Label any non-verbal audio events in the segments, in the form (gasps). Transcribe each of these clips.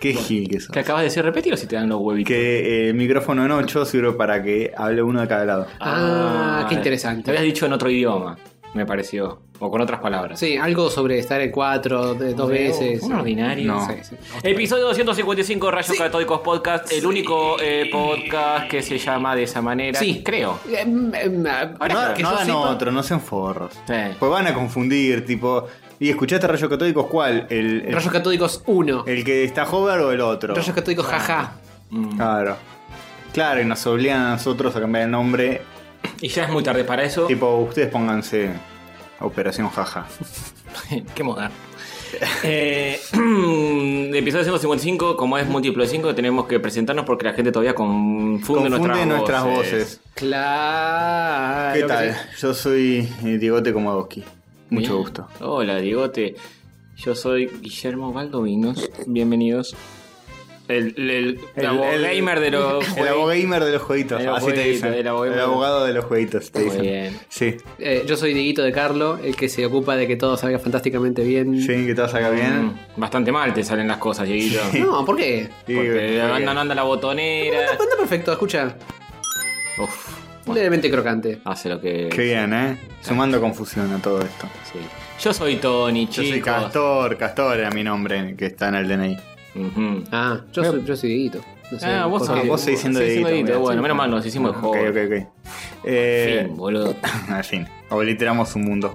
Qué gil que sos. Que acabas de decir repetir o si te dan los huevitos. Que eh, el micrófono en 8 sirve para que hable uno de cada lado. Ah, qué interesante. Te habías dicho en otro idioma, me pareció. O con otras palabras. Sí, algo sobre estar en cuatro, de- dos veces. Un ordinario. No. Sí, sí. Episodio 255 de Rayos Católicos Podcast, el único eh, podcast que se llama de esa manera. Sí. creo. Eh, eh, Ahora, no que no sepa- otro, no sean forros. Sí. Pues van a confundir, tipo. ¿Y escuchaste Rayos Católicos cuál? ¿El, el, Rayos Católicos 1. el que está Hover o el otro? Rayos Católicos jaja. Mm. Claro. Claro, y nos obligan a nosotros a cambiar el nombre. Y ya es muy tarde para eso. Tipo, ustedes pónganse Operación Jaja. (laughs) Qué moderno. Eh, (clears throat) episodio 155, como es múltiplo de 5, tenemos que presentarnos porque la gente todavía confunde, Confunde nuestras, nuestras voces. Claro. ¿Qué que tal? sí. Yo soy eh, Diegote Komodowski. Mucho Bien. gusto. Hola, Diegote. Yo soy Guillermo Valdovinos. Bienvenidos. El, el, el, El- abogamer de los (laughs) El juegos. abogamer de los jueguitos. El así te dicen. el El, abogado de los jueguitos, te Muy dicen. bien. Sí. Eh, yo soy Dieguito de Carlo, el que se ocupa de que todo salga fantásticamente bien. Sí, que todo salga bien. Mm, Bastante mal te salen las cosas, Dieguito. No, ¿por qué? Sí, Porque bien. anda, no anda la botonera. Anda, anda perfecto, escucha. Uf, Levemente crocante. hace lo que. Qué bien, ¿eh? Sumando confusión a todo esto. Sí. Yo soy Tony, Yo soy chicos. Castor, Castor era mi nombre que está en el DNI. Ah, yo soy, yo soy Dieguito. No sé Ah, vos sos- vos seguís siendo Dieguito. Bueno, menos mal nos hicimos Ok, joven. ok, ok. Eh, Fin, boludo. (laughs) al fin, obliteramos un mundo.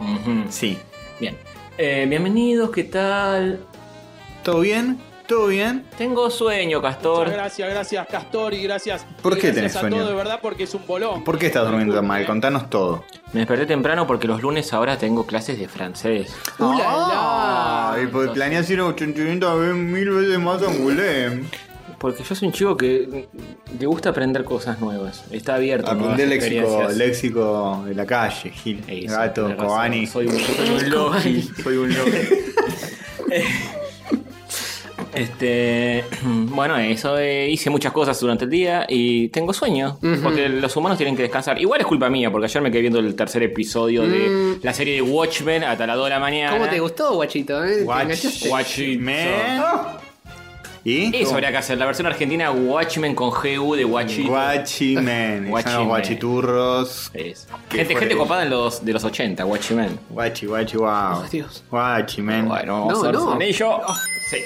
Ujú. Sí. Bien. Eh, bienvenidos, ¿qué tal? ¿Todo bien? ¿Todo bien? Tengo sueño, Castor. Gracias, gracias Castor y gracias. ¿Por qué gracias tenés a sueño? todos, de verdad, porque es un bolón. ¿Por qué estás durmiendo tan mal? Contanos todo. Me desperté temprano porque los lunes ahora tengo clases de francés. ¡Uh, la, Ah, la! y pues planeas ir 800 veces, mil veces más a Angulem. Porque yo soy un chico que le gusta aprender cosas nuevas. Está abierto. nuevas Aprender léxico, léxico de la calle, Gil. Eso, Gato. Kobani. Soy un, soy un logi. (laughs) Soy un loco. (laughs) Este, (clears throat) bueno, eso, eh, hice muchas cosas durante el día y tengo sueño, porque los humanos tienen que descansar. Igual es culpa mía, porque ayer me quedé viendo el tercer episodio de la serie de Watchmen hasta las 2 de la mañana. ¿Cómo te gustó, guachito? Eh? ¿Te Watch? Watchmen. ¿Y? Eso habría que hacer, la versión argentina Watchmen con GU de. Son Guachimen. los guachiturros. Es. ¿Qué Gente, gente copada en los, de los 80, Watchmen. Guachi, guachi, wow. Oh, Dios. Guachimen. Bueno, No, vamos a ver no. Sí.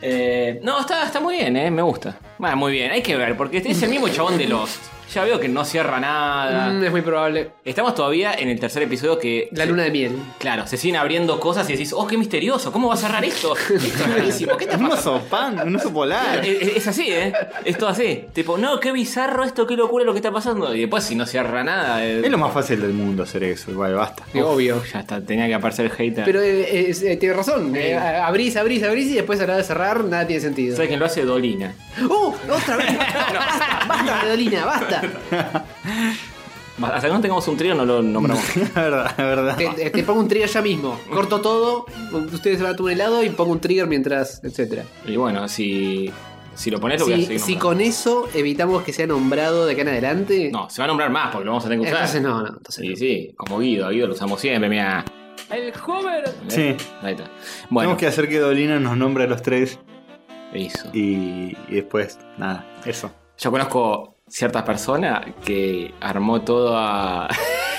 Eh, no, está, está muy bien, eh, me gusta. Bueno, muy bien, hay que ver, porque es el mismo chabón de Lost. Ya veo que no cierra nada. Mm, es muy probable. Estamos todavía en el tercer episodio que. La luna de miel. Claro, se siguen abriendo cosas y decís, oh, qué misterioso, ¿cómo va a cerrar esto? (laughs) Esto es rarísimo, ¿qué está Un pasando? oso pan, un oso polar. Es, es- es así, ¿eh? Es todo así. Tipo, no, qué bizarro esto, qué locura lo que está pasando. Y después, si no cierra nada. eh, Es lo más fácil del mundo hacer eso, igual, basta. Obvio. Ya está, tenía que aparecer el hater. Pero eh, eh, tiene razón. Eh, abrís, abrís, abrís y después a la hora de cerrar nada tiene sentido. ¿Sabes quién lo hace? Dolina. ¡Oh! ¡Otra vez! (laughs) ¡Basta! ¡Basta, Redolina! ¡Basta! (laughs) Hasta que no tengamos un trío no lo nombramos. (laughs) La verdad, la verdad. Te, te- pongo un trigger ya mismo. Corto todo, ustedes se van a tomar un helado y pongo un trigger mientras, etcétera. y bueno, si, si lo pones lo voy a Si, seguir si nombrando. con eso evitamos que sea nombrado de acá en adelante. No, se va a nombrar más porque lo vamos a tener que usar. Entonces no, no. Entonces Sí, no. sí, como Guido, a Guido lo usamos siempre, mira. El Homer. Sí. Ahí está. Bueno, Tenemos que hacer que Dolina nos nombre a los tres eso. y, y después, nada, eso. Yo conozco cierta persona que armó todo a...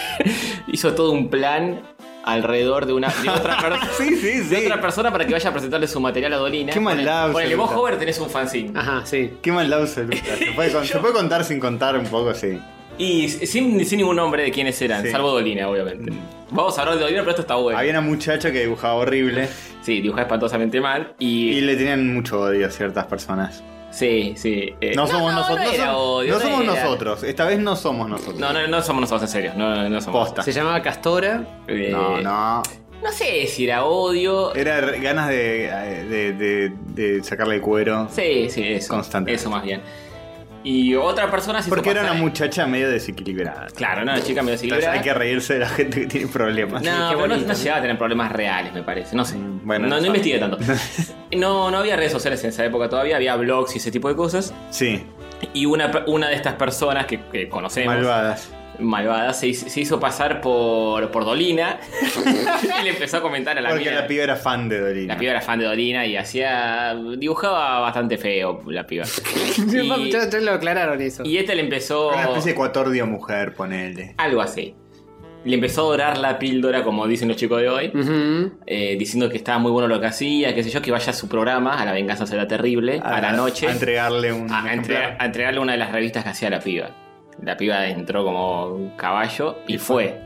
(laughs) hizo todo un plan alrededor de una de otra, per- (laughs) Sí, sí, de otra persona para que vaya a presentarle su material a Dolina. Qué maldad Ponele, vos, absoluta. Hover, tenés un fanzine. Ajá, sí. Qué maldad absoluta. Se puede, con- (laughs) se puede contar sin contar un poco, sí. Y sin, sin ningún nombre de quiénes eran, Sí. salvo Dolina, obviamente. Vamos a hablar de Dolina, pero esto está bueno. Había una muchacha que dibujaba horrible Sí, dibujaba espantosamente mal. Y, y le tenían mucho odio a ciertas personas. Sí, sí. eh, No somos nosotros. No, somos era. nosotros. Esta vez no somos nosotros. No, no, no somos nosotros, en serio. No, no somos. Posta. Se llamaba Castora. Eh, No, no. No sé si era odio. Era ganas de, de, de- de sacarle el cuero. Sí, sí, eso. Constantemente. Eso más bien. Y otra persona se hizo Porque era pasar- una muchacha medio desequilibrada. Claro, no, una chica medio Entonces desequilibrada. hay que reírse de la gente que tiene problemas. No, Qué pero no, bonito, no llegaba a tener problemas reales, me parece. No sé. Mm, bueno, no, no investigué tanto. (laughs) No, no había redes sociales en esa época todavía, había blogs y ese tipo de cosas. Sí, Y una, una de estas personas que, que conocemos. malvadas. Malvada, se, hizo- se hizo pasar por, por Dolina (laughs) y le empezó a comentar a la Porque mina. la piba era fan de Dolina. La piba era fan de Dolina y hacía. dibujaba bastante feo la piba. (laughs) y, ya, ya lo aclararon eso. y este le empezó. Una especie de ecuatordio mujer, ponele. Algo así. Le empezó a dorar la píldora, como dicen los chicos de hoy, eh, diciendo que estaba muy bueno lo que hacía, qué sé yo, que vaya a su programa, a la venganza será terrible, a, la noche, A entregarle un. a, a entregar- a entregarle una de las revistas que hacía la piba. La piba entró como un caballo y fue.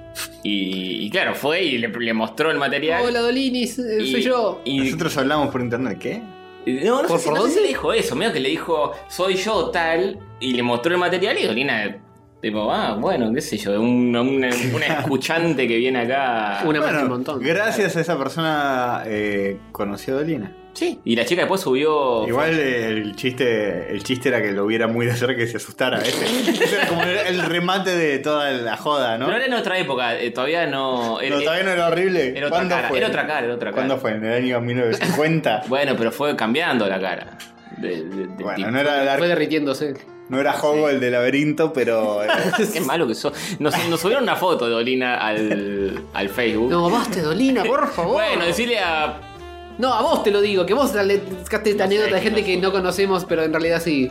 Y, y claro, fue y le, le mostró el material. Hola Dolinis, eh, y- soy yo. y- Nosotros hablamos por internet, ¿qué? no, no ¿Por- sé, si- por no sé si dónde? le dijo eso, medio que le dijo, soy yo tal, y le mostró el material y Dolina, tipo, ah, bueno, qué sé yo, una, una, una (laughs) escuchante que viene acá. Una Bueno, un montón. Gracias a esa persona eh, conoció a Dolina. Sí, y la chica después subió. Igual el chiste el chiste era que lo viera muy de cerca y se asustara. Ese, (laughs) ese era como el, el remate de toda la joda, ¿no? Pero era en otra época, eh, todavía no. Todavía no era horrible. era otra ¿Cuándo cara, fue? era otra cara, era otra cara. ¿Cuándo fue? ¿En el año 1950? (laughs) Bueno, pero fue cambiando la cara. de- de- del bueno, tipo. no era, la- Fue derritiéndose. no era Hobo el del laberinto, pero... eh, (laughs) Qué malo que sos. Nos, nos subieron una foto de Dolina al, al Facebook. No, baste Dolina, por favor. Bueno, decirle a. No, a vos te lo digo, que vos le sacaste esta anécdota de gente que no conocemos, pero en realidad sí.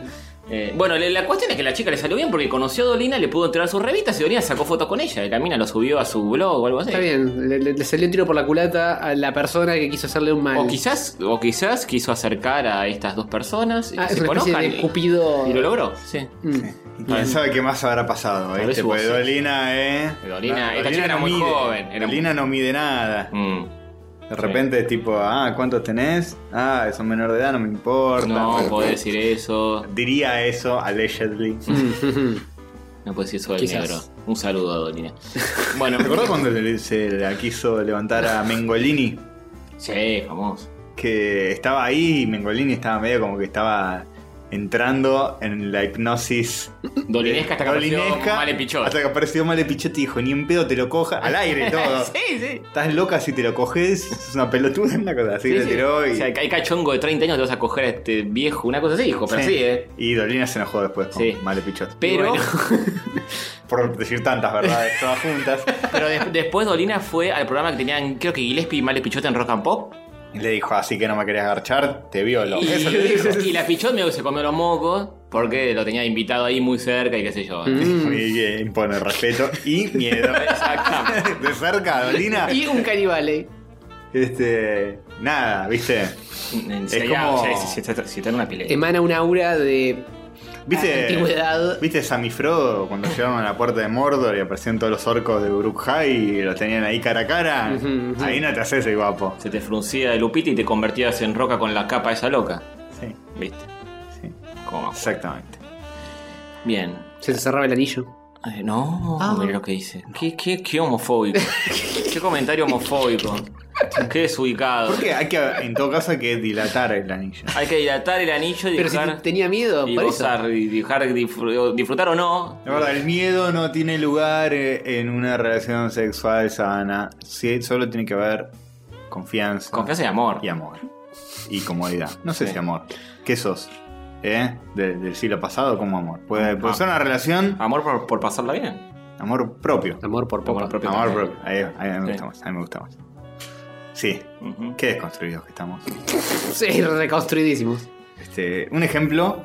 eh, bueno, la- la cuestión es que la chica le salió bien porque conoció a Dolina, le pudo entregar sus revistas y Dolina sacó fotos con ella. Y la mina lo subió a su blog o algo así. Está bien, le, le- le salió un tiro por la culata a la persona que quiso hacerle un mal. O quizás, o quizás quiso acercar a estas dos personas y Ah, que es se conozcan. de y- Cupido. Y, lo logró, sí. Mm. quién sabe qué más habrá pasado, ¿viste? Porque. Dolina, ¿eh? Dolina- esta Dolina chica era muy mide. joven, era Dolina no mide nada. Mm. De repente es tipo, ah, ¿cuántos tenés? Ah, son menor de edad, no me importa. No puedo decir eso. Diría eso, allegedly. (laughs) No puedo decir eso del Quizás. negro. Un saludo a Dolina. Bueno, (laughs) ¿Te acordás cuando le- se la quiso levantar a Mengolini? Sí, famoso. Que estaba ahí y Mengolini estaba medio como que estaba entrando en la hipnosis Dolinesca hasta que apareció Male Pichot. Hasta que apareció Male Pichot y dijo, ni en pedo te lo coja, al aire (laughs) todo. sí, sí. Estás loca si te lo coges, es una pelotuda, (laughs) una cosa así, Sí, tiró y... O sea, hay cachongo de 30 años, te vas a coger a este viejo, una cosa así, hijo, pero sí, ¿eh? Y Dolina se enojó después con Sí. Male Pichot. Pero, bueno. (laughs) Por decir tantas verdades todas juntas. pero des- después Dolina fue al programa que tenían, creo que Gillespie y Male Pichot en Rock and Pop. Y le dijo, así que no me querías garchar, te violo. Y, Eso (laughs) le dijo. y la Pichot medio que se comió los mocos porque lo tenía invitado ahí muy cerca y qué sé yo. Y eh, impone respeto y miedo. (laughs) Exactamente. De cerca, Dolina. Y un caníbal, eh. Este. Nada, viste. Si, Es como- si- si está, si está en una pileta. Emana un aura de ¿Viste? antigüedad. ¿Viste Sam y Frodo cuando llegaron a la puerta de Mordor y aparecieron todos los orcos de Uruk y los tenían ahí cara a cara? Ahí no te haces el guapo. Se te fruncía el lupita y te convertías en roca con la capa esa loca. Sí, ¿Viste? sí, ¿Cómo? exactamente. Bien. Se te cerraba el anillo. Ay, no, Ah. mira lo que dice. Qué, qué, qué homofóbico. (laughs) qué comentario homofóbico. Qué desubicado. Porque hay que, en todo caso, hay que dilatar el anillo. Hay que dilatar el anillo y Pero si dejar. tenía miedo, y por eso. gozar, y dejar disfr- disfrutar o no. La verdad, el miedo no tiene lugar eh, en una relación sexual sana. Sí, solo tiene que haber confianza. Confianza y amor. Y amor. Y comodidad. No sé Sí. si amor. ¿Qué sos? ¿Eh? De- del siglo pasado como amor. Puede, puede Ah. ser una relación, Amor por, por pasarla bien. amor propio. Amor por poco. Amor propio. Amor también. propio. Ahí, ahí me Sí. gusta más. A mí me gusta más. Sí. Qué desconstruidos que estamos. (laughs) Sí, reconstruidísimos. Este, un ejemplo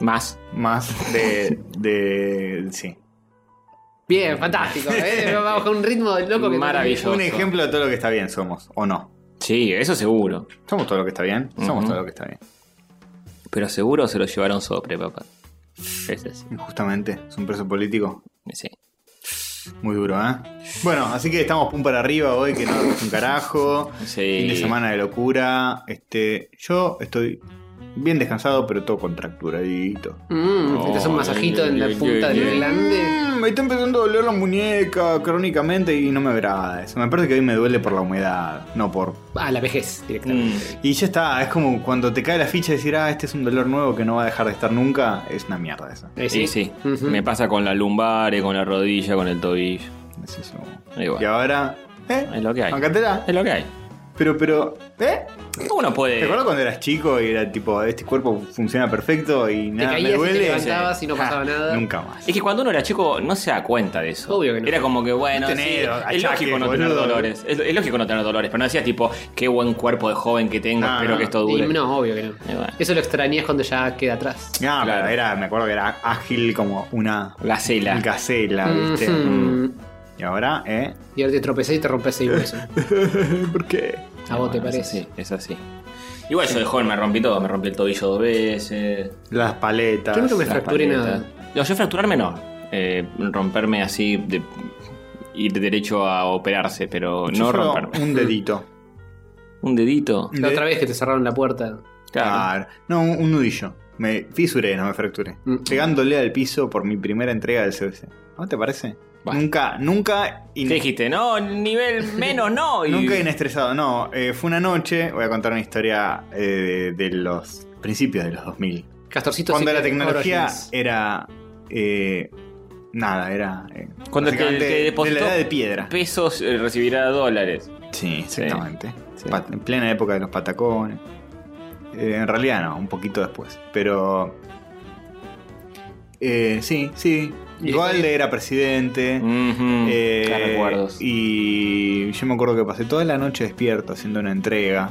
Más. más de. de sí. Bien, fantástico. ¿eh? (laughs) Vamos con un ritmo de loco que Maravilloso. Un ejemplo de todo lo que está bien somos, o no. Sí, eso seguro. Somos todo lo que está bien. Somos todo lo que está bien. Pero seguro se lo llevaron sopre, papá. Ese sí. Justamente, es un preso político. Sí. Muy duro, ¿eh? Bueno, así que estamos pum para arriba hoy, que no es un carajo. Sí. Fin de semana de locura. Este, yo estoy bien descansado, pero todo contracturadito. Mmm, te haces un Oh, masajito en la ay, punta ay, del glande. Mm, me está empezando a doler la muñeca crónicamente y no me agrada eso. Me parece que hoy me duele por la humedad, no por... Ah, la vejez Mm. directamente. Y ya está, es como cuando te cae la ficha de decir, ah, este es un dolor nuevo que no va a dejar de estar nunca. Es una mierda eso. Eh, Sí, sí. Ujú. Me pasa con la lumbar, con la rodilla, con el tobillo. Es eso. Igual. Y ahora... ¿Eh? Es lo que hay. Bancatela. Es lo que hay. Pero, pero, ¿eh? Uno ¿Te puede. acuerdas cuando eras chico y era tipo, este cuerpo funciona perfecto y Te nada me caías y te duele? levantabas y no Ja, pasaba nada. Nunca más. Es que cuando uno era chico no se da cuenta de eso. Obvio que no. Era como que, bueno, Tener sí, es lógico no tener dolores. Es, es lógico no tener dolores, pero no decías tipo, qué buen cuerpo de joven que tengo, No, espero no. que esto Y dure. no, obvio que no. Bueno. Eso lo extrañas cuando ya queda atrás. No, Claro. pero era, me acuerdo que era ágil como una Gacela. gacela, ¿viste? Mm. Y ahora, ¿eh? Y ahora te tropecé y te rompes el hueso. (laughs) ¿Por qué? A vos te parece. Es así, es así. Igual yo de joven me rompí todo, me rompí el tobillo dos veces. Las paletas. Yo nunca me fracturé paletas. nada. No, yo fracturarme no. Eh, romperme así, de, ir derecho a operarse, pero Yo no romperme. Un dedito. (laughs) Un dedito. La otra vez que te cerraron la puerta. Claro. Claro. No, un, un nudillo. Me fisuré, no me fracturé. Mm. Pegándole al piso por mi primera entrega del CBC. ¿No te parece? Bueno. Nunca, nunca. in- ¿Qué dijiste? No, nivel menos no. (laughs) Y- Nunca inestresado, no. Eh, fue una noche, voy a contar una historia eh, de, de los principios de los 2000. Castorcito Cuando la tecnología Origins. era. eh, nada, era. eh, Cuando el que, el básicamente de la edad de piedra. pesos eh, recibirá dólares. Sí, exactamente. sí. En plena época de los patacones. Eh, en realidad no, un poquito después. Pero. eh, sí, sí. Igual era presidente. Ujú, eh, qué recuerdos. y yo me acuerdo que pasé toda la noche despierto haciendo una entrega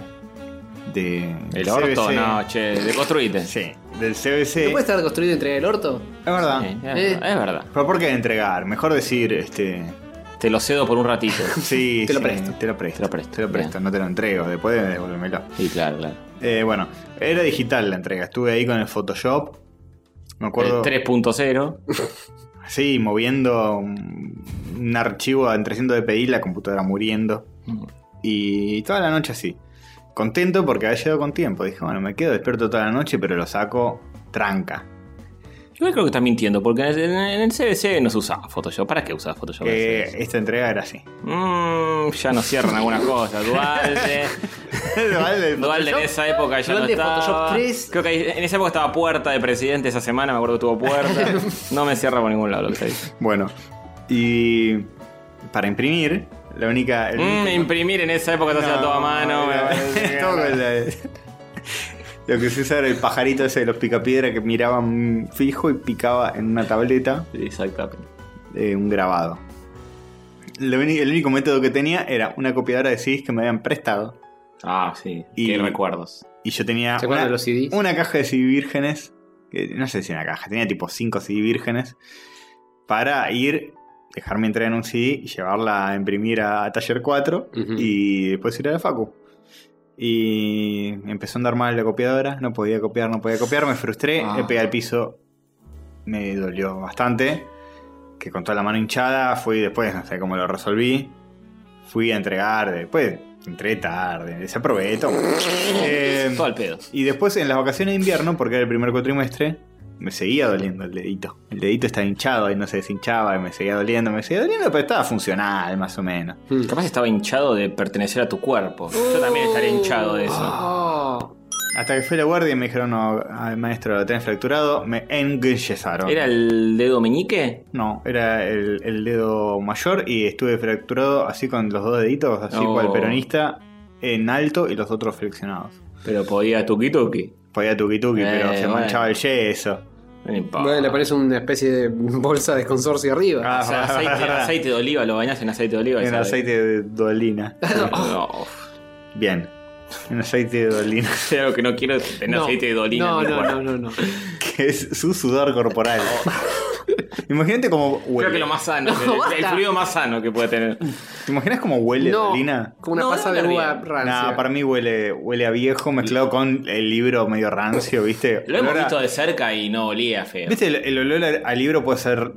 de. El del orto, CBC. no, che, deconstruite. Sí, del CBC. ¿No puede estar construido entre el orto? Es verdad. Sí, es, Eh. verdad, es verdad. Pero ¿por qué entregar? Mejor decir, este. Te lo cedo por un ratito. (laughs) Sí, Te lo sí, presto. Te lo presto. Te lo presto, Te lo presto, no te lo entrego. Después devuélvemelo. Sí, claro, claro. Eh, bueno, era digital la entrega. Estuve ahí con el Photoshop. Me acuerdo. El (laughs) 3.0. Sí, moviendo un, un archivo en 300 dpi, la computadora muriendo. Y toda la noche así. Contento porque había llegado con tiempo. Dije, bueno, me quedo despierto toda la noche, pero lo saco tranca. Igual creo que está mintiendo, porque en el, CBC no se usaba Photoshop. ¿Para qué usaba Photoshop? Eh, esta entrega era así. Mm, ya nos cierran algunas cosas. (laughs) Dualde. Vale, Dualde en esa época ya Dualde, no estaba. Photoshop 3. Creo que en esa época estaba puerta de presidente esa semana, me acuerdo que tuvo puerta. (laughs) No me cierra por ningún lado lo que está diciendo. Bueno, y para imprimir, la única. Mm, único- imprimir en esa época se hacía todo a mano. (laughs) todo con la- Lo que se usa era el pajarito ese de los picapiedra que miraban fijo y picaba en una tableta Exactamente. eh, un grabado. Lo uni- el único método que tenía era una copiadora de CDs que me habían prestado. Ah, sí. Y- Qué recuerdos. Y yo tenía ¿Se acuerdan una, de los CDs? una caja de CD vírgenes. Que, no sé si una caja, tenía tipo 5 CD vírgenes. Para ir, dejarme entrar en un CD y llevarla a imprimir a Taller 4 Ujú. y después ir a la Facu. Y empezó a andar mal la copiadora, no podía copiar, no podía copiar, me frustré, Ah. le pegué al piso, me dolió bastante. Que con toda la mano hinchada fui después, no sé cómo lo resolví. Fui a entregar, después entré tarde, desaprobé todo. (laughs) Eh, Todo al pedo. y después en las vacaciones de invierno, porque era el primer cuatrimestre, me seguía doliendo el dedito. El dedito estaba hinchado y no se deshinchaba y me seguía doliendo, me seguía doliendo, pero estaba funcional más o menos. Mm. Capaz estaba hinchado de pertenecer a tu cuerpo. Yo también estaría hinchado de eso. Oh. Hasta que fui a la guardia y me dijeron, no, al maestro lo tenés fracturado, me enyesaron. ¿Era el dedo meñique? No, era el, el dedo mayor y estuve fracturado así con los dos deditos, así Oh. cual peronista, en alto y los otros flexionados. Pero podía tuki tuki. Podía tuki tuki, Eh, pero se bueno. manchaba el yeso. Bueno, le pones una especie de (laughs) bolsa de consorcio arriba. Ah, O sea, (laughs) aceite, aceite de oliva, lo bañás en aceite de oliva. En aceite de dolina. (laughs) No, Bien. En aceite de dolina. algo que no quiero es tener No. aceite de dolina. No, no, no, no, no. Que es su sudor corporal. (laughs) Imagínate cómo huele. Creo que lo más sano, (laughs) No, el- el, basta. fluido más sano que puede tener. ¿Te imaginas cómo huele no, dolina? Como una No, pasa no de me uva río. rancia. Nah, para mí huele, huele a viejo mezclado con el libro medio rancio, ¿viste? Lo hemos Olor a- visto de cerca y no olía feo. ¿Viste? El, el olor al- al libro puede ser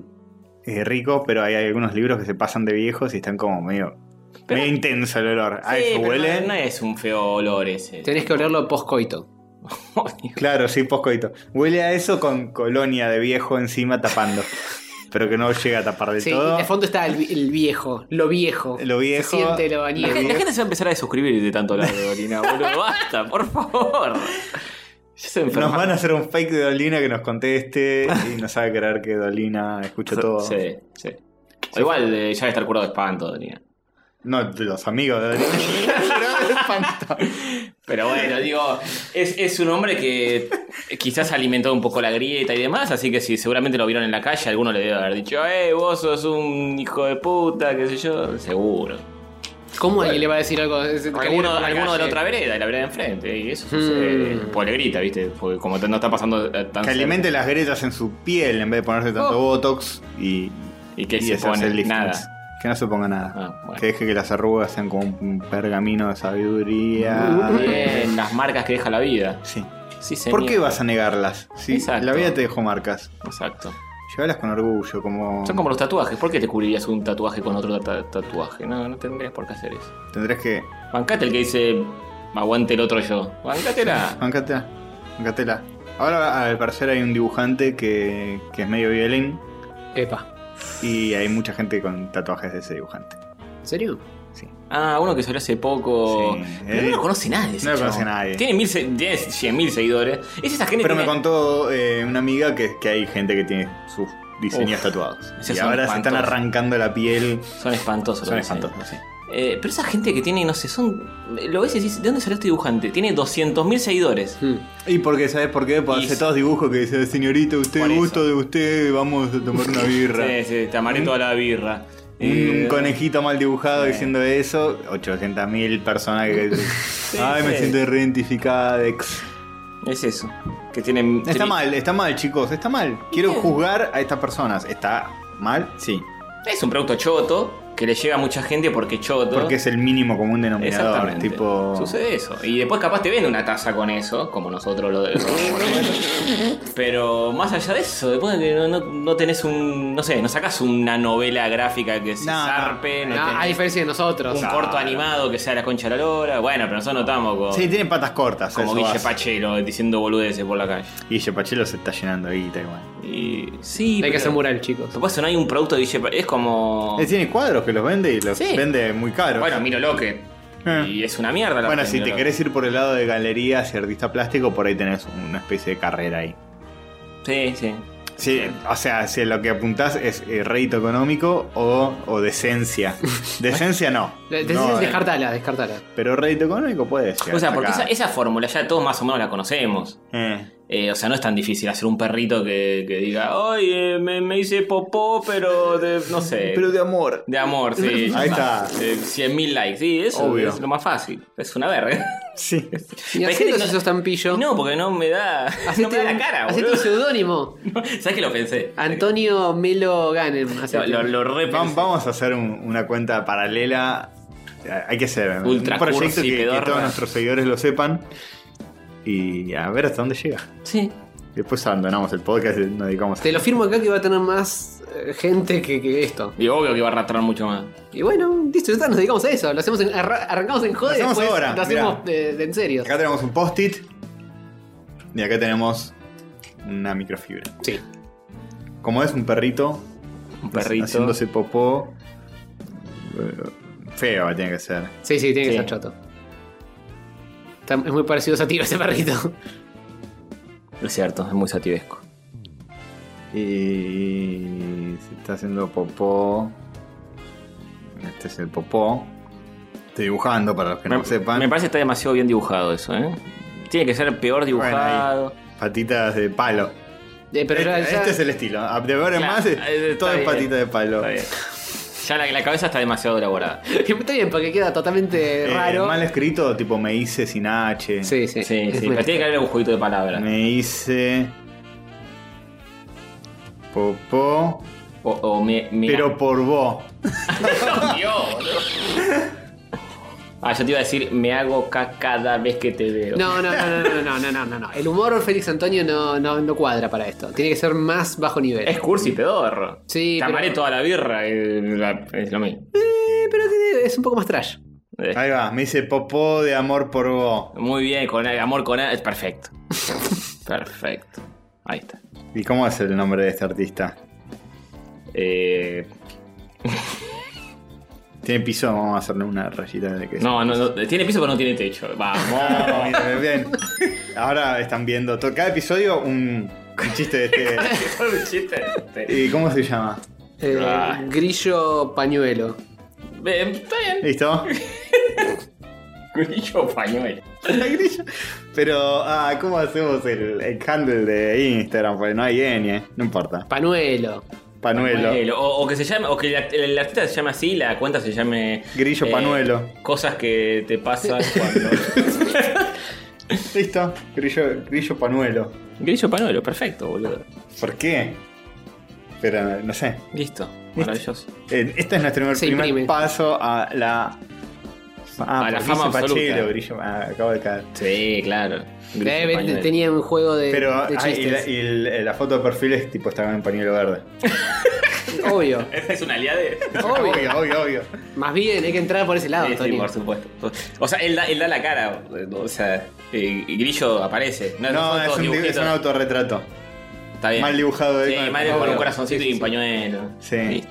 eh, rico, pero hay algunos libros que se pasan de viejos y están como medio, Pero- medio intenso el olor. A Sí, eso pero huele. No, no es un feo olor ese. Tenés que olerlo post-coito. Claro, sí, poscoito. Huele a eso con colonia de viejo encima tapando. pero que no llega a tapar del Sí, todo. de fondo está el, vi- el viejo, lo viejo. Lo viejo. Se siente lo La, gente- la gente se va a empezar a desuscribir de tanto hablar de Dolina, boludo. (laughs) Basta, por favor. Nos van a hacer un fake de Dolina que nos conteste y nos haga creer que Dolina escucha (laughs) todo. Sí, sí. O igual eh, ya debe estar curado de espanto, Dolina. No, de los amigos de. (laughs) Pero bueno, digo, es, es un hombre que quizás alimentó un poco la grieta y demás, así que si seguramente lo vieron en la calle, alguno le debe haber dicho, eh, vos sos un hijo de puta, qué sé yo, seguro. ¿Cómo alguien le va a decir algo? de Alguno, la alguno de la otra vereda, de la vereda de enfrente, y eso sucede. Mm. Pues le grita, ¿viste? Porque como no está pasando eh, tan Que alimente las grietas en su piel en vez de ponerse tanto Oh. botox y, Y que y se pone nada. Que no se ponga nada. Ah, bueno. Que deje que las arrugas sean como un pergamino de sabiduría. Bien, las marcas que deja la vida. Sí. Sí, señor. ¿Por qué vas a negarlas? Sí, Exacto. la vida te dejó marcas. Exacto. Llévalas con orgullo, como. Son como los tatuajes. ¿Por qué te cubrirías un tatuaje con otro ta- tatuaje? No, no tendrías por qué hacer eso. Tendrás que. Bancate el que dice, aguante el otro yo. Bancátela. (laughs) Bancatela. Bancatela. Ahora, al parecer, hay un dibujante que, que es medio violín. Epa. Y hay mucha gente con tatuajes de ese dibujante. ¿En serio? Sí. Ah, uno que salió hace poco. Sí, Pero eh, no lo conoce nadie. no lo conoce nadie. Tiene, mil, tiene 100.000 seguidores. Es esa gente Pero me contó eh, una amiga que, que hay gente que tiene sus diseños Uf, tatuados. Y ahora se están arrancando la piel. Son espantosos. Son espantosos, sí. Eh, pero esa gente que tiene, no sé, son. Lo ves y dices, ¿de dónde salió este dibujante? Tiene 200.000 seguidores. Hmm. Y porque, ¿sabes por qué? Porque Y hace sí. todos dibujos que dice, señorita, usted, Por gusto de usted, vamos a tomar una birra. Sí, sí, te amaré toda la birra. Un Eh, conejito mal dibujado sí. diciendo eso, 800.000 personas que (laughs) Ay, me sí. siento reidentificada. ex". Es eso. Que tienen. Está tri- mal, está mal, chicos, está mal. Quiero juzgar a estas personas. ¿Está mal? Sí. Es un producto choto que le llega a mucha gente porque choto. Porque es el mínimo común denominador. Exactamente. Tipo. Sucede eso. Y después capaz te vende una taza con eso, como nosotros lo de. (laughs) Pero más allá de eso, después de que no, no- no tenés un. No sé, no sacás una novela gráfica que se No, no. zarpe, no, No, tenés a diferencia de nosotros. un corto animado que sea la concha de la lora. Bueno, pero nosotros no estamos con. Sí, tiene patas cortas. como Guille. Pachelo diciendo boludeces por la calle. Guille Pachelo se está llenando de guita igual. Y. Sí, Hay que hacer mural, chicos. Por eso no hay un producto de Pachelo. Es como. Él tiene cuadros que los vende y los Sí. vende muy caros. Bueno, Miro Loque. Eh. Y es una mierda la Bueno, si te querés ir por el lado de galerías y artista plástico, por ahí tenés una especie de carrera ahí. Sí, sí. Sí, o sea, si lo que apuntás es eh, rédito económico o, o decencia. (laughs) Decencia no. De- (laughs) No, eh, descartala, descartala. pero rédito económico puede ser. O sea, porque esa, esa fórmula ya todos más o menos la conocemos. Eh, Eh, o sea, no es tan difícil hacer un perrito que, que diga, oye, me, me hice popó, pero de, no sé. pero de amor. de amor, sí. (laughs) Ahí está. Eh, 100.000 likes, sí, eso Obvio. es lo más fácil. Es una verga. Sí. (laughs) Y así que esos estampillos. No, porque no me da, (laughs) no me da la cara, Hacete boludo. un seudónimo. ¿Sabes que lo pensé? Antonio Melo Ganem. Lo, hacete. lo, lo. Vamos a hacer un- una cuenta paralela. Eh, Hay que hacer Ultra un proyecto cursi, que, que todos nuestros seguidores lo sepan. Y a ver hasta dónde llega. Sí. Después abandonamos el podcast y nos dedicamos a. Te lo firmo acá que va a tener más eh, gente que, que esto. Y obvio que va a arrastrar mucho más. Y bueno, listo, ya está, nos dedicamos a eso. Lo hacemos en- arra- arrancamos en joda y Lo hacemos después ahora, lo hacemos mirá. de, de en serio. Acá tenemos un post-it. Y acá tenemos una microfibra. Sí. Como es un perrito, Un perrito. haciéndose popó. eh, Feo tiene que ser. Sí, sí, tiene que Sí. ser choto. Está- es muy parecido a Sativa ese perrito. Es cierto, es muy sativesco. Y se está haciendo popó. Este es el popó. Estoy dibujando para los que no me, sepan. me parece que está demasiado bien dibujado eso, ¿eh? Tiene que ser peor dibujado. Patitas de palo. Eh, pero este, ya- este es el estilo. De ahora en Claro, más, eh, todo es patita de palo. Está bien. Ya la, la cabeza está demasiado elaborada. (laughs) Está bien, porque queda totalmente Eh, raro. mal escrito, tipo me hice sin H. Sí, sí. Sí, Es sí, muy- pero tiene que haber un jueguito de palabras. Me hice. Popó. O, o me, me- Pero por vos. (laughs) Dios, boludo. Ah, yo te iba a decir, me hago caca cada vez que te veo. No, no, no, no, no, no, no, no, no. El humor Félix Antonio no, no, no cuadra para esto. Tiene que ser más bajo nivel. Es cursi pedorro. Sí, Te amaré pero- toda la birra. eh, Es lo mismo. Eh, pero es un poco más trash. Eh, Ahí va, me hice popó de amor por vos. Muy bien, con amor con A, es perfecto. (laughs) perfecto. Ahí está. ¿Y cómo es el nombre de este artista? Eh, (laughs) Tiene piso, vamos a hacerle una rayita de que no, no, no, tiene piso pero no tiene techo. Vamos. (laughs) Bien, bien. Ahora están viendo todo, cada episodio un, un chiste de este. (laughs) Un chiste este. ¿Y cómo se llama? Eh, Ah. Grillo pañuelo. Eh, está bien. ¿Listo? (laughs) Grillo pañuelo. La grilla. Pero, ah, ¿cómo hacemos el, el handle de Instagram? Porque no hay N, no importa. Panuelo. O, o que se llame, o que la- el, el artista se llame así, la cuenta se llame. Grillo panuelo. Cosas que te pasan (laughs) cuando. Listo. Grillo, grillo panuelo. Grillo panuelo, perfecto, boludo. ¿Por qué? Pero, no sé. Listo, maravilloso. Eh, Este es nuestro primer, paso a la. Ah, A la porque fama absoluta. Pachelo, grillo. ah, acabo de caer. Sí, claro. Grillo Eh, pañuelo. tenía un juego de, Pero de ah, y, la, y el- la foto de perfil es tipo está en pañuelo verde. (laughs) Obvio. ¿Esta es una aliade? (laughs) Obvio. obvio, obvio, obvio. Más bien, hay que entrar por ese lado, Sí, sí, Tony. por supuesto. O sea, él da, él da la cara. O sea, eh, Grillo aparece. No, es un, es autorretrato. Está bien. mal dibujado de- Sí, con el mal con un corazoncito Sí, sí, y un sí. pañuelo. Sí. Listo.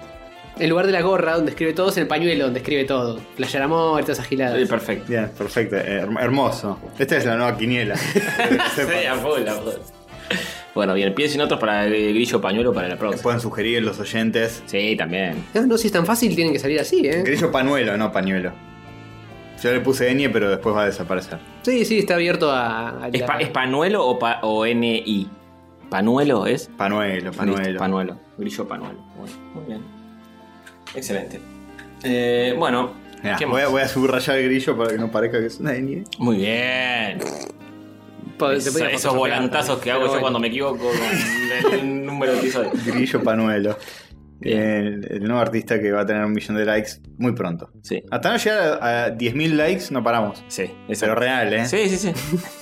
En lugar de la gorra, donde escribe todo, es en el pañuelo, donde escribe todo. Playar amor, todas esas giladas. Eh, Perfecto. Bien, perfecto. eh, herm- hermoso. Esta es la nueva quiniela. (laughs) Sí, a full, a full. Bueno, bien, piensen otros para el grillo pañuelo para la próxima. Pueden sugerir los oyentes. Sí, también. No, no, si es tan fácil, tienen que salir así, ¿eh? Grillo panuelo, no pañuelo. Yo le puse ñ, pero después va a desaparecer. Sí, sí, está abierto a. a ¿Es, pa- es panuelo o, pa- o NI? ¿Panuelo es? Panuelo, panuelo. Listo, panuelo. Grillo panuelo. Bueno, muy bien. Excelente. Eh, bueno, Mirá, ¿qué voy, a, más? voy a subrayar el grillo para que no parezca que es una ñ. Muy bien. Te Esos, podía esos photoshopear volantazos que hago yo bueno. cuando me equivoco con el número de episodio. Grillo panuelo. El, el nuevo artista que va a tener un millón de likes muy pronto. Sí, Hasta no llegar a, a 10.000 likes no paramos. sí. Pero real, ¿eh? Sí, sí, sí.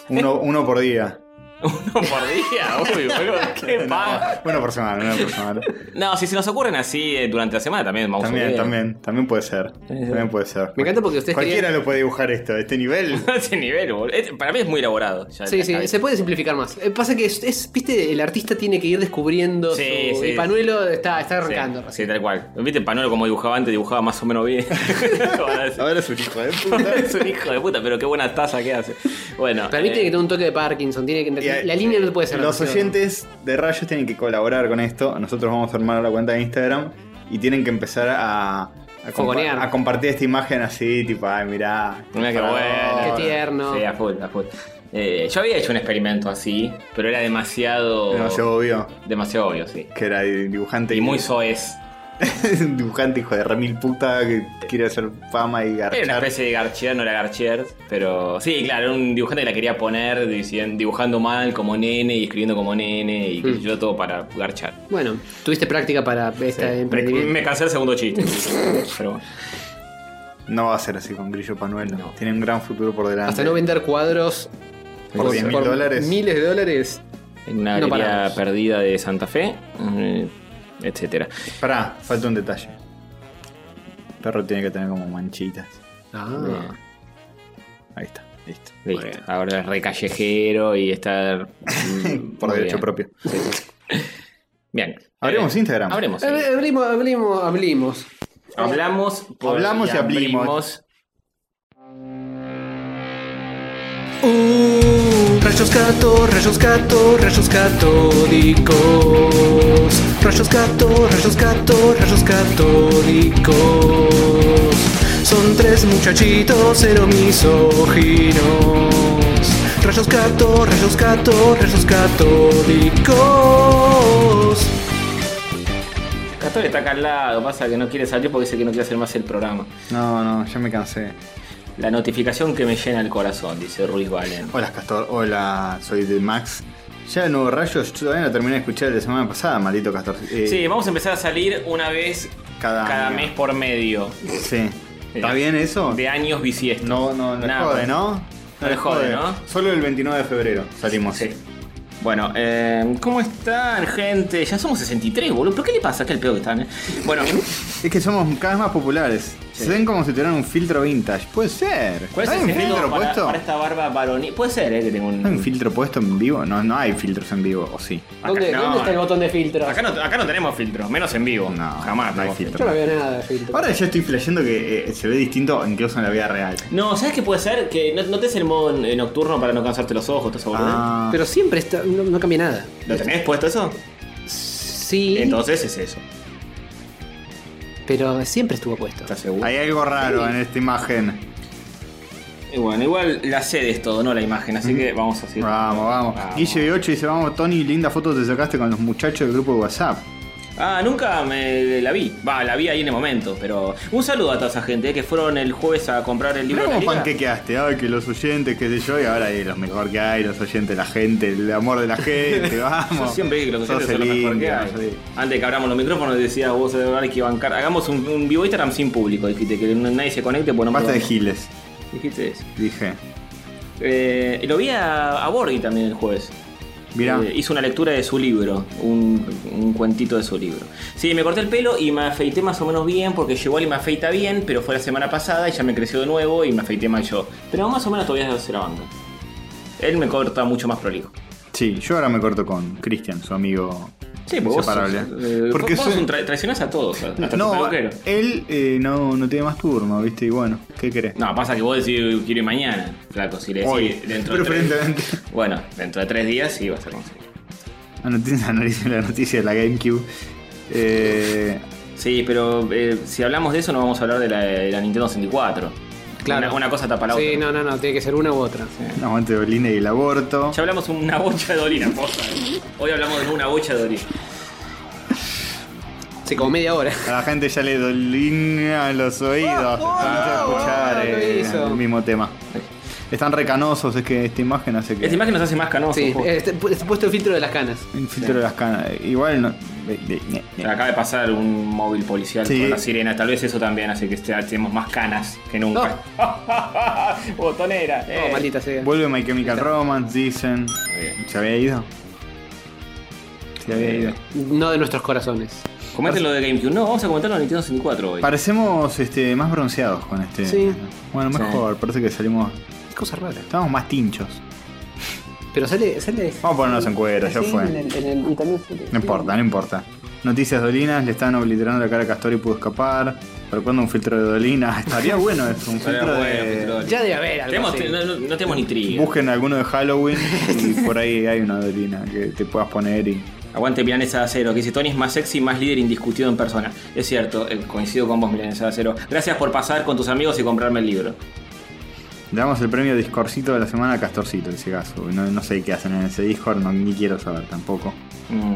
Uno, uno por día. Uno por día, uy, boludo, (laughs) qué No, paja. uno por semana, uno por semana. No, si se nos ocurren así eh, durante la semana también vamos a También, ver. también, también puede ser. También puede ser. Me encanta porque ustedes Cualquiera querían- lo puede dibujar esto, este nivel. (laughs) Ese nivel, boludo. Es- Para mí es muy elaborado. ya Sí, la sí, cabeza. se puede simplificar más. Eh, Pasa que es, es- viste, el artista tiene que ir descubriendo Sí, su... sí. Y Panuelo está, está Sí, arrancando. Sí, tal cual. ¿Viste Panuelo como dibujaba antes? Dibujaba más o menos bien. (laughs) Ahora es- Ahora es un hijo de puta. es un hijo de puta, pero qué buena taza que hace. Bueno. Para mí eh, tiene que tener un toque de Parkinson, tiene que Y la línea no puede ser Los oyentes de Rayos tienen que colaborar con esto. Nosotros vamos a armar la cuenta de Instagram y tienen que empezar a, a, compa- Fogonear. a compartir esta imagen así, tipo, ay, mirá. Mira qué bueno. Qué tierno. Sí, a full, a full. Eh, yo había hecho un experimento así, pero era demasiado. Demasiado obvio demasiado obvio, sí. que era dibujante Y muy soez. Un (laughs) dibujante hijo de remil puta que quiere hacer fama y Era una garchar. especie de Garchier, no era Garchier, pero sí, claro, era un dibujante que la quería poner diciendo- dibujando mal como nene y escribiendo como nene y Mm. yo todo para garchar. Bueno, tuviste práctica para Me, emprendimiento. me cansé el segundo chiste. (laughs) pero bueno. No va a ser así con Grillo Panuelo. No. Tiene un gran futuro por delante. Hasta no vender cuadros Por 10 mil dólares. miles de dólares. En una No galería paramos. perdida de Santa Fe, eh, etcétera. Pará, falta un detalle. El perro tiene que tener como manchitas. Ah. Ahí está, listo. Listo. Bueno. Ahora es re callejero y estar. (laughs) mm, Por derecho bien. propio. Bien. Abrimos Eh, Instagram. Abrimos. Abrimos, abrimos, abrimos. Hablamos. por- Hablamos y abrimos. abrimos. Uh, rayos gato, rayos gato, rayos catódicos. Rayos gato, rayos gato, rayos catódicos. Son tres muchachitos cero misóginos. Rayos gato, rayos gato, rayos catódicos. Castor está acá al lado, pasa que no quiere salir porque dice que no quiere hacer más el programa. No, no, ya me cansé. La notificación que me llena el corazón, dice Ruiz Valen. Hola Castor, hola, soy de Max. Ya el nuevo Rayos, yo todavía no terminé de escuchar la semana pasada, maldito Castor. Eh, Sí, vamos a empezar a salir una vez Cada cada, año. mes por medio. sí. ¿Está bien eso? De años bisiestos. No, no, no Nada. jode, ¿no? No le jode, ¿no? Solo el 29 de febrero salimos. Sí. Bueno, eh, ¿cómo están, gente? Ya somos 63, boludo. ¿Pero qué le pasa? ¿Qué el pedo que están? eh? Bueno, Es que somos cada vez más populares. Sí. Se ven como si tuvieran un filtro vintage. Puede ser. ¿cuál es ¿Hay el un filtro para, puesto? para esta barba varonil? Puede ser, ¿eh? Que tengo un... ¿Hay un filtro puesto en vivo? No, no hay filtros en vivo, ¿o sí? ¿Dónde, no, ¿dónde está el botón de filtro? Acá no, acá no tenemos filtro, menos en vivo. No, jamás no hay tenemos filtro. Yo no veo nada de filtro. Ahora ya estoy flasheando que eh, se ve distinto incluso en la vida real. No, ¿sabes qué puede ser? Que no, no te es el modo eh, nocturno para no cansarte los ojos, todo eso, boludo. Ah, Pero siempre está, no, no cambia nada. ¿Lo tenés puesto eso? Sí. Entonces es eso. Pero siempre estuvo puesto. ¿Estás seguro? Hay algo raro en esta imagen. Y bueno, igual la sede es todo, no la imagen, así que vamos a seguir. Vamos, vamos. Guille 8 dice, vamos, Tony, linda foto te sacaste con los muchachos del grupo de WhatsApp. Ah, nunca me la vi. Va, la vi ahí en el momento, pero un saludo a toda esa gente eh, que fueron el jueves a comprar el libro Mirá de la cómo panquequeaste, ay, que los oyentes, qué sé yo, y ahora hay los mejor que hay, los oyentes, la gente, el amor de la gente, (laughs) vamos. Yo siempre dije que los oyentes son lo el mejor que hay. sí. Antes que abramos los micrófonos decía vos de hay que bancar. Hagamos un, un vivo Instagram sin público, dijiste que nadie se conecte, pues no Basta de giles, Dijiste eso. dije. Eh, lo vi a, a Borghi también el jueves. Mirá. Eh, hizo una lectura de su libro, un, cuentito de su libro. Sí, me corté el pelo y me afeité más o menos bien, porque igual y me afeita bien, pero fue la semana pasada y ya me creció de nuevo y me afeité mal yo. Pero más o menos todavía se la banda. Él me corta mucho más prolijo. Sí, yo ahora me corto con Cristian, su amigo Sí, porque vos, eh, Porque vos soy- un tra- traicionás a todos, hasta tu No, peluquero. él eh, no, no tiene más turno, ¿viste? Y bueno, ¿qué querés? No, pasa que vos decís quiero ir mañana, flaco. Si le decís Hoy, dentro de tres, preferentemente. (laughs) Bueno, dentro de tres días sí vas a conseguir. La noticia, analice la noticia de la GameCube. Eh, Sí, pero eh, si hablamos de eso no vamos a hablar de la, de la Nintendo 64. Claro. Una, una cosa tapa la Sí, otra. no, no, no, tiene que ser una u otra. un aguante de Olina y el aborto. Ya hablamos una bocha de Dolina, posta. Hoy hablamos de una bocha de Dolina. Sí, como media hora. A la gente ya le dolina los oídos. Vamos a escuchar lo eh, hizo. el mismo tema. Están recanosos, es que esta imagen hace que. Esta imagen nos hace más canosos. Sí, este, este puesto el filtro de las canas. El filtro de las canas. Igual no. De- de- de- de- Acaba de pasar un móvil policial Sí. con la sirena. Tal vez eso también hace que este- tenemos más canas que nunca. (laughs) Botonera. eh. Oh, maldita sea. Vuelve My Chemical Romance, dicen. ¿Se había ido? Se había ido. No de nuestros corazones. Comenten lo de GameCube. No, vamos a comentar lo de Nintendo 64 hoy. Parecemos este, más bronceados con este. Sí. Bueno, mejor, parece que salimos. Es cosa rara. Estamos más tinchos. Pero sale. sale Vamos a ponernos en cuero, ya fue. en el- en el- y también sale- No importa, no importa. Noticias dolinas, le están obliterando la cara a Castor y pudo escapar. ¿Pero cuándo un filtro de dolina? (laughs) Estaría bueno eso, un Estaría filtro bueno, de. filtro de- Ya debe haber algo Tenemos- así. no, no- no tenemos ni trigger. Busquen alguno de Halloween (laughs) y por ahí hay una dolina que te puedas poner y. Aguante Milanesa de Acero, que dice Tony es más sexy, más líder indiscutido en persona. Es cierto, eh, coincido con vos, Milanesa de Acero. Gracias por pasar con tus amigos y comprarme el libro. Le damos el premio Discordcito de la semana a Castorcito, en ese caso. No, no sé qué hacen en ese Discord, no, ni quiero saber tampoco. Mm.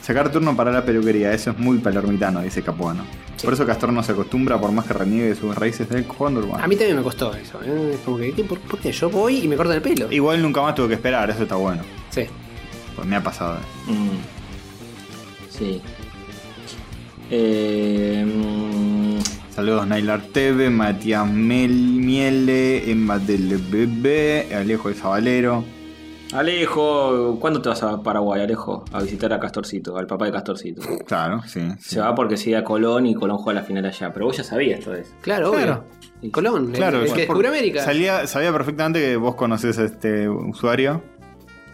Sacar turno para la peluquería, eso es muy palermitano, dice Capuano. Por eso Castor no se acostumbra, por más que reniegue de sus raíces del Condor. A mí también me costó eso. ¿eh? Como. ¿por, por qué? Yo voy y me cortan el pelo. Igual nunca más tuve que esperar, eso está bueno. Sí. Pues me ha pasado. Mm. Sí. Eh, Saludos Nailar TV, Matías Mel, Miele, Emma del Bebé, Alejo de Zabalero. Alejo, ¿cuándo te vas a Paraguay, Alejo? A visitar a Castorcito, al papá de Castorcito. Claro, sí. sí. Se va porque sigue a Colón y Colón juega la final allá. Pero vos ya sabías todo eso. Claro, Claro. obvio. Colón, Claro, el, que descubrió América. Salía, sabía perfectamente que vos conocés a este usuario.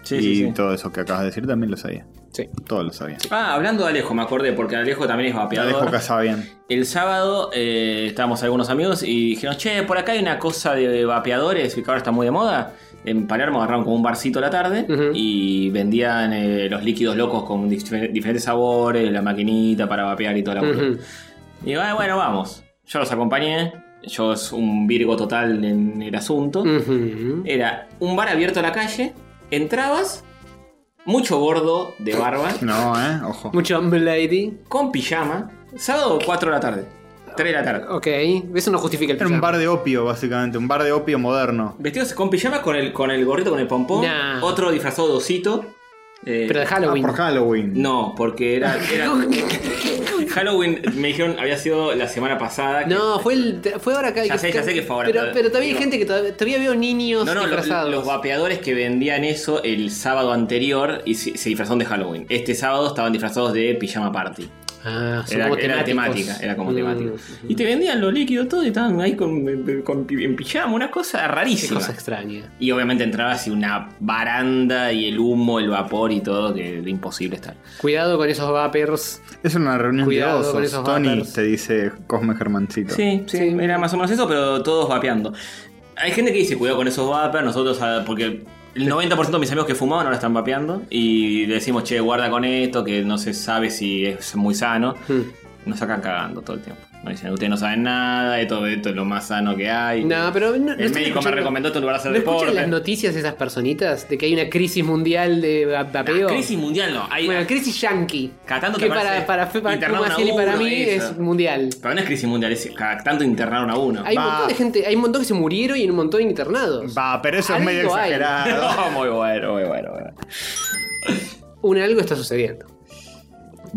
Sí, y sí, sí. todo eso que acabas de decir también lo sabía. Sí. Todo lo sabía. Ah, hablando de Alejo, me acordé, porque Alejo también es vapeador. Alejo casaba bien. El sábado eh, estábamos algunos amigos y dijeron, che, por acá hay una cosa de vapeadores que ahora está muy de moda. En Palermo agarraron como un barcito a la tarde y vendían eh, los líquidos locos con dif- diferentes sabores, la maquinita para vapear y toda la. Ujú. Y digo, "Ah, bueno, vamos. Yo los acompañé. Yo es un virgo total en el asunto. Era un bar abierto a la calle. Entrabas, mucho gordo de barba, No, eh, ojo. Mucho lady. con pijama. Sábado 4 de la tarde. 3 de la tarde. Ok. Eso no justifica el Era un bar de opio, básicamente. Un bar de opio moderno. Vestidos con pijama, con el, con el gorrito, con el pompón. Nah. Otro disfrazado de osito. Eh, Pero de Ah, Halloween. por Halloween. No, porque era, era- (laughs) (laughs) Halloween, me dijeron, había sido la semana pasada. que- No, fue, el, fue ahora acá. Ya sé, ya sé que fue ahora, Pero, pero- pero todavía hay gente que todavía, todavía veo niños No, no, los, disfrazados. los vapeadores que vendían eso el sábado anterior y se, se disfrazaron de Halloween. Este sábado estaban disfrazados de pijama party. Ah, Era, como era temática, era como Mm. temática. Y te vendían los líquidos todo y estaban ahí con, con- en pijama, una cosa Qué rarísima. cosa extraña. Y obviamente entrabas y una baranda y el humo, el vapor y todo, que era imposible estar. Cuidado con esos vapers. Es una reunión Tony vapers. te dice Cosme Germancito. Sí, sí, era más o menos eso, pero todos vapeando. Hay gente que dice, cuidado con esos vapers, nosotros, ah, porque el 90% de mis amigos que fumaban ahora están vapeando, y le decimos, che, guarda con esto, que no se sabe si es muy sano. Hmm. Nos sacan cagando todo el tiempo. Nos dicen, ustedes no saben nada, de todo esto es lo más sano que hay. No, pero no- el médico me recomendó este lugar a hacer ¿No escuchan deporte. las noticias esas personitas de que hay una crisis mundial de va- Nah, vapeo? crisis mundial no. Hay, Bueno, crisis yankee. Cada tanto que para, para, para, y para mí eso. es mundial. Pero no es crisis mundial, es cada tanto internaron a uno. Hay un montón de gente, hay un montón que se murieron y un montón internados. Va, pero eso es medio exagerado. (laughs) Muy bueno, muy bueno. muy bueno. Un algo está sucediendo.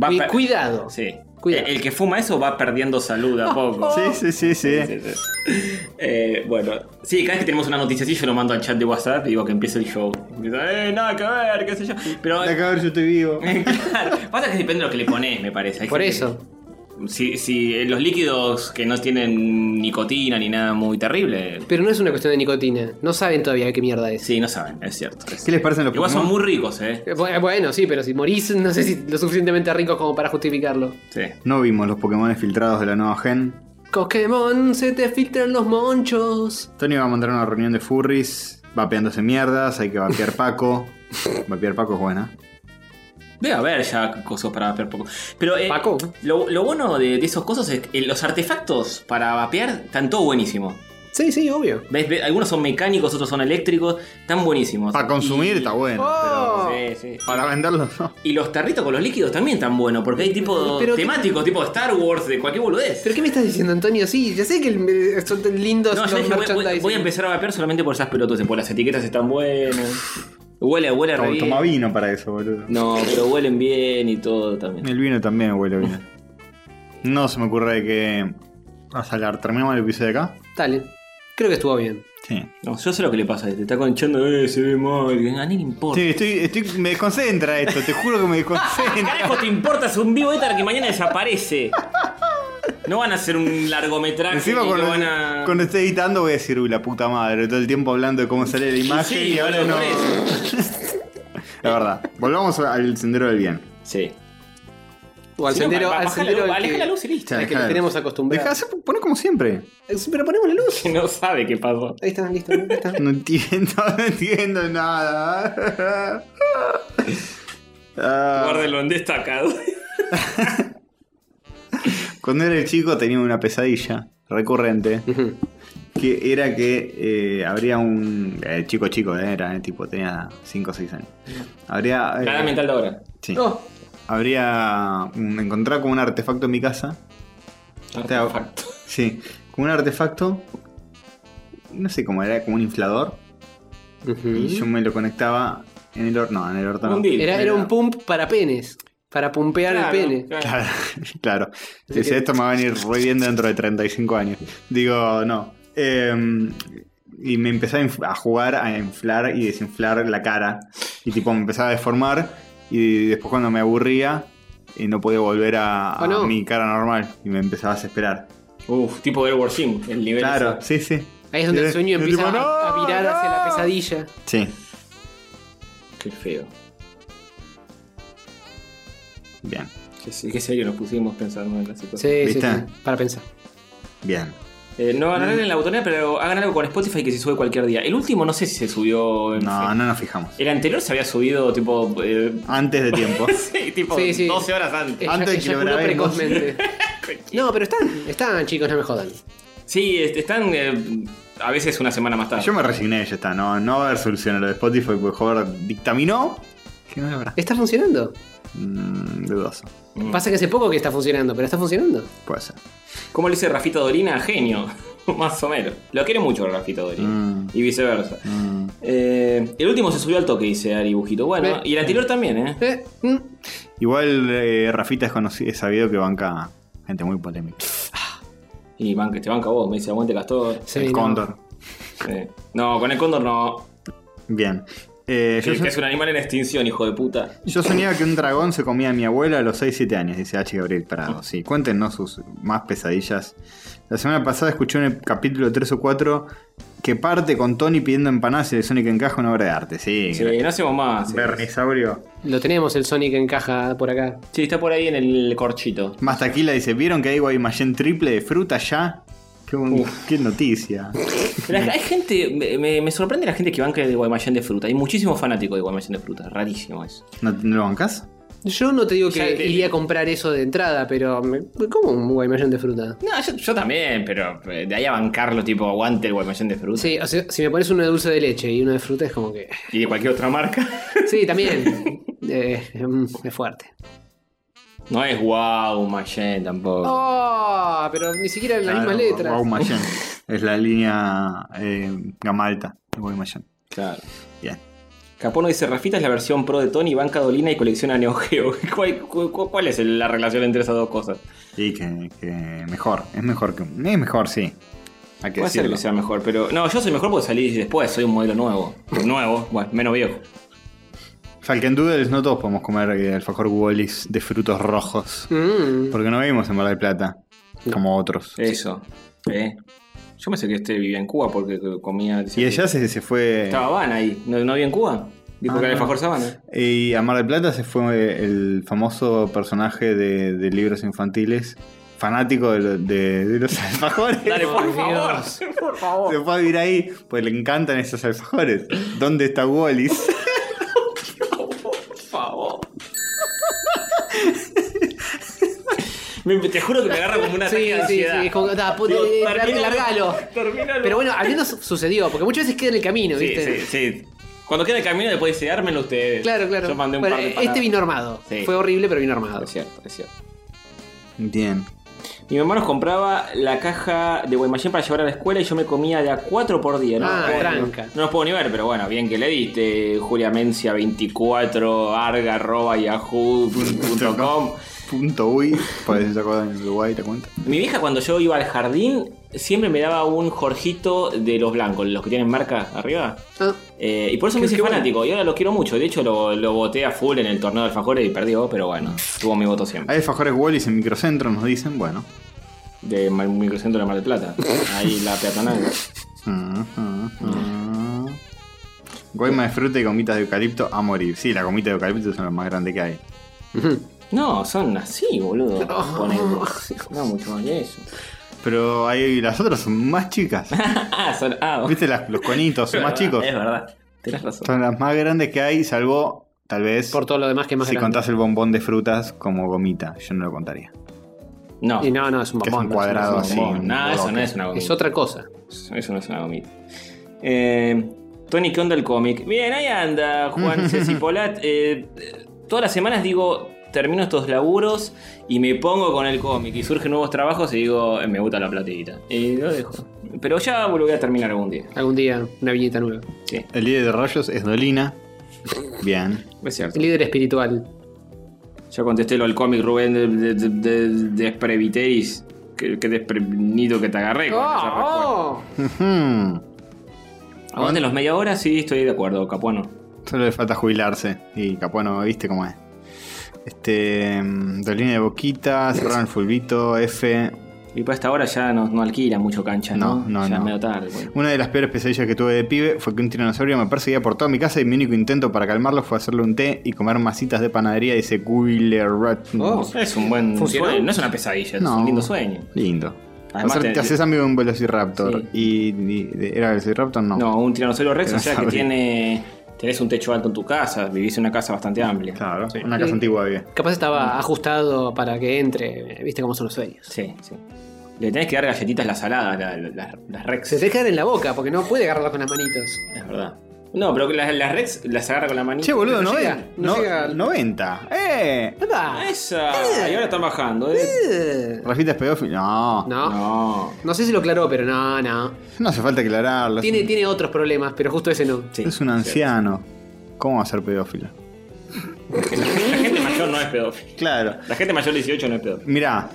Va Y cuidado. Sí. Cuidado. El, que fuma eso va perdiendo salud a (laughs) poco. Sí, sí, sí, sí. Sí, sí. Eh, bueno, sí, cada vez que tenemos una noticia así, yo lo mando al chat de WhatsApp y digo que empiece el show. Empieza, eh, nada que ver, qué sé yo. Pero. Hay que ver, yo estoy vivo. (laughs) claro, pasa que depende de lo que le pones, me parece. Hay Por gente eso. Si, si los líquidos que no tienen nicotina ni nada muy terrible. Pero no es una cuestión de nicotina. No saben todavía qué mierda es. Sí, no saben, es cierto. es- ¿Qué les parecen los Igual son muy ricos, eh. Eh, bu- Bueno, sí, pero si morís, no sé si lo suficientemente rico como para justificarlo. Sí. No vimos los Pokémon filtrados de la nueva gen. Pokémon, se te filtran los monchos. Tony va a mandar una reunión de furries, vapeándose mierdas, hay que vapear Paco. (laughs) vapear Paco es buena. Debe haber ya cosas para vapear poco. Pero eh, Paco. Lo, lo bueno de, de esos cosas es que los artefactos para vapear están todo buenísimos. Sí, sí, obvio. ¿Ves? Ve- Algunos son mecánicos, otros son eléctricos, están buenísimos. Para consumir Y- está bueno, Oh. Sí, sí. pero para venderlos no. Y los tarritos con los líquidos también están buenos, porque hay tipo Pero- temáticos, tipo Star Wars, de cualquier boludez. ¿Pero qué me estás diciendo, Antonio? Sí, ya sé que el- son lindos no, los yo dije, voy, voy- voy a empezar a vapear solamente por esas pelotas, porque las etiquetas están buenas. Huele, huele re Toma, bien. toma vino para eso, boludo. No, pero huelen bien y todo también. El vino también huele bien. (laughs) No se me ocurre de que. Vamos a hablar. ¿Terminamos el episodio acá? Dale. Creo que estuvo bien. Sí. No, yo sé lo que le pasa, te está conchando, eh, se ve mal, a nadie le importa. Sí, estoy, estoy, me desconcentra esto, te juro que me ¿Qué desconcentra. (laughs) carajo te importa? Es un vivo éter que mañana desaparece. No van a hacer un largometraje Encima y cuando, lo van a. cuando esté editando voy a decir, uy, la puta madre, todo el tiempo hablando de cómo sale la imagen Sí, y ahora no. (laughs) La verdad. Volvamos al sendero del bien. Sí. O al Si no, sendero, ba- al la sendero luz, al aleja que, la luz y listo. al que nos tenemos acostumbrados. Deja, poné como siempre. Eh, Pero ponemos la luz. (laughs) No sabe qué pasó. Ahí está, listo. (laughs) Ahí está. No entiendo, no entiendo nada. Ah, Guárdelo en destacado. (laughs) cuando era chico tenía una pesadilla recurrente que era que eh, habría un eh, chico chico eh, era eh, tipo tenía 5 o 6 años habría eh, La edad mental de ahora. sí. Oh, habría un, encontrar como un artefacto en mi casa Artefacto. sí como un artefacto no sé cómo era como un inflador y yo me lo conectaba en el horno no en el horno. Era, era un pump para penes. Para pumpear Claro, el pene. claro. Claro, (laughs) claro. Dice, esto me va a venir re bien dentro de 35 años. Digo, no. Eh, y me empecé a, jugar a inflar y desinflar la cara. Y tipo, me empezaba a deformar. Y después cuando me aburría, y no podía volver a, a Oh, no. mi cara normal. Y me empezaba a desesperar. Uf, tipo Edward Sim, el nivel. Claro, ese. sí, sí. Ahí es donde el sueño empieza tipo, a, a "No, virar hacia la no". pesadilla. Sí, Qué feo. Bien. Qué, se- qué serio nos pusimos pensando en la situación. Sí, sí, ¿Viste? sí. Para pensar. Bien. Eh, no hagan en la botonera, pero hagan algo con Spotify que se sube cualquier día. El último no sé si se subió. en No, fe- no nos fijamos. El anterior se había subido tipo. eh, Antes de tiempo. (laughs) sí, tipo Sí, sí. 12 horas antes. Antes de que lo grabemos. (laughs) no, pero están, están, chicos, no me jodan. Sí, est- están eh, a veces una semana más tarde. Yo me resigné, ya está. No, no va a haber solución a lo de Spotify porque Joder dictaminó que no lo habrá. ¿Está funcionando? Mm, dudoso. Mm. Pasa que hace poco que está funcionando, pero está funcionando. Puede ser. ¿Cómo le dice Rafita Dolina? Genio. (laughs) Más o menos. Lo quiere mucho Rafita Dolina. Mm. Y viceversa. Mm. Eh, el último se subió al toque, dice Ari Bujito. Bueno, Ve. y el anterior también, ¿eh? Eh, mm. Igual eh, Rafita es, conocido, es sabido que banca gente muy polémica. Y banca, te banca vos, me dice aguante Castor. Sí, el no. cóndor. Sí. No, con el cóndor no. Bien. Eh, yo, Que, so- que es un animal en extinción, hijo de puta. yo soñaba que un dragón se comía a mi abuela a los 6-7 años, dice H. Gabriel Prado. Sí, cuéntenos sus más pesadillas. La semana pasada escuché en el capítulo 3 o 4 que parte con Tony pidiendo empanadas y el Sonic encaja una obra de arte. Sí, Sí, no hacemos más. Bernisaurio. Lo tenemos el Sonic en caja por acá. Sí, está por ahí en el corchito. Más taquila dice, ¿vieron que hay Guaymallén triple de fruta ya? Qué, noticia. Hay gente, me, sorprende la gente que banca de Guaymallén de fruta. Hay muchísimos fanáticos de Guaymallén de fruta. Rarísimo eso. ¿No, no lo bancás? Yo no te digo que te- iría a comprar eso de entrada, pero me, como un guaymallén de fruta. No, yo, yo también, pero eh, de ahí a bancarlo, tipo, aguante el guaymallén de fruta. Sí, o sea, si me pones uno de dulce de leche y uno de fruta es como que. Y de cualquier otra marca. Sí, también. (laughs) Eh, es fuerte. No es wow, Mayen tampoco. Oh, pero ni siquiera en las Claro, mismas letras. Guaymallén. es la línea eh, gama alta de Guaymallén. Claro. Bien. Capono dice, Rafita es la versión pro de Tony, banca Dolina y colecciona Neo Geo. (laughs) ¿Cuál, cu- cu- cuál es la relación entre esas dos cosas? Y que, que mejor. Es mejor que. Es mejor, sí. Hay que Puede ser decirlo. que sea mejor, pero... No, yo soy mejor porque salí después, soy un modelo nuevo. Nuevo, bueno, menos viejo. Falken Doodles, no todos podemos comer eh, alfajor Wallis de frutos rojos. Mm. Porque no vivimos en Mar del Plata. Como otros. Eso. ¿eh? Yo me sé que este vivía en Cuba porque comía... Y ella se, se fue. Estaba Habana ahí, ¿no, no había en Cuba? Dijo Ah, que era alfajor Sabana. Y a Mar del Plata se fue el famoso personaje de, de libros infantiles, fanático de, lo- de- de los (laughs) alfajores. Dale, por Por favor. Por favor. Se fue a vivir ahí, pues le encantan esos alfajores. ¿Dónde está Wallis? (laughs) Por favor. Me- te juro que me agarra como una Sí, sí, ansiedad. sí. Como puta, Digo, eh, termina- largalo. termínalo. Pero bueno, al menos sucedió, porque muchas veces queda en el camino, Sí, ¿viste? sí, sí. Cuando queda el camino después dice, ármenlo ustedes. Claro, claro. Yo mandé un Bueno, par de este vino armado. Sí. Fue horrible, pero vino armado. Es cierto, es cierto. Bien. Mi mamá nos compraba la caja de Guaymallén para llevar a la escuela y yo me comía de a 4 por día. No, Ah, no, tranca. no los puedo ni ver, pero bueno, bien que le diste. Julia Mencia 24, arga, arroba, yahoo.com. (laughs) Punto uy, pues se acuerdan en Uruguay, te cuento. Mi vieja cuando yo iba al jardín siempre me daba un Jorgito de los blancos, los que tienen marca arriba. Ah, Eh, y por eso me hice bueno. fanático. Y ahora lo quiero mucho. De hecho, lo, lo voté a full en el torneo de alfajores y perdió, pero bueno, tuvo mi voto siempre. Hay alfajores Wallis en microcentro, nos dicen, bueno. De Microcentro de Mar del Plata. Ahí la peatonal. Mm, mm. Guayma de fruta y gomitas de eucalipto a morir. Sí, las gomitas de eucalipto son las más grandes que hay. (laughs) No, son así, boludo. (laughs) No. Mucho más que eso. Pero hay, las otras son más chicas. (laughs) ah, son. Ah, ¿Viste? Las- los conitos son más chicos. Es verdad. Tenés razón. Son las más grandes que hay, salvo tal vez Por todo lo demás que es más si grande. contás el bombón de frutas como gomita. Yo no lo contaría. No. Y no, no, es un Que es bombón. un no, cuadrado así. un No, eso no es una gomita. Es otra cosa. Eso no es una gomita. Eh, Tony, ¿qué onda el cómic? Bien, ahí anda, Juan (laughs) Ceci Polat. Eh, todas las semanas digo, termino estos laburos y me pongo con el cómic. Y surgen nuevos trabajos y digo, eh, me gusta la platita. Y lo dejo. Pero ya lo voy a terminar algún día. Algún día, una viñeta nueva. Sí, El líder de rayos es Dolina. Bien. es cierto. El líder espiritual. Ya contesté lo del cómic Rubén de, de, de, de- Despreviteris. Qué, qué desprevenido que te agarré con esa respuesta. ¡Oh! Ujú. Aguante los media hora, sí, estoy de acuerdo, Capuano. Solo le falta jubilarse. Y Capuano, ¿viste cómo es? Este. mm, Dolina de Boquita, cerraron el fulbito, F. Y para esta hora ya no, no alquila mucho cancha, ¿no? No, no, ya no. es medio tarde. bueno. Una de las peores pesadillas que tuve de pibe fue que un tiranosaurio me perseguía por toda mi casa y mi único intento para calmarlo fue hacerle un té y comer masitas de panadería y ese Wheeler Rat. Oh. Es un buen sueño, no es una pesadilla, es un lindo sueño. Lindo. Además, te- te, haces amigo de un Velociraptor. Sí. Y, y- ¿Era Velociraptor? No. No, un tiranosaurio rex, o sea que tiene. Tenés un techo alto en tu casa, vivís en una casa bastante amplia. Claro, una casa Sí. antigua había. Capaz estaba ajustado para que entre. ¿Viste cómo son los sueños? Sí, sí. Le tenés que dar galletitas las saladas, la- la- las, las rex. Se te quedan en la boca porque no puede agarrarlas con las manitos. Es verdad. No, pero que las, las rex las agarra con la manita. Che, boludo, no no llega, no llega al- 90. ¡Eh! ¡Epa! Esa. Y ahora están bajando, ¿eh? Eh. Rafita es pedófilo. No, no. No. No. No sé si lo aclaró, pero no, no. hace falta aclararlo. Tiene, un, tiene otros problemas, pero justo ese no. Sí, es un anciano. ¿Cómo va a ser pedófilo? La gente mayor no es pedófilo. Claro. La gente mayor de 18 no es pedófilo. Mirá,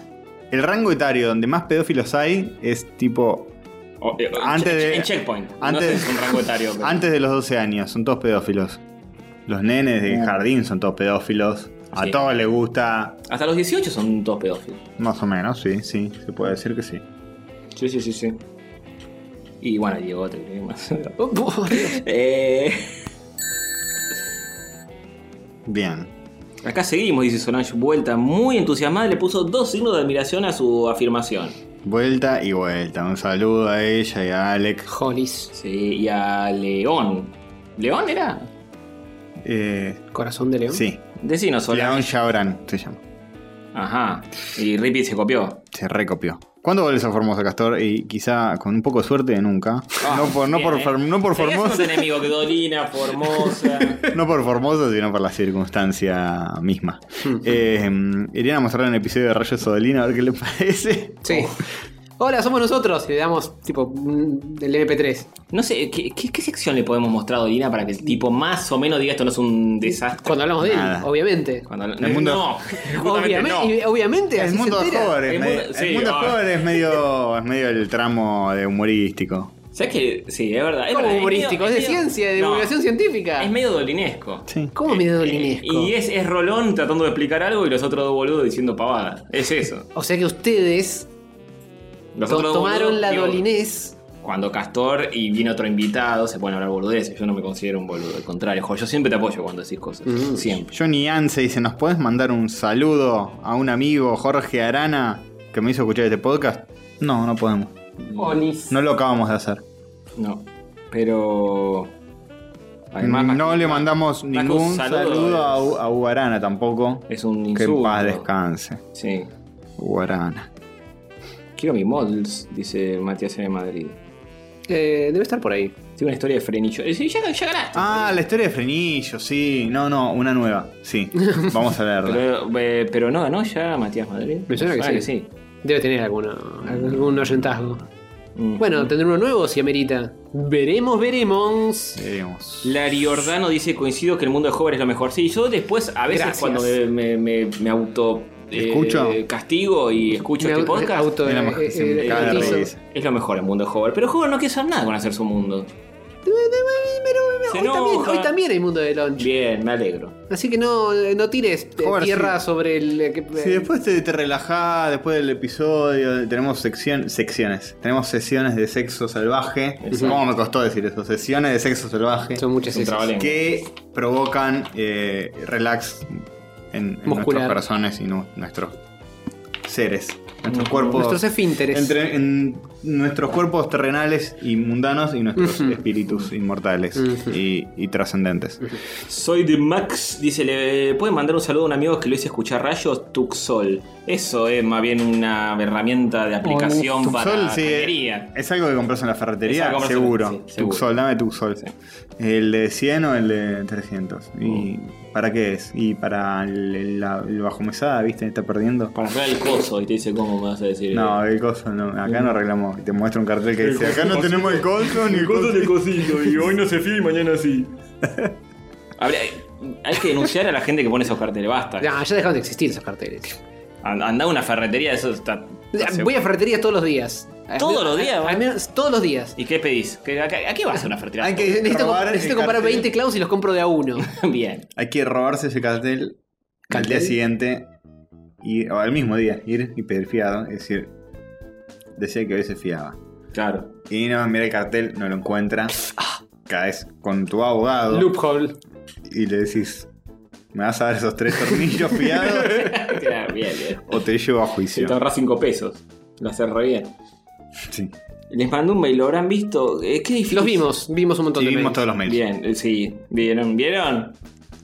el rango etario donde más pedófilos hay es tipo O- eh, Antes de- En checkpoint. no antes- sé si es un rango etario. pero- antes de los 12 años. Son todos pedófilos. Los nenes de jardín son todos pedófilos. A Sí. todos les gusta. Hasta los 18 son todos pedófilos. Más o menos, sí, sí. Se puede decir que sí. Sí, sí, sí, sí. Y bueno, te querés más. (laughs) Oh, eh, Bien. acá seguimos, dice Solange Vuelta, muy entusiasmada, le puso dos signos de admiración a su afirmación. Vuelta y vuelta. Un saludo a ella y a Alec. Hollis. Sí, y a León. ¿León era? Eh, Corazón de león. sí, Decinos, Solange. León Chabran se llama. Ajá. Y Rippy se copió. Se recopió. ¿Cuándo vuelves a Formosa, Castor? Y quizá con un poco de suerte, nunca. no por, no bien, por, eh. no por Formosa. un enemigo que Dolina, Formosa. (laughs) No por Formosa, sino por la circunstancia misma. eh, irían a mostrar un episodio de Rayos Sodolina a ver qué les parece. Sí. Hola, somos nosotros. Y le damos, tipo, el MP3. No sé, ¿qué, qué, qué sección le podemos mostrar a Dolina para que el tipo más o menos diga esto no es un desastre? Cuando hablamos de él, Nada. obviamente. Cuando El mundo- No, (laughs) Obviamente, no. y- obviamente El así mundo se de entera. Hover es El medio, mundo- el mundo ah. Hover es medio, es medio el tramo de humorístico. ¿Sabes qué? Sí, es verdad. es ¿Cómo verdad, humorístico? medio- Es de medio- ciencia, de No, divulgación científica. Es medio dolinesco. Sí. ¿Cómo medio dolinesco? Y es, es Rolón tratando de explicar algo y los otros dos boludos diciendo pavadas. Es eso. O sea que ustedes Tomaron boludos, la digo, dolinés. Cuando Castor y viene otro invitado, se pueden hablar boludeces. Yo no me considero un boludo, al contrario. Jo, Yo siempre te apoyo cuando decís cosas. Mm. Siempre. Johnny Anse dice, ¿nos podés mandar un saludo a un amigo, Jorge Arana, que me hizo escuchar este podcast? No, no podemos. Olis. No lo acabamos de hacer. No. Pero. Además, no que- le mandamos que ningún saludo, a, U- a Hugo Arana tampoco. Es un Que insulto. en paz descanse. Sí. Hugo Arana. Quiero mi models, dice Matías en Madrid. Eh, debe estar por ahí. Tiene una historia de frenillo. Eh, Sí, ya, ya ganaste. Ah, la historia de Frenillo, sí. No, no, una nueva. Sí. (laughs) Vamos a verla. Pero, eh, pero no ganó ya Matías Madrid. Me suena que sí. Debe tener alguno, algún oyentazgo. Mm. Bueno, tendré uno nuevo si amerita. Veremos, veremos. Veremos. Larry Ordano dice: Coincido que el mundo de Hover es lo mejor. Sí, yo después, a veces, Gracias. cuando me, me, me- me auto. Eh, ¿Escucho? castigo y escucho Me este au- podcast. auto- eh, se me eh, caga risa. Es lo mejor el mundo de Hover. Pero Hover no quiere hacer nada con hacer su mundo. Pero Se hoy también, enoja. hoy también hay mundo de launch. Bien, me alegro. Así que no, no tires eh, Joder, tierra sí. sobre el. eh, que- Si después te, te relajás, después del episodio, tenemos sección, secciones. Tenemos sesiones de sexo salvaje. Exacto. ¿Cómo me costó decir eso? Sesiones de sexo salvaje. Son muchas Es un esas. trabalengua. que provocan eh, relax en, en nuestros corazones y nu- nuestros seres. Nuestros cuerpos. Nuestros esfínteres. entre, en nuestros cuerpos terrenales y mundanos y nuestros espíritus inmortales y, y trascendentes. Soy de Max, dice, ¿le pueden mandar un saludo a un amigo que lo hice escuchar rayos? Tuxol. Eso es más bien una herramienta de aplicación para Tuxol, sí, cañería. es algo que compras en la ferretería, en- seguro. sí, seguro. Tuxol, dame Tuxol. Sí. ¿El de 100 o el de 300? ¿Y Mm. Para qué es? ¿Y para el, el- la- el bajo mesada, viste? ¿Está perdiendo? Para arreglar el coso y te dice cómo me vas a decir. No, el coso no. Acá no arreglamos. Te muestra un cartel que dice: Acá no tenemos el coso ni el coso. cosito y hoy no se fía y mañana sí. (laughs) Habría- hay que denunciar a la gente que pone esos carteles, basta. Ya, ya dejaron de existir esos carteles. And- Anda a una ferretería, eso está. Voy a ferreterías todos los días. ¿Todos los días? Al menos todos los días. ¿Y qué pedís? ¿Qué- a, qué- a qué vas a una (laughs) ferretería? Hay que Necesito, robar el necesito comprar cartel. 20 clavos y los compro de a uno. (laughs) Bien. Hay que robarse ese cartel, al ¿Cartel? día siguiente y, o al mismo día ir y pedir fiado. Es decir, decía que hoy se fiaba. Claro. Y no mira el cartel, no lo encuentra. Caes con tu abogado Loophole. y le decís: ¿Me vas a dar esos tres tornillos fiados (laughs) Claro, bien, bien. o te llevo a juicio? te ahorras 5 pesos. Lo haces re bien. Sí. Les mandó un mail, ¿lo habrán visto? Qué difícil. Los vimos, vimos un montón Sí, de vimos mails. todos los mails. Bien, sí. ¿Vieron? ¿Vieron?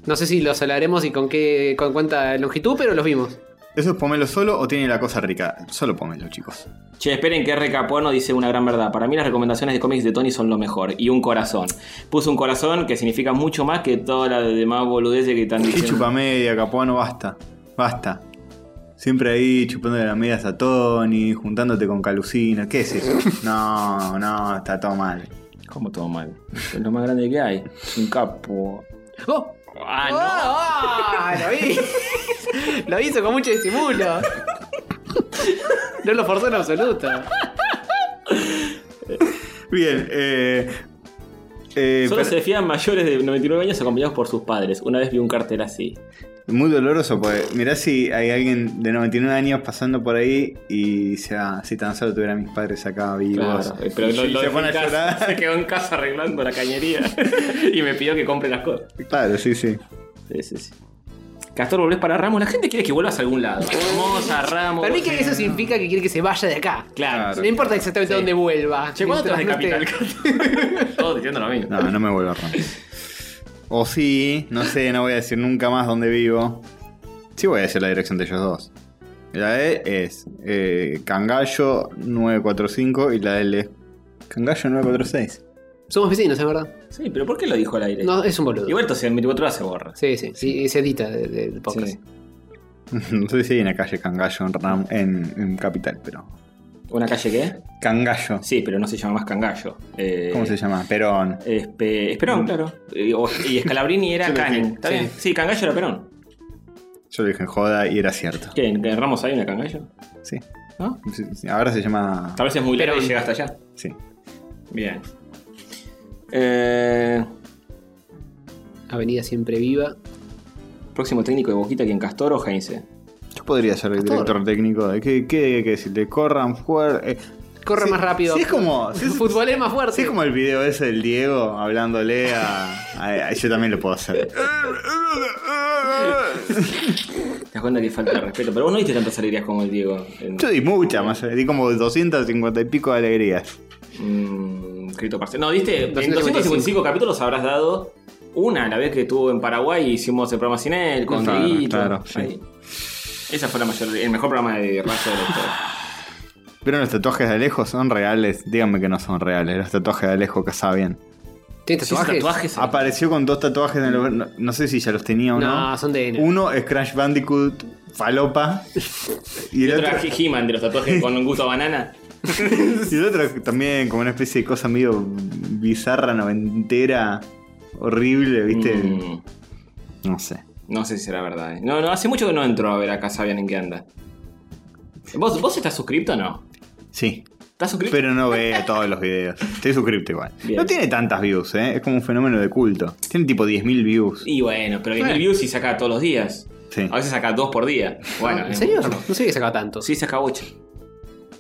No sé si los hablaremos y con qué con cuánta longitud, pero los vimos. ¿Eso es pomelo solo o tiene la cosa rica? Solo pomelo, chicos. Che, esperen que R. Capuano dice una gran verdad. Para mí las recomendaciones de cómics de Tony son lo mejor. Y un corazón. Puso un corazón que significa mucho más que todas las demás boludeces que están Qué diciendo. chupa media, Capuano, basta. Basta. Siempre ahí chupándole las medias a Tony, juntándote con Calucina. ¿Qué es eso? (laughs) No, no, está todo mal. ¿Cómo todo mal? Es lo más grande que hay. Un capo. ¡Oh! Ah, no. ¡Ah! ¡Lo vi! (laughs) lo hizo con mucho disimulo. No lo forzó en absoluto. Bien, eh. Eh, Solo pero- se fían mayores de 99 años acompañados por sus padres. Una vez vi un cartel así. Muy doloroso, porque mirá si hay alguien de 99 años pasando por ahí y dice, ah, si tan solo tuviera a mis padres acá vivos. Claro, eh, pero y lo, lo se pone a casa, llorar. (laughs) se quedó en casa arreglando la cañería (laughs) y me pidió que compre las cosas. Claro, sí, sí. Sí, sí, sí. Castor, volvés para Ramos. La gente quiere que vuelvas a algún lado. Hermosa, Ramos. Para mí que eso significa que quiere que se vaya de acá. Claro. No importa exactamente Sí. dónde vuelva. Che, ¿cuándo te vas de Capital? (laughs) Todos diciendo lo mismo. No, no me vuelvo a romper. O sí, no sé, no voy a decir nunca más dónde vivo. Sí voy a decir la dirección de ellos dos. La E es eh, Cangallo 945 y la L es Cangallo 946. Somos vecinos, es verdad. Sí, pero ¿por qué lo dijo al aire? No, es un boludo. Igual esto en 24 horas se borra. Sí, sí, sí, y se edita de- de- del podcast. Sí. (laughs) No sé si hay una calle Cangallo en, Ram- en, en Capital, pero. ¿Una calle qué? Cangallo. Sí, pero no se llama más Cangallo. Eh, ¿Cómo se llama? Perón. es Pe- es Perón, claro. Eh, o- y Scalabrini era (laughs) Yo lo dije, Canning. ¿Está sí. bien? Sí, Cangallo era Perón. Yo lo dije en joda y era cierto. ¿Qué? ¿En Ramos hay una Cangallo? Sí. ¿No? Sí, sí, Ahora se llama. Tal vez es muy largo y Perón. llega hasta allá. Sí. Bien. Eh, Avenida Siempre Viva. próximo técnico de Boquita, ¿quién? ¿Castor o Heinze? Yo podría ser el Castor. director técnico de que, que, que si le corran fuerte. Corre Sí, más rápido. sí, es como- (laughs) sí, Fútbol es más fuerte. Sí, es como el video ese del Diego hablándole a, a- a- Yo también lo puedo hacer. Te das cuenta que falta de respeto. Pero vos no diste tantas alegrías como el Diego. En, Yo di mucha más, di como 250 y pico de alegrías. Mm, Cripto Parcial. No, diste. En 255 255 capítulos habrás dado una, la vez que estuvo en Paraguay y hicimos el programa sin él, con Claro, Dieguito. claro, sí. Ahí. Esa fue la mayor, el mejor programa de rayo de la historia. Pero los tatuajes de Alejo son reales. Díganme que no son reales. Los tatuajes de Alejo. ¿Tienes ¿Sí, tatuajes? tatuajes? Apareció con dos tatuajes en el- no, no sé si ya los tenía o no. No, son de N. Uno es Crash Bandicoot Falopa. Y (laughs) Y el otro otro, era He-Man de los tatuajes con un gusto a banana. (laughs) y el otro también como una especie de cosa medio bizarra, noventera, horrible, ¿viste? Mm, No sé. no sé si será verdad. eh. No, no, hace mucho que no entro a ver acá Sabian en qué anda. ¿Vos, ¿Vos estás suscripto o no? Sí. ¿Estás suscrito? Pero no veo todos los videos. Estoy suscripto igual. Bien. No tiene tantas views, ¿eh? Es como un fenómeno de culto. Tiene tipo 10.000 views. Y bueno, pero 10.000 views y saca todos los días. Sí. A veces saca dos por día. (laughs) Bueno, ¿En serio? No sé que sacaba tanto. Sí, saca 8.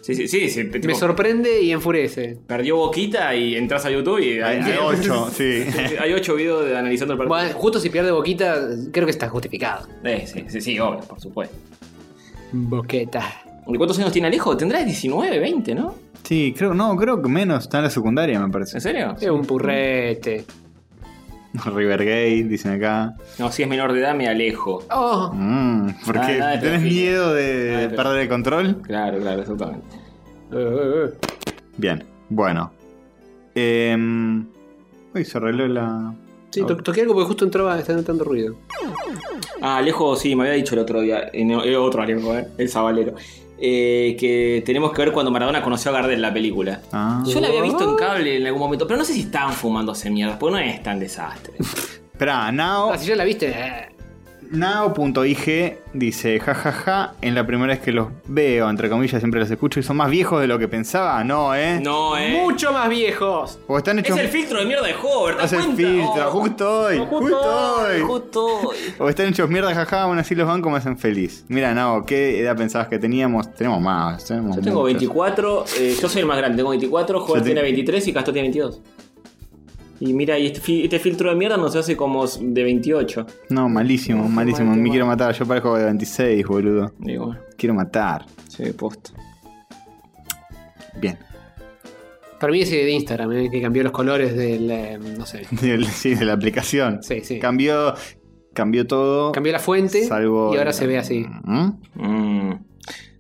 Sí, sí, sí. sí, tipo, Me sorprende y enfurece. perdió boquita y entras a YouTube y Hay, hay 8, sí. (laughs) Hay 8 videos de analizando el partido. Bueno, justo si pierde boquita, creo que está justificado. Eh, sí, sí, sí, obvio, por supuesto. Boqueta. ¿Y cuántos años tiene Alejo? Tendrá 19, 20, ¿no? Sí, creo, no, creo que menos. Está en la secundaria, me parece. ¿En serio? Es un purrete. (laughs) Rivergate, dicen acá. No, si es menor de edad me alejo. Oh, Mm, ¿Por qué? nada ¿Tenés miedo de Nada perder el control? Claro, claro, exactamente. eh, eh, eh. Bien, bueno. Em, uy, se arregló la. Sí, to- toqué algo porque justo entraba, está notando ruido. Ah, Alejo, sí, me había dicho el otro día, eh, eh, otro Alejo, eh, el Zabalero, eh, que tenemos que ver cuando Maradona conoció a Gardel la película. Ah. Yo la había visto en cable en algún momento, pero no sé si estaban fumándose mierdas, porque no es tan desastre. (laughs) Esperá, Nao. Ah, si ya la viste. Nao.ig dice, jajaja, en la primera vez que los veo, entre comillas, siempre los escucho y son más viejos de lo que pensaba. No, ¿eh? No, eh. Mucho más viejos. O están Es el filtro de mierda de Hover, ¿te Es el filtro, Oh, justo hoy, justo, justo hoy. Justo hoy. O están hechos mierda, jaja, aún así los bancos me hacen feliz. Mira, Nao, ¿qué edad pensabas que teníamos? Tenemos más. tenemos Yo tengo muchos. 24, eh, yo soy el más grande, tengo 24, Joder Yo te- tiene 23 y Castor tiene 22. Y mira, y este, fi- este filtro de mierda nos hace como de 28. No, malísimo, malísimo. Me quiero matar. Yo parezco de 26, boludo. Digo, Quiero matar. sí, posta. Bien. Para mí ese de Instagram, eh, que cambió los colores del. eh, no sé. (laughs) Del- sí, de la aplicación. Sí, sí. Cambió, cambió todo. Cambió la fuente Salvo. y ahora se ve así. ¿Mm? Mm.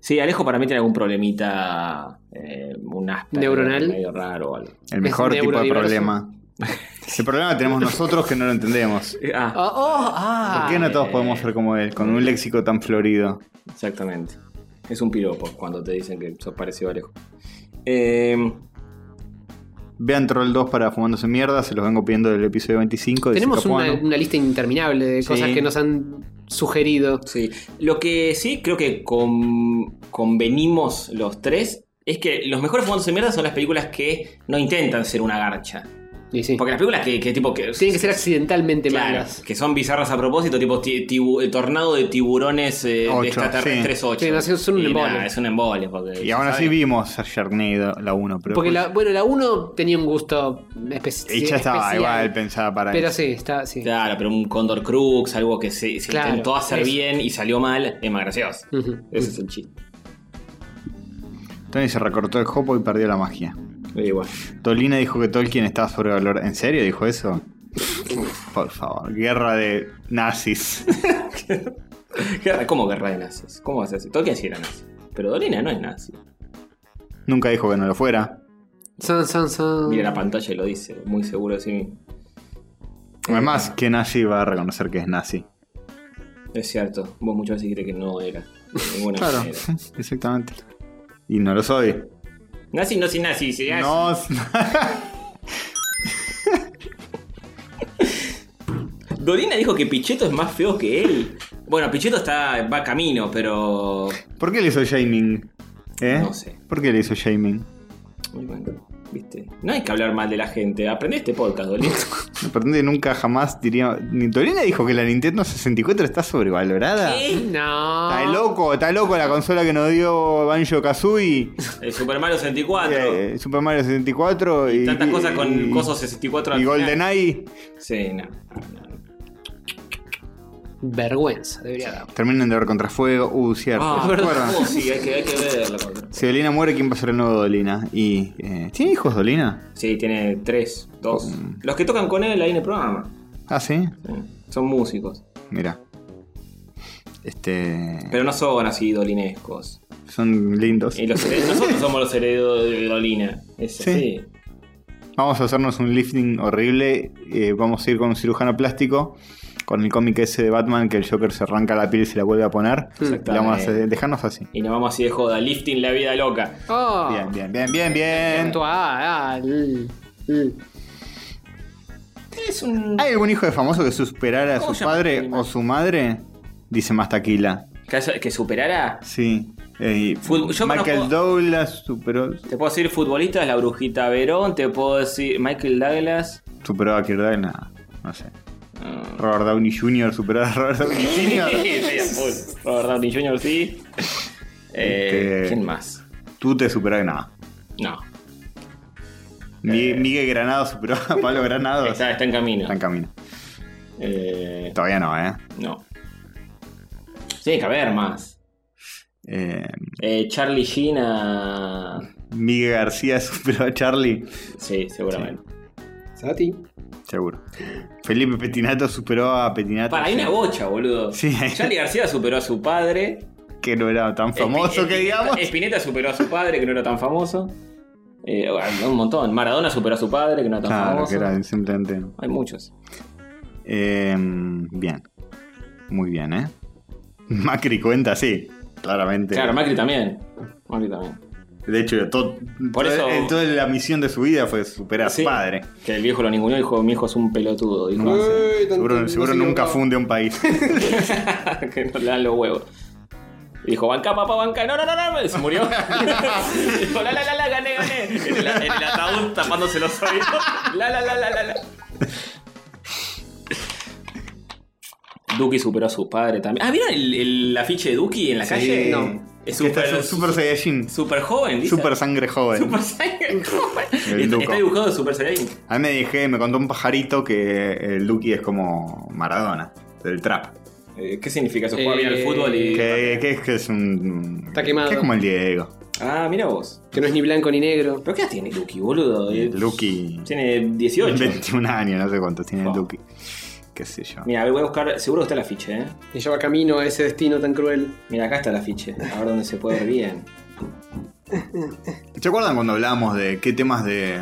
Sí, Alejo para mí tiene algún problemita, eh, un Asperger ¿Neuronal? medio raro o algo. El mejor tipo de neurodiverso. problema. El problema que tenemos nosotros que no lo entendemos. (laughs) Ah, Oh, oh, ah. ¿Por qué no todos eh. podemos ser como él, con un léxico tan florido? exactamente. Es un piropo cuando te dicen que sos parecido a Alejo. Eh, Vean Troll 2 para Fumándose Mierda, se los vengo pidiendo del episodio 25 de Tenemos una, lista interminable de Sí. cosas que nos han sugerido. Sí, lo que sí creo que con- convenimos los tres es que los mejores fondos de mierda son las películas que no intentan ser una garcha. Y sí. Porque las películas que, que tipo que. Tienen que ser accidentalmente Claro, malas. que son bizarras a propósito, tipo ti- tibu- el tornado de tiburones eh, Ocho, de extraterrestres 8. Sí, no, son un embole. es un embole. Porque, Y aún así vimos a Sharknado, la 1, pero. Porque después- la, bueno, la 1 tenía un gusto especial. y ya estaba igual pensada para Pero eso. sí, está, sí. Claro, pero un Condor Crux, algo que se, se Claro, intentó hacer eso. bien y salió mal, es más gracioso. Ujú. Ese es el chiste. Tony se recortó el jopo y perdió la magia. Y bueno. Tolina dijo que Tolkien estaba sobrevalorado. ¿En serio dijo eso? Por favor, guerra de nazis. Guerra- ¿Cómo guerra de nazis? ¿Cómo vas a decir? Tolkien sí era nazi. Pero Dolina no es nazi. Nunca dijo que no lo fuera. San, san, san. Mira la pantalla y lo dice, muy seguro de sí mismo. Además, ¿qué nazi va a reconocer que es nazi? Es cierto, vos muchas veces crees que no era. De ninguna Claro, manera. (laughs) exactamente. Y no lo soy. Nazi no si nazi, si nazi. No. Dolina (laughs) dijo que Pichetto es más feo que él. Bueno, Pichetto está, va camino, pero. ¿Por qué le hizo shaming? ¿Eh? No sé. ¿Por qué le hizo shaming? Muy bueno, viste. No hay que hablar mal de la gente. Aprende este podcast, Dolina. (laughs) Me pretende nunca jamás diría. Ni Torina dijo que la Nintendo 64 está sobrevalorada. No. Está loco, está loco la consola que nos dio Banjo Kazooie. El Super Mario 64. eh, Super Mario 64 y. Tantas cosas con y- cosos 64 al Y. GoldenEye. Sí, no. Vergüenza, debería dar. Terminan de ver contra fuego. Uh, cierto. Ah, oh, sí, hay que, hay que verla. Si Dolina muere, ¿quién va a ser el nuevo Dolina? Y. eh, ¿Tiene hijos Dolina? Sí, tiene tres, dos. Mm. Los que tocan con él ahí en el programa. Ah, sí. Sí, Son músicos. Mira. Este. Pero no son así dolinescos. Son lindos. Y los nosotros somos los herederos de Dolina. Es Sí. así. Vamos a hacernos un lifting horrible. eh, vamos a ir con un cirujano plástico. Con el cómic ese de Batman que el Joker se arranca la piel y se la vuelve a poner. Le vamos a hacer- dejarnos así. Y nos vamos así de joda. Lifting la vida loca. Oh. Bien, bien, bien, bien, bien. Tú, ah, ah, l- l- Es un. ¿Hay algún hijo de famoso que superara a ¿Cómo su se llama padre animal? o su madre? Dice más taquila. Que, que superara. Sí. Eh, y Fut- yo Michael conozco- Douglas superó, Te puedo decir futbolistas, la brujita Verón. Te puedo decir Michael Douglas. superó a Kirk Douglas. No sé. Robert Downey Jr. superó a Robert Downey Jr. sí, a full. Robert Downey Jr. sí. Eh, Este- ¿Quién más? Tú te superó a nada. No. Mi- Miguel Granado superó a Pablo Granado. Está, está en camino. Está en camino. Eh, Todavía no, ¿eh? no. Tiene que haber más. Eh, Eh, Charlie Sheen a. Miguel García superó a Charlie. Sí, seguramente. Sati. Seguro. Felipe Petinato superó a Petinato. Para, hay una bocha, boludo. Sí. Charlie García superó a su padre. Que no era tan famoso Espi- que Espineta- digamos. Spinetta superó a su padre, que no era tan famoso. Eh, un montón. Maradona superó a su padre, que no era tan Claro, famoso. que era simplemente. Hay muchos. Eh, bien. Muy bien, ¿eh? Macri cuenta, sí. Claramente. Claro, Macri también. Macri también. De hecho, todo, Por toda- eso- toda la misión de su vida fue superar a su Sí. padre. Que el viejo lo ninguneó y dijo, mi hijo es un pelotudo. Dijo. Uy, Seguro, no seguro se nunca equivocaba. funde un país. (laughs) que no le dan los huevos. Y dijo, banca, papá, banca. No, no, no, no. Se murió. (laughs) dijo, la, la, la, la, gané, gané. En el, en el ataúd tapándose los oídos. La, la, la, la, la, la. Duki superó a su padre también. Ah, ¿vieron el, el afiche de Duki en la calle? no. Es súper Super Saiyajin. super joven, dice. Super sangre joven. Super Saiyan joven. El Está, está dibujado de Super Saiyan. A mí me dije, me contó un pajarito que el Duki es como Maradona, del trap. Eh, ¿Qué significa eso? Juega bien al Eh, fútbol y. Que, que es que es un. Está quemado. Que es como el Diego. Ah, mira vos. Que no es ni blanco ni negro. ¿Pero qué edad tiene Duki, boludo? Eh, El Duki. Tiene 18. 21 (laughs) años, no sé cuántos tiene el Oh. Duki. Qué sé yo. Mira, a ver, voy a buscar. Seguro que está el afiche, ¿eh? Y lleva camino a ese destino tan cruel. Mira, acá está el afiche. A ver dónde se puede ver bien. ¿Se acuerdan cuando hablábamos de qué temas de,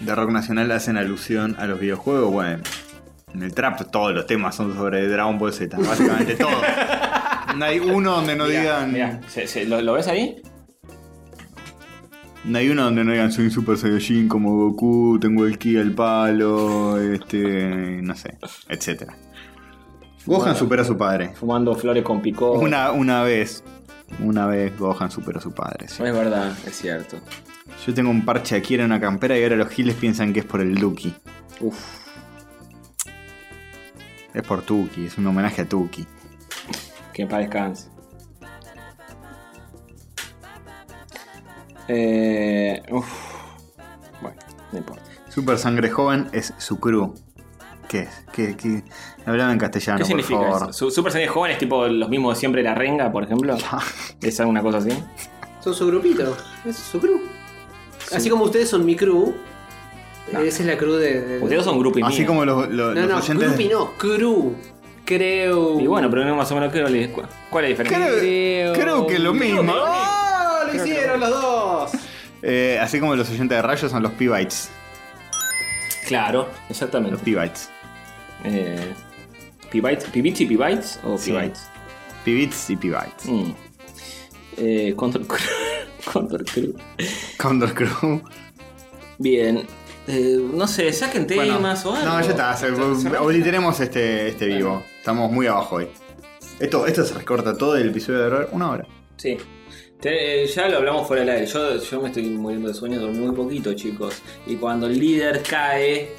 de rock nacional hacen alusión a los videojuegos? Bueno, en el trap todos los temas son sobre Dragon Ball Z, básicamente todo. (laughs) No hay uno donde no Mirá, digan. mirá, ¿se- se- lo, lo ves ahí? No hay uno donde no digan soy Super Saiyajin como Goku, tengo el ki al palo, este. no sé, etcétera. Gohan supera a su padre. Fumando flores con picó. Una, una vez. Una vez Gohan superó a su padre. sí. Es verdad, es cierto. Yo tengo un parche aquí en una campera y ahora los giles piensan que es por el Duki. Uf, Es por Tuki, es un homenaje a Tuki. que paz descanse. Eh, uf. Bueno, no importa. Super Sangre Joven es su crew. ¿Qué es? ¿Qué, qué? Hablaba en castellano, ¿Qué por significa favor. eso? Super Saiyan joven es tipo los mismos de siempre la renga, por ejemplo. (laughs) ¿Es alguna cosa así? Son su grupito. Es su crew. Así como ustedes son mi crew, Esa es la cruz de. de- Ustedes son grupo y Así como los, los- No, los no, oyentes. Grupi no, Cru. Creo. Y bueno, pero no más o menos creo. ¿Cuál es la diferencia? Creo, creo que lo mismo. ¡Lo los dos! Eh, así como los oyentes de rayos son los P-Bytes. Claro, Los exactamente. P-Bytes. Eh, ¿P-Bytes? ¿P-Bits y P-Bytes? ¿O Sí. P-Bytes? P-Bits y P-Bytes. Mm. Eh, Condor Crew. (laughs) Condor Crew. Condor Crew. Bien. Eh, no sé, saquen Bueno, temas o algo. no, ya está. se- obliteremos este, este vivo. Estamos muy abajo hoy. Esto, esto se recorta todo el episodio de horror una hora. Sí. Te- eh, ya lo hablamos fuera del aire. Yo, yo me estoy muriendo de sueño, dormí muy poquito, chicos. Y cuando el líder cae,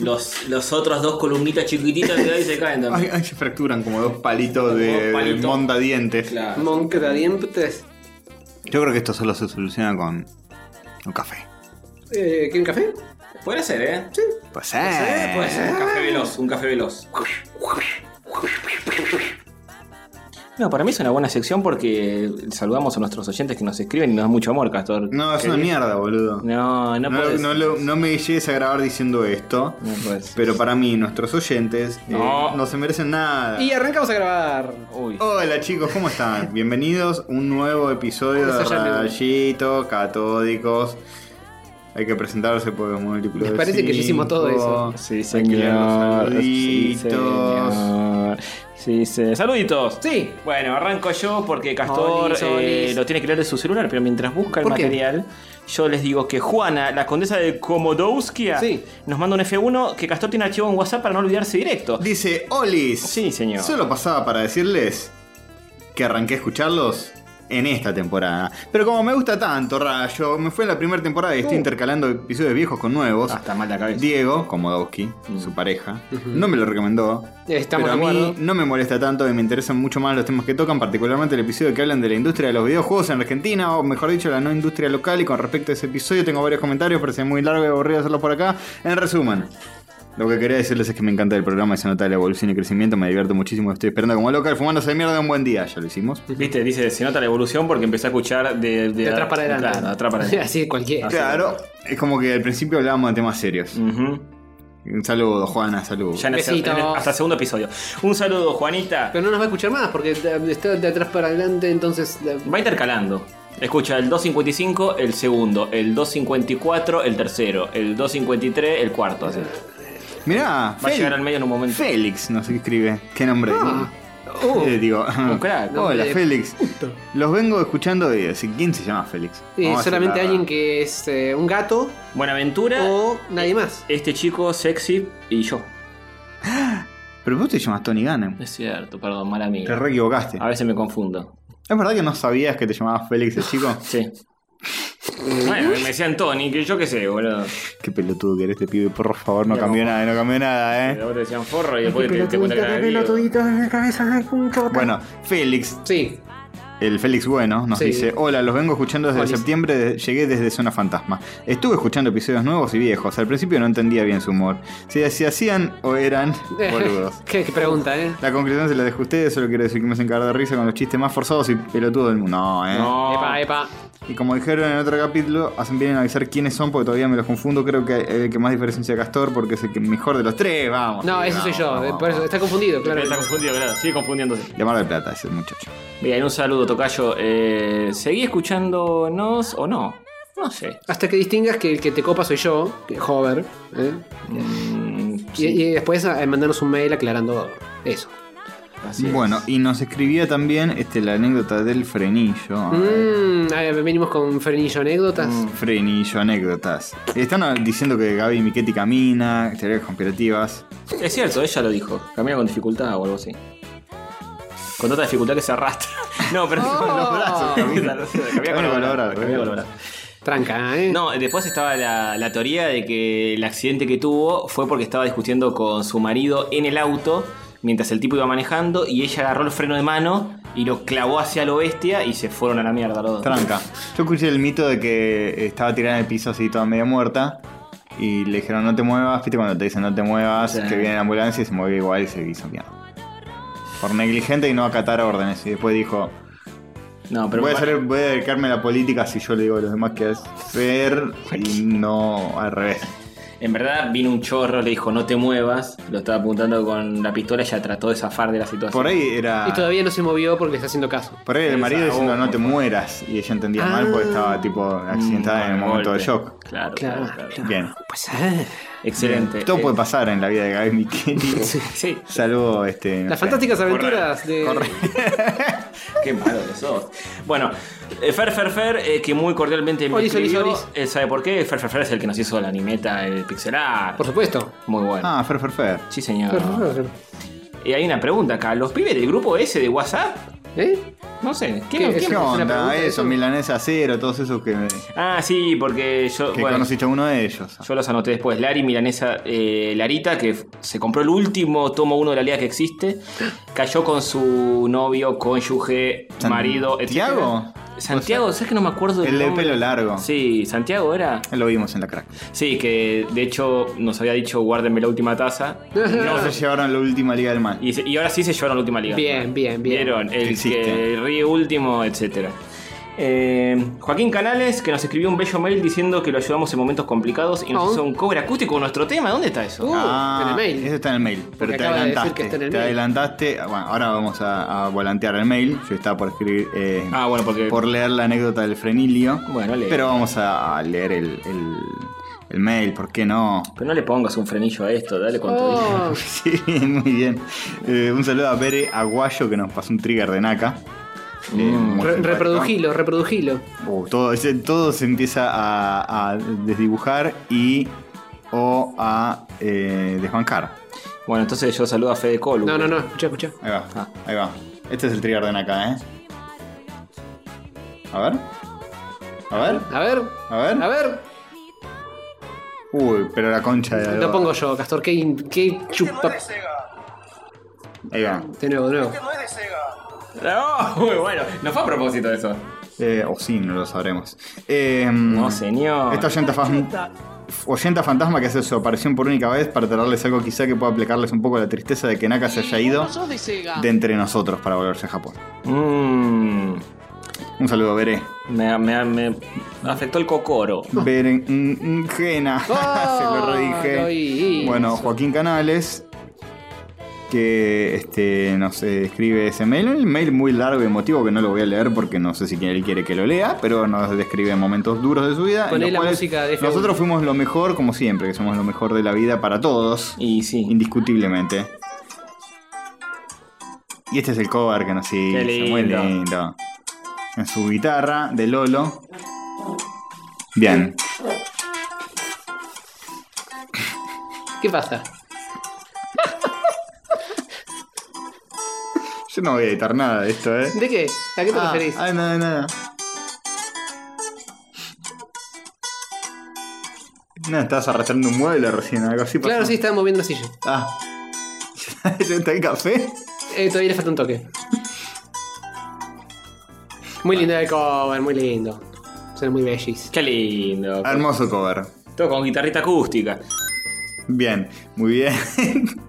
los, los otros dos columnitas chiquititas de ahí se caen (laughs) Ay, también. ay, se fracturan como dos palitos de, Dos de palitos. mondadientes. Claro. Moncradientes. Yo creo que esto solo se soluciona con un café. Eh, ¿Quieren café? Puede ser, ¿eh? Sí. Pues ser. Puede ser. Un café veloz, un café veloz. (laughs) No, para mí es una buena sección porque saludamos a nuestros oyentes que nos escriben y nos dan mucho amor, Castor. No, es una ¿Qué? mierda, boludo. No, no, No, no lo- no me llegues a grabar diciendo esto. No. Pero para mí, nuestros oyentes eh, No. no se merecen nada. Y arrancamos a grabar. Uy. Hola chicos, ¿cómo están? (laughs) Bienvenidos a un nuevo episodio de Eso ya me- Rayitos Catódicos. Hay que presentarse por múltiplos. Me parece que ya hicimos todo eso. Sí, los señor. Sí, saluditos. señor. Sí, sí. Saluditos. Sí. Bueno, arranco yo porque Castor Olis, eh, lo tiene que leer de su celular, pero mientras busca el material, yo les digo que Juana, la condesa de Komodowskia, Sí. nos manda un F1 que Castor tiene archivo en WhatsApp para no olvidarse directo. Dice Olis. Sí, señor. Solo pasaba para decirles que arranqué a escucharlos en esta temporada. Pero como me gusta tanto, Rayo, me fue en la primera temporada y estoy Uh. intercalando episodios viejos con nuevos. Hasta mal la cabeza. Diego, Komodowski, su pareja, no me lo recomendó. Estamos pero a mí no me molesta tanto y me interesan mucho más los temas que tocan, particularmente el episodio que hablan de la industria de los videojuegos en Argentina, o mejor dicho, la no industria local. Y con respecto a ese episodio, tengo varios comentarios, parece muy largo y aburrido hacerlo por acá. En resumen. Lo que quería decirles es que me encanta el programa y se nota la evolución y crecimiento, me divierto muchísimo, estoy esperando como local, fumándose de mierda un buen día, ya lo hicimos. Viste, dice, se nota la evolución porque empecé a escuchar de, De atrás para adelante. Claro, de atrás para adelante. (laughs) Así cualquiera. Claro, es como que al principio hablábamos de temas serios. Un saludo, Juana, saludo. Ya en el- el- hasta el segundo episodio. Un saludo, Juanita. Pero no nos va a escuchar más porque está de atrás para adelante, entonces. Va intercalando. Escucha el 255, el segundo, el 254, el tercero, el 253, el cuarto. Así. Mirá, Va a llegar al medio en un momento. Félix nos escribe. ¿Qué nombre? Ah. Eh, digo, Un (laughs) crack. Hola, de Félix. Los vengo escuchando y decir, ¿quién se llama Félix? eh, solamente alguien que es eh, un gato Buenaventura, o nadie más. este chico sexy y yo. (gasps) Pero vos te llamas Tony Gannem. Es cierto, perdón, mala Te amiga. re equivocaste. A veces me confundo. ¿Es verdad que no sabías que te llamabas Félix el chico? (laughs) Sí. Bueno, me decían Tony, que yo qué sé, boludo. Qué pelotudo que eres este pibe, por favor, no cambió nada, no cambió nada, eh. Luego te decían forro y después te, te cuentan que era Diego. Bueno, Félix, Sí. El Félix Bueno, nos Sí. dice: Hola, los vengo escuchando desde septiembre, de- llegué desde Zona Fantasma. Estuve escuchando episodios nuevos y viejos. Al principio no entendía bien su humor. Si se hacían o eran (laughs) boludos. (laughs) ¿Qué, qué pregunta, eh? La conclusión se la dejo a ustedes, solo quiero decir que me hacen cagar de risa con los chistes más forzados y pelotudos del mundo. No, eh. No. Epa, epa. Y como dijeron en otro capítulo, hacen bien en avisar quiénes son porque todavía me los confundo. Creo que el que más diferencia a Castor porque es el que mejor de los tres, vamos. No, sí, ese soy yo. vamos, eh, por eso, está confundido, claro. Está confundido, claro. Sigue confundiéndose. De Mar del Plata, ese muchacho. Bien, un saludo, Tocayo. Eh, ¿Seguí escuchándonos o no? No sé. Hasta que distingas que el que te copa soy yo, que Hover. ¿eh? Mm, Y, sí, y después eh, mandarnos un mail aclarando eso. así es. Bueno, y nos escribía también este, la anécdota del frenillo. Mm, a ver, venimos con Frenillo anécdotas. Frenillo, anécdotas. Están diciendo que Gaby Miquetti camina, teorías conspirativas. Es cierto, ella lo dijo. Camina con dificultad o algo así. Con tanta dificultad que se arrastra. (laughs) No, pero Oh. Con los brazos, camina. Camina con los brazos. brazos, camina con los brazos. Tranca, ¿eh? No, después estaba la, la teoría de que el accidente que tuvo fue porque estaba discutiendo con su marido en el auto mientras el tipo iba manejando y ella agarró el freno de mano y lo clavó hacia lo bestia y se fueron a la mierda los dos. Tranca. Yo escuché el mito de que estaba tirada en el piso así toda media muerta. Y le dijeron no te muevas, viste cuando te dicen no te muevas, Sí. que viene la ambulancia y se movió igual y se hizo mierda. Por negligente y no acatar órdenes. Y después dijo, No, pero voy, a me- hacer, voy a dedicarme a la política si yo le digo a los demás qué hacer y no al revés. En verdad vino un chorro, le dijo no te muevas, lo estaba apuntando con la pistola y ya trató de zafar de la situación. Por ahí era. Y todavía no se movió porque le está haciendo caso. Por ahí el marido diciendo oh, no te mueras. Y ella entendía mal porque Ah. estaba tipo accidentada en el Mm, momento de shock. Claro, Claro, claro, claro. claro. Bien. Pues, eh, Excelente. Todo Eh, puede pasar en la vida de Gaby Micheli. (laughs) Sí, Salvo este. no Las sé. fantásticas aventuras de. (laughs) qué malo que sos. Bueno, eh, Fer Fer Fer, eh, que muy cordialmente me Olis, olis, escribió, olis. eh, ¿sabe por qué? Fer Fer Fer es el que nos hizo la animeta, el pixelar. Por supuesto. Muy bueno. Ah, Fer, Fer, Fer. Sí, señor. ¿Eh? Y hay una pregunta acá. ¿Los pibes del grupo ese de WhatsApp? No sé. ¿Quién, ¿Qué? ¿Qué ¿Es una onda? Eso? Milanesa Cero, todos esos que, Ah, sí, porque yo. que bueno, conociste a uno de ellos. Yo los anoté después. Lari Milanesa eh, Larita, que se compró el último tomo uno de la liga que existe. Cayó con su novio, cónyuge, marido, etc. ¿Santiago? ¿sabes que no me acuerdo del El de nombre? pelo largo. Sí, Santiago era. Lo vimos en la crack. Sí, que de hecho nos había dicho guárdenme la última taza. (laughs) No se llevaron la última Liga del Mal. Y, se- y ahora sí se llevaron la última liga. Bien, bien, bien. Vieron, el que ríe último, etcétera. Eh, Joaquín Canales, que nos escribió un bello mail diciendo que lo ayudamos en momentos complicados y nos Oh. hizo un cover acústico con nuestro tema. ¿Dónde está eso? Uh, ah, en el mail. Eso está en el mail. Pero te de adelantaste. te adelantaste. Bueno, ahora vamos a, a volantear el mail. Yo estaba por escribir. eh, Ah, bueno, porque. por leer la anécdota del frenilio. Bueno, lee. Pero vamos a, leer el, el, el mail, ¿por qué no? Pero no le pongas un frenillo a esto, dale con todo. Oh, (laughs) Sí, muy bien. Eh, un saludo a Bere Aguayo que nos pasó un trigger de Naka. Mm. re- reprodujilo, reprodujilo. Uh, todo, todo se empieza a, a desdibujar y o a eh, desbancar. Bueno, entonces yo saludo a Fede Colu. No, no, no, escucha, escucha. Ahí va, Ah. ahí va. Este es el trigger de Naka, ¿eh? A ver. A ver, A ver, a ver. a ver. Uy, pero la concha de Lo pongo yo, Castor. Qué, qué chupa. Ahí va. De nuevo, de nuevo. No, (laughs) muy bueno. No fue a propósito eso. Eh, o sí, no lo sabremos. Eh, No, señor. Esta oyenta, fan- oyenta fantasma que hace su aparición por única vez para traerles algo quizá que pueda aplicarles un poco la tristeza de que Naka se haya ido No de entre nosotros para volverse a Japón. Mm, Un saludo, Veré. me, me- me afectó el cocoro. Berenjena. (laughs) Se lo redije. Bueno. Joaquín Canales. Que este, nos eh, escribe ese mail. Un mail muy largo y emotivo que no lo voy a leer porque no sé si él quiere que lo lea. Pero nos describe momentos duros de su vida. en Poné los la música de F1. Nosotros fuimos lo mejor, como siempre, que somos lo mejor de la vida para todos. Y sí. Indiscutiblemente. Y este es el cover que nos hizo. Muy lindo. lindo. En su guitarra de Lolo. Bien. ¿Qué pasa? Yo no voy a editar nada de esto, ¿eh? ¿De qué? ¿A qué te Ah, referís? ah, nada, nada. No, estabas arrastrando un mueble recién, algo así. pasó. claro, sí, estaba moviendo la silla. Ah. ¿Ya (laughs) está el café? Eh, todavía le falta un toque. Muy lindo el cover, muy lindo. Son muy bellis. Qué lindo. Hermoso cover. Todo con guitarrita acústica. Bien, muy bien. (laughs)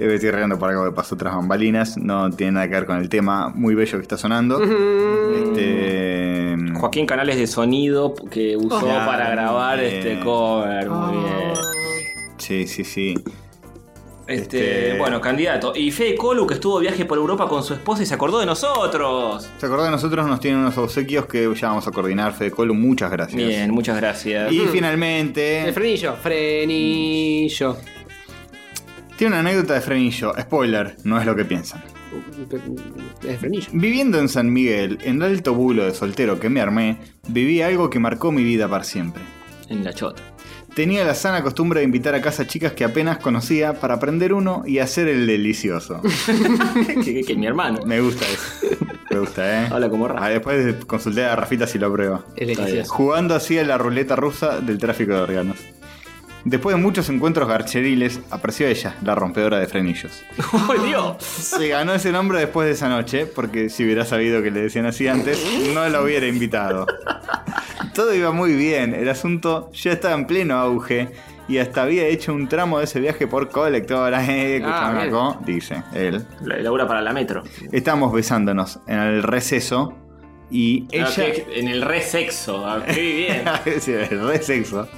Debe estoy riendo por algo que pasó tras bambalinas. No tiene nada que ver con el tema muy bello que está sonando. Este. Joaquín Canales de sonido que usó para grabar este cover. Muy bien. Sí, sí, sí. Este, Este- Bueno, candidato. Y Fede Colu que estuvo de viaje por Europa con su esposa y se acordó de nosotros. ¿Se acordó de nosotros? Nos tienen unos obsequios que ya vamos a coordinar. Fede Colo, muchas gracias. Bien, muchas gracias. Y El finalmente. frenillo, frenillo. Tiene una anécdota de frenillo. Spoiler, no es lo que piensan. El frenillo. Viviendo en San Miguel, en el alto bulo de soltero que me armé, viví algo que marcó mi vida para siempre. En la chota. Tenía la sana costumbre de invitar a casa chicas que apenas conocía para aprender uno y hacer el delicioso. (laughs) que, que- mi hermano. Me gusta eso. Me gusta, ¿eh? Habla como Rafa. Ah, después consulté a Rafita si lo aprueba. Es Está delicioso. Jugando así a la ruleta rusa del tráfico de órganos. Después de muchos encuentros garcheriles, apareció ella, la rompedora de frenillos. (laughs) ¡Oh, Dios! Se ganó ese nombre después de esa noche, porque si hubiera sabido que le decían así antes, no la hubiera invitado. Todo iba muy bien, el asunto ya estaba en pleno auge y hasta había hecho un tramo de ese viaje por colectora. Eh, bien. Naco, dice él. La elabora para la metro. Estábamos besándonos en el receso y ella. Ah, que- en el re sexo. ah, Qué bien. (laughs) Sí, el re sexo.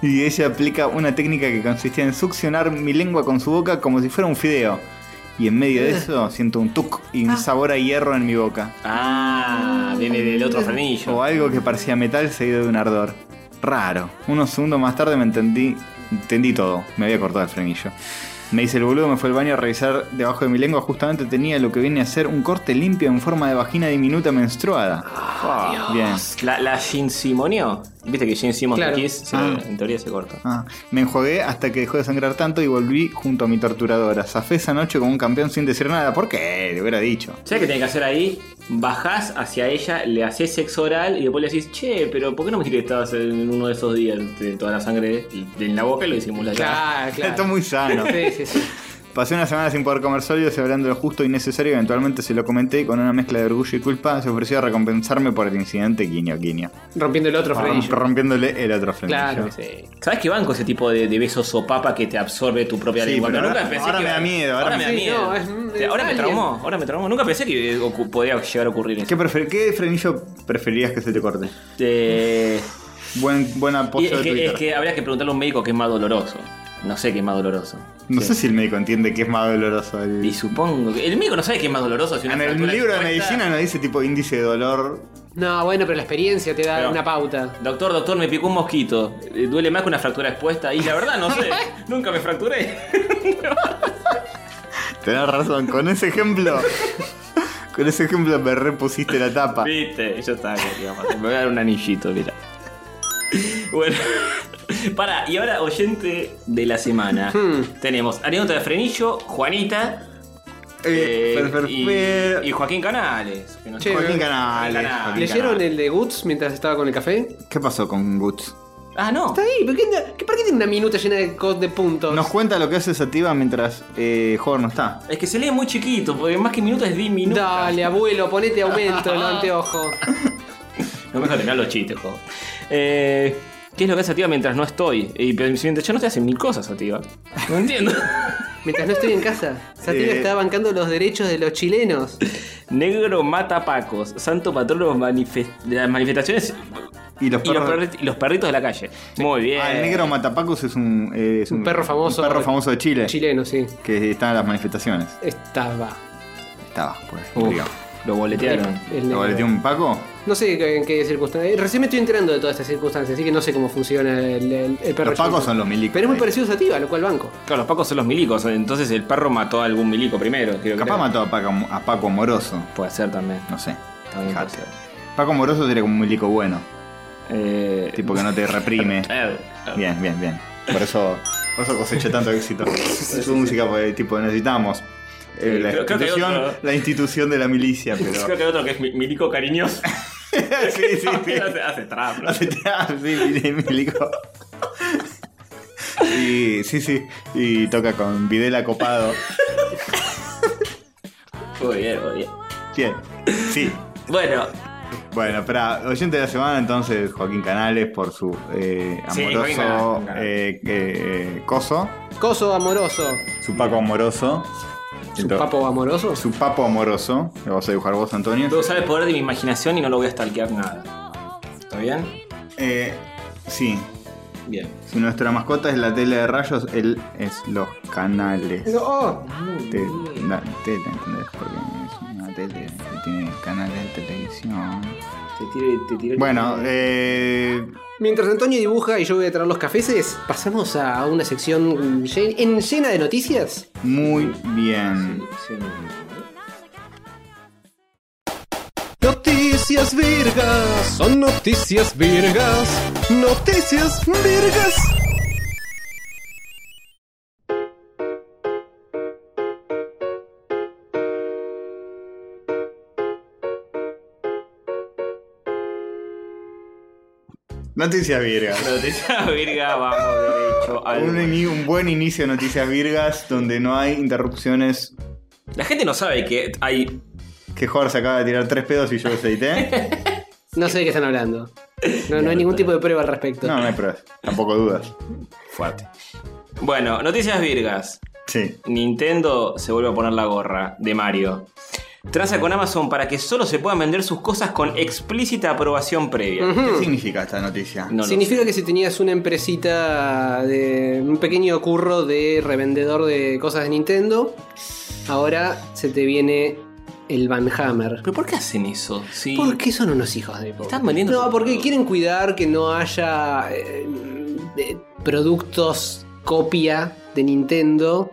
Y ella aplica una técnica que consistía en succionar mi lengua con su boca como si fuera un fideo. Y en medio de eso siento un tuc y un sabor a hierro en mi boca. Ah, viene del otro frenillo. O algo que parecía metal seguido de un ardor. Raro. Unos segundos más tarde me entendí, entendí todo. Me había cortado el frenillo. Me hice el boludo, me fue al baño a revisar debajo de mi lengua. Justamente tenía lo que viene a ser un corte limpio en forma de vagina diminuta menstruada. Ah, Bien. La, la Gene Simonio. Viste que Gene Simon Claro. Kiss, se- Ah. en teoría se corta. Ah, me enjuagué hasta que dejó de sangrar tanto y volví junto a mi torturadora. Zafé esa noche como un campeón sin decir nada. ¿Por qué? Le hubiera dicho. ¿Sabes qué tenés que hacer ahí? Bajás hacia ella, le haces sexo oral y después le decís, che, pero ¿por qué no me dijiste que estabas en uno de esos días de toda la sangre en la boca y lo disimulás ya? Claro, Está claro. muy sano. Sí, sí, sí. Pasé una semana sin poder comer sólidos y hablando de lo justo y necesario. Eventualmente se lo comenté y con una mezcla de orgullo y culpa se ofreció a recompensarme por el incidente guiño guiño. Rompiendo el otro frenillo. Rompiéndole el otro frenillo. Claro. Sí. ¿Sabes qué banco ese tipo de, de beso sopapa que te absorbe tu propia Sí, lengua? pero nunca ahora- pensé ahora que me da miedo, ahora me me- da Sí, miedo. no, es- Sí, ahora me traumó, ahora me traumó. Nunca pensé que podía llegar a ocurrir eso. ¿Qué, prefer- ¿Qué frenillo preferirías que se te corte? Eh, Buen, buena post es, que, es que habría que preguntarle a un médico qué es más doloroso. No sé qué es más doloroso. No Sí. sé si el médico entiende que es más doloroso. el- Y supongo que. El médico no sabe qué es más doloroso. Si En el libro de medicina no dice tipo índice de dolor. No, bueno, pero la experiencia te da Pero- una pauta. Doctor, doctor, me picó un mosquito. Eh, Duele más que una fractura expuesta. Y la verdad, no sé. (laughs) Nunca me fracturé. (laughs) Tenés razón, con ese ejemplo. (laughs) con ese ejemplo me repusiste la tapa. Viste, yo estaba que. Me voy a dar un anillito, mira. (laughs) Bueno. (laughs) Para, y ahora oyente de la semana. Hmm. Tenemos anécdota de Frenillo, Juanita Eh, eh, fer- fer- y, fer- y Joaquín Canales. que no sé. Che, Joaquín Canales. Canales. Joaquín ¿Leyeron Canales. el de Guts mientras estaba con el café? ¿Qué pasó con Guts? Ah, no. Está ahí, ¿por qué, qué- ¿para qué tiene una minuta llena de, de puntos? Nos cuenta lo que hace Sativa mientras eh, no está. Es que se lee muy chiquito, porque más que minutos es diminuto. Dale, abuelo, ponete aumento en los (laughs) anteojos. No me deja terminar los chistes, joder. Eh, ¿Qué es lo que hace Sativa mientras no estoy? Y mientras yo no estoy, hacen mil cosas, Sativa. No entiendo. (laughs) Mientras no estoy en casa, Sativa Eh. está bancando los derechos de los chilenos. Negro mata pacos, santo patrón de los manifest- las manifestaciones Y los y los, perros. perri- y los perritos de la calle. Muy bien. Ah, el negro Matapacos es un, eh, es Un perro famoso. un perro famoso de Chile. Chileno, sí. Que está en las manifestaciones. Estaba. Estaba, pues. Uf, lo boletearon. El ¿Lo boleteó un Paco? No sé en qué circunstancias. eh, Recién me estoy enterando de todas estas circunstancias, así que no sé cómo funciona el, el- el perro. Los Pacos son los milicos. Pero es muy ahí. parecido a Sativa, lo cual banco. Claro, los pacos son los milicos, entonces el perro mató a algún milico primero. quiero Capaz mató a Paco, a Paco Moroso. Puede ser también. No sé. También puede ser. Paco Moroso sería como un milico bueno. Eh, Tipo que no te reprime. claro. (laughs) Bien, bien, bien. Por eso, por eso coseché tanto éxito. (laughs) Su música, pues, tipo, necesitamos eh, Sí, la, creo- creo que institución, otro. la institución de la milicia, (laughs) Creo pero. que hay otro que es mi- milico cariñoso. (laughs) sí, sí, sí. hace, hace trap, ¿no? Hace teatro, sí, mili- milico. Y sí, sí. Y toca con Videla copado. Muy bien, muy bien. Bien. Sí. Bueno, Bueno, espera, oyente de la semana entonces Joaquín Canales por su eh, Sí, amoroso Canales. eh, eh, coso, Coso amoroso. su Paco amoroso, ¿Su Entonces, papo amoroso? su papo amoroso, lo vas a dibujar vos Antonio. a usar el poder de mi imaginación y no lo voy a stalkear nada. ¿Está bien? Eh, sí, Bien. si nuestra mascota es la tele de rayos, él es los canales. No, oh. Te- la tele, ¿entendés? Porque es una tele que tiene canales de televisión. Te tiré, te tiré. Bueno, eh, Mientras Antonio dibuja y yo voy a traer los cafeses, pasamos a una sección llen- en llena de noticias. muy bien. Sí, Noticias virgas, son noticias virgas, noticias virgas. Noticias Virgas. Noticia virga, vamos derecho al. Un, un buen inicio de Noticias Virgas donde no hay interrupciones. La gente no sabe que hay. Que Jorge se acaba de tirar tres pedos y yo los edité. No sé de qué están hablando. No, no hay ningún tipo de prueba al respecto. No, no hay pruebas. Tampoco dudas. Fuerte. Bueno, noticias virgas. Sí. Nintendo se vuelve a poner la gorra de Mario. Transa con Amazon para que solo se puedan vender sus cosas con explícita aprobación previa. ¿Qué significa esta noticia? No Significa que si tenías una empresita de un pequeño curro de revendedor de cosas de Nintendo, ahora se te viene el Van Hammer. ¿Pero por qué hacen eso? ¿Por qué son unos hijos de? Están vendiendo No, porque quieren cuidar que no haya eh, de- productos copia de Nintendo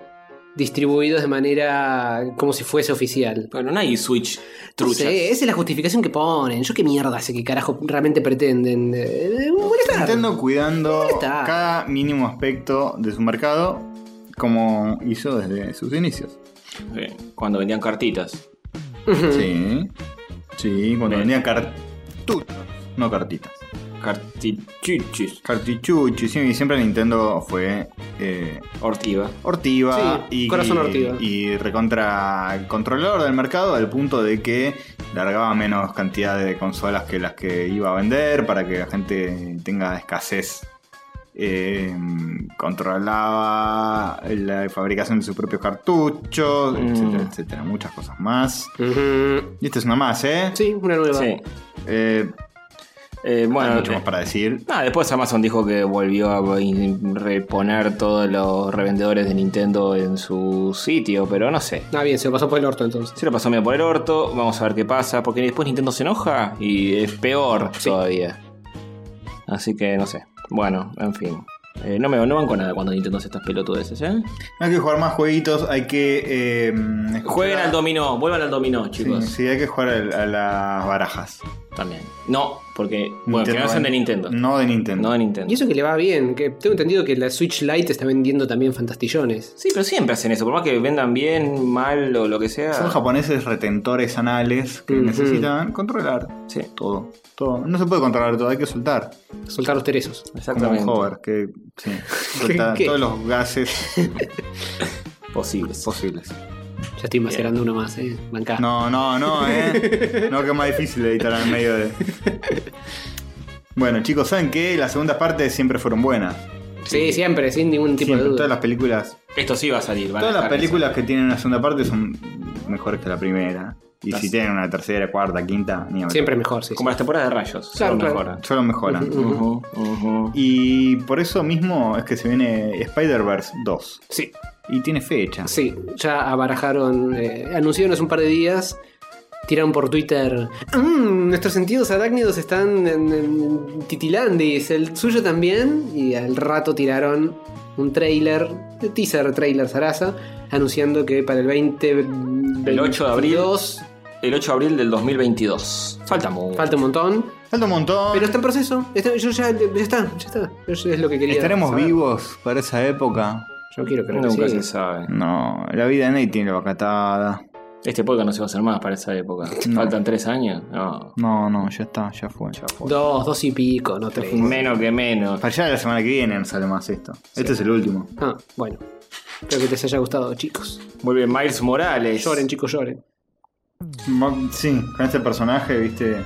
distribuidos de manera como si fuese oficial. Bueno, no hay Switch No truchas. sé, esa es la justificación que ponen. Yo qué mierda sé qué carajo realmente pretenden. Eh, molestar. Nintendo cuidando Molestar. cada mínimo aspecto de su mercado, como hizo desde sus inicios. Cuando vendían cartitas. Sí. Sí, cuando Bien. vendían cartuchos, no cartitas. Cartichuchis. Cartichuchos, sí, y siempre Nintendo fue eh, Ortiva. hortiva Sí, y, corazón hortiva. y recontra controlador del mercado al punto de que largaba menos cantidad de consolas que las que iba a vender para que la gente tenga escasez. Eh, controlaba la fabricación de sus propios cartuchos, Mm. etcétera, etcétera. Muchas cosas más. Y esta es una más, ¿eh? Sí, una nueva. Sí. Eh, Eh, no bueno, hay mucho eh, más para decir. nada, después Amazon dijo que volvió a reponer todos los revendedores de Nintendo en su sitio, pero no sé. Ah, bien, se lo pasó por el orto entonces. Se lo pasó medio por el orto, vamos a ver qué pasa, porque después Nintendo se enoja y es peor todavía. Así que no sé. Bueno, en fin. Eh, no me no van con nada cuando Nintendo hace estas pelotudeces, ¿eh? Hay que jugar más jueguitos, hay que... eh, Jueguen al dominó, vuelvan al dominó, Sí, chicos. sí, hay que jugar al- a, las barajas. También. No, porque. Bueno, que no sean de Nintendo. No de Nintendo. No de Nintendo. Y eso que le va bien, que tengo entendido que la Switch Lite está vendiendo también fantastillones. Sí, pero siempre hacen eso, por más que vendan bien, mal o lo que sea. Son japoneses retentores anales que necesitan controlar Sí. todo. todo. No se puede controlar todo, hay que soltar. Soltar los teresos. Exactamente. Como un hover, que sí, (laughs) todos los gases (laughs) Posibles. posibles. Ya estoy macerando uno más, eh. Bancá. No, no, no, eh. (laughs) No, que es más difícil editar en el medio de. Bueno, chicos, ¿saben qué? Las segundas partes siempre fueron buenas. Sí, siempre, sin ningún tipo Siempre, de todas duda. las películas. Esto sí va a salir. van a Todas las dejar películas que tienen una segunda parte son mejores que la primera. Y Las- si tienen una tercera, cuarta, quinta, ni hablar. Siempre mejor, sí. Como las temporadas de rayos. Claro, solo claro. mejoran. Solo mejoran. Ujú, ujú. Y por eso mismo es que se viene Spider-Verse 2. Sí, Y tiene fecha. sí. Ya abarajaron, eh, anunciaron hace un par de días, tiraron por Twitter. "Mm, nuestros sentidos arácnidos están en, en titilandis, el suyo también. Y al rato tiraron un trailer, teaser trailer Sarasa, anunciando que para el 20. El 8 de abril. 22, El 8 de abril del 2022. Falta mucho. Falta un montón. Falta un montón. Pero está en proceso. Está- yo ya, ya está, ya está. Es lo que quería. ¿Estaremos saber. vivos para esa época? Yo quiero creer que Nunca sí. se sabe. No, la vida de Nate tiene la vacatada. Este podcast no se va a hacer más para esa época. No. Faltan tres años. No. No, no, ya está, ya fue. Ya fue. Dos, dos y pico, no tres. Menos que menos. Para allá la semana que viene no sale más esto. Este es el último. Ah, bueno. Espero que les haya gustado, chicos. Vuelve Miles Morales. Lloren, chicos, lloren. Sí, con este personaje, viste,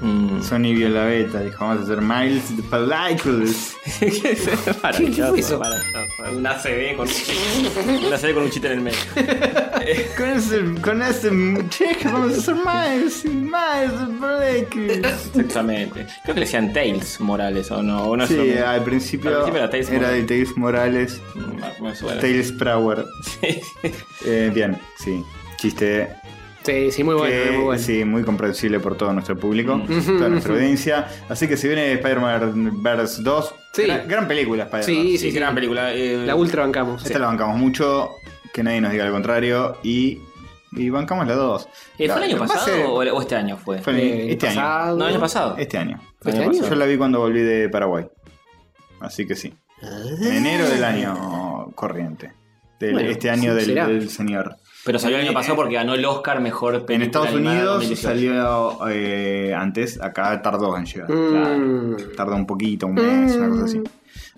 Mm. Sony vio la beta, dijo, vamos a hacer Miles de Películas. (laughs) ¿Qué fue eso? maravilloso. Un ACB con un chiste. Un ACB con un chiste en el medio. (laughs) con ese, con ese cheque vamos a hacer Miles, Miles de Películas. Exactamente. Creo que le decían Tails Morales o no. O no es Sí, al principio, Al principio era Tails era de Morales. Tails Morales, Mm. Tails Prower. (laughs) Sí. Eh, bien, sí, chiste Sí, sí, muy bueno, que, muy bueno. sí, muy comprensible por todo nuestro público, Mm. toda nuestra audiencia. Así que si viene Spider-Man Verse 2, Sí. gran, gran película Spider-Man. Sí, Sí, gran película. eh, La ultra bancamos. Esta la bancamos mucho, que nadie nos diga lo contrario, y, y bancamos la 2. eh, ¿Fue el año pasado o, o este año fue? fue el- Eh, este año. No, el año pasado. Este año. ¿Este Año año? pasado. Yo la vi cuando volví de Paraguay. Así que sí. En enero del año corriente. Del, Bueno, este año sí, del señor. Pero salió el año Eh, pasado porque ganó el Oscar mejor película En Estados animada Unidos 2018. salió eh, antes, acá tardó en llegar. Mm. Tarda un poquito, un mes, una cosa Mm. así.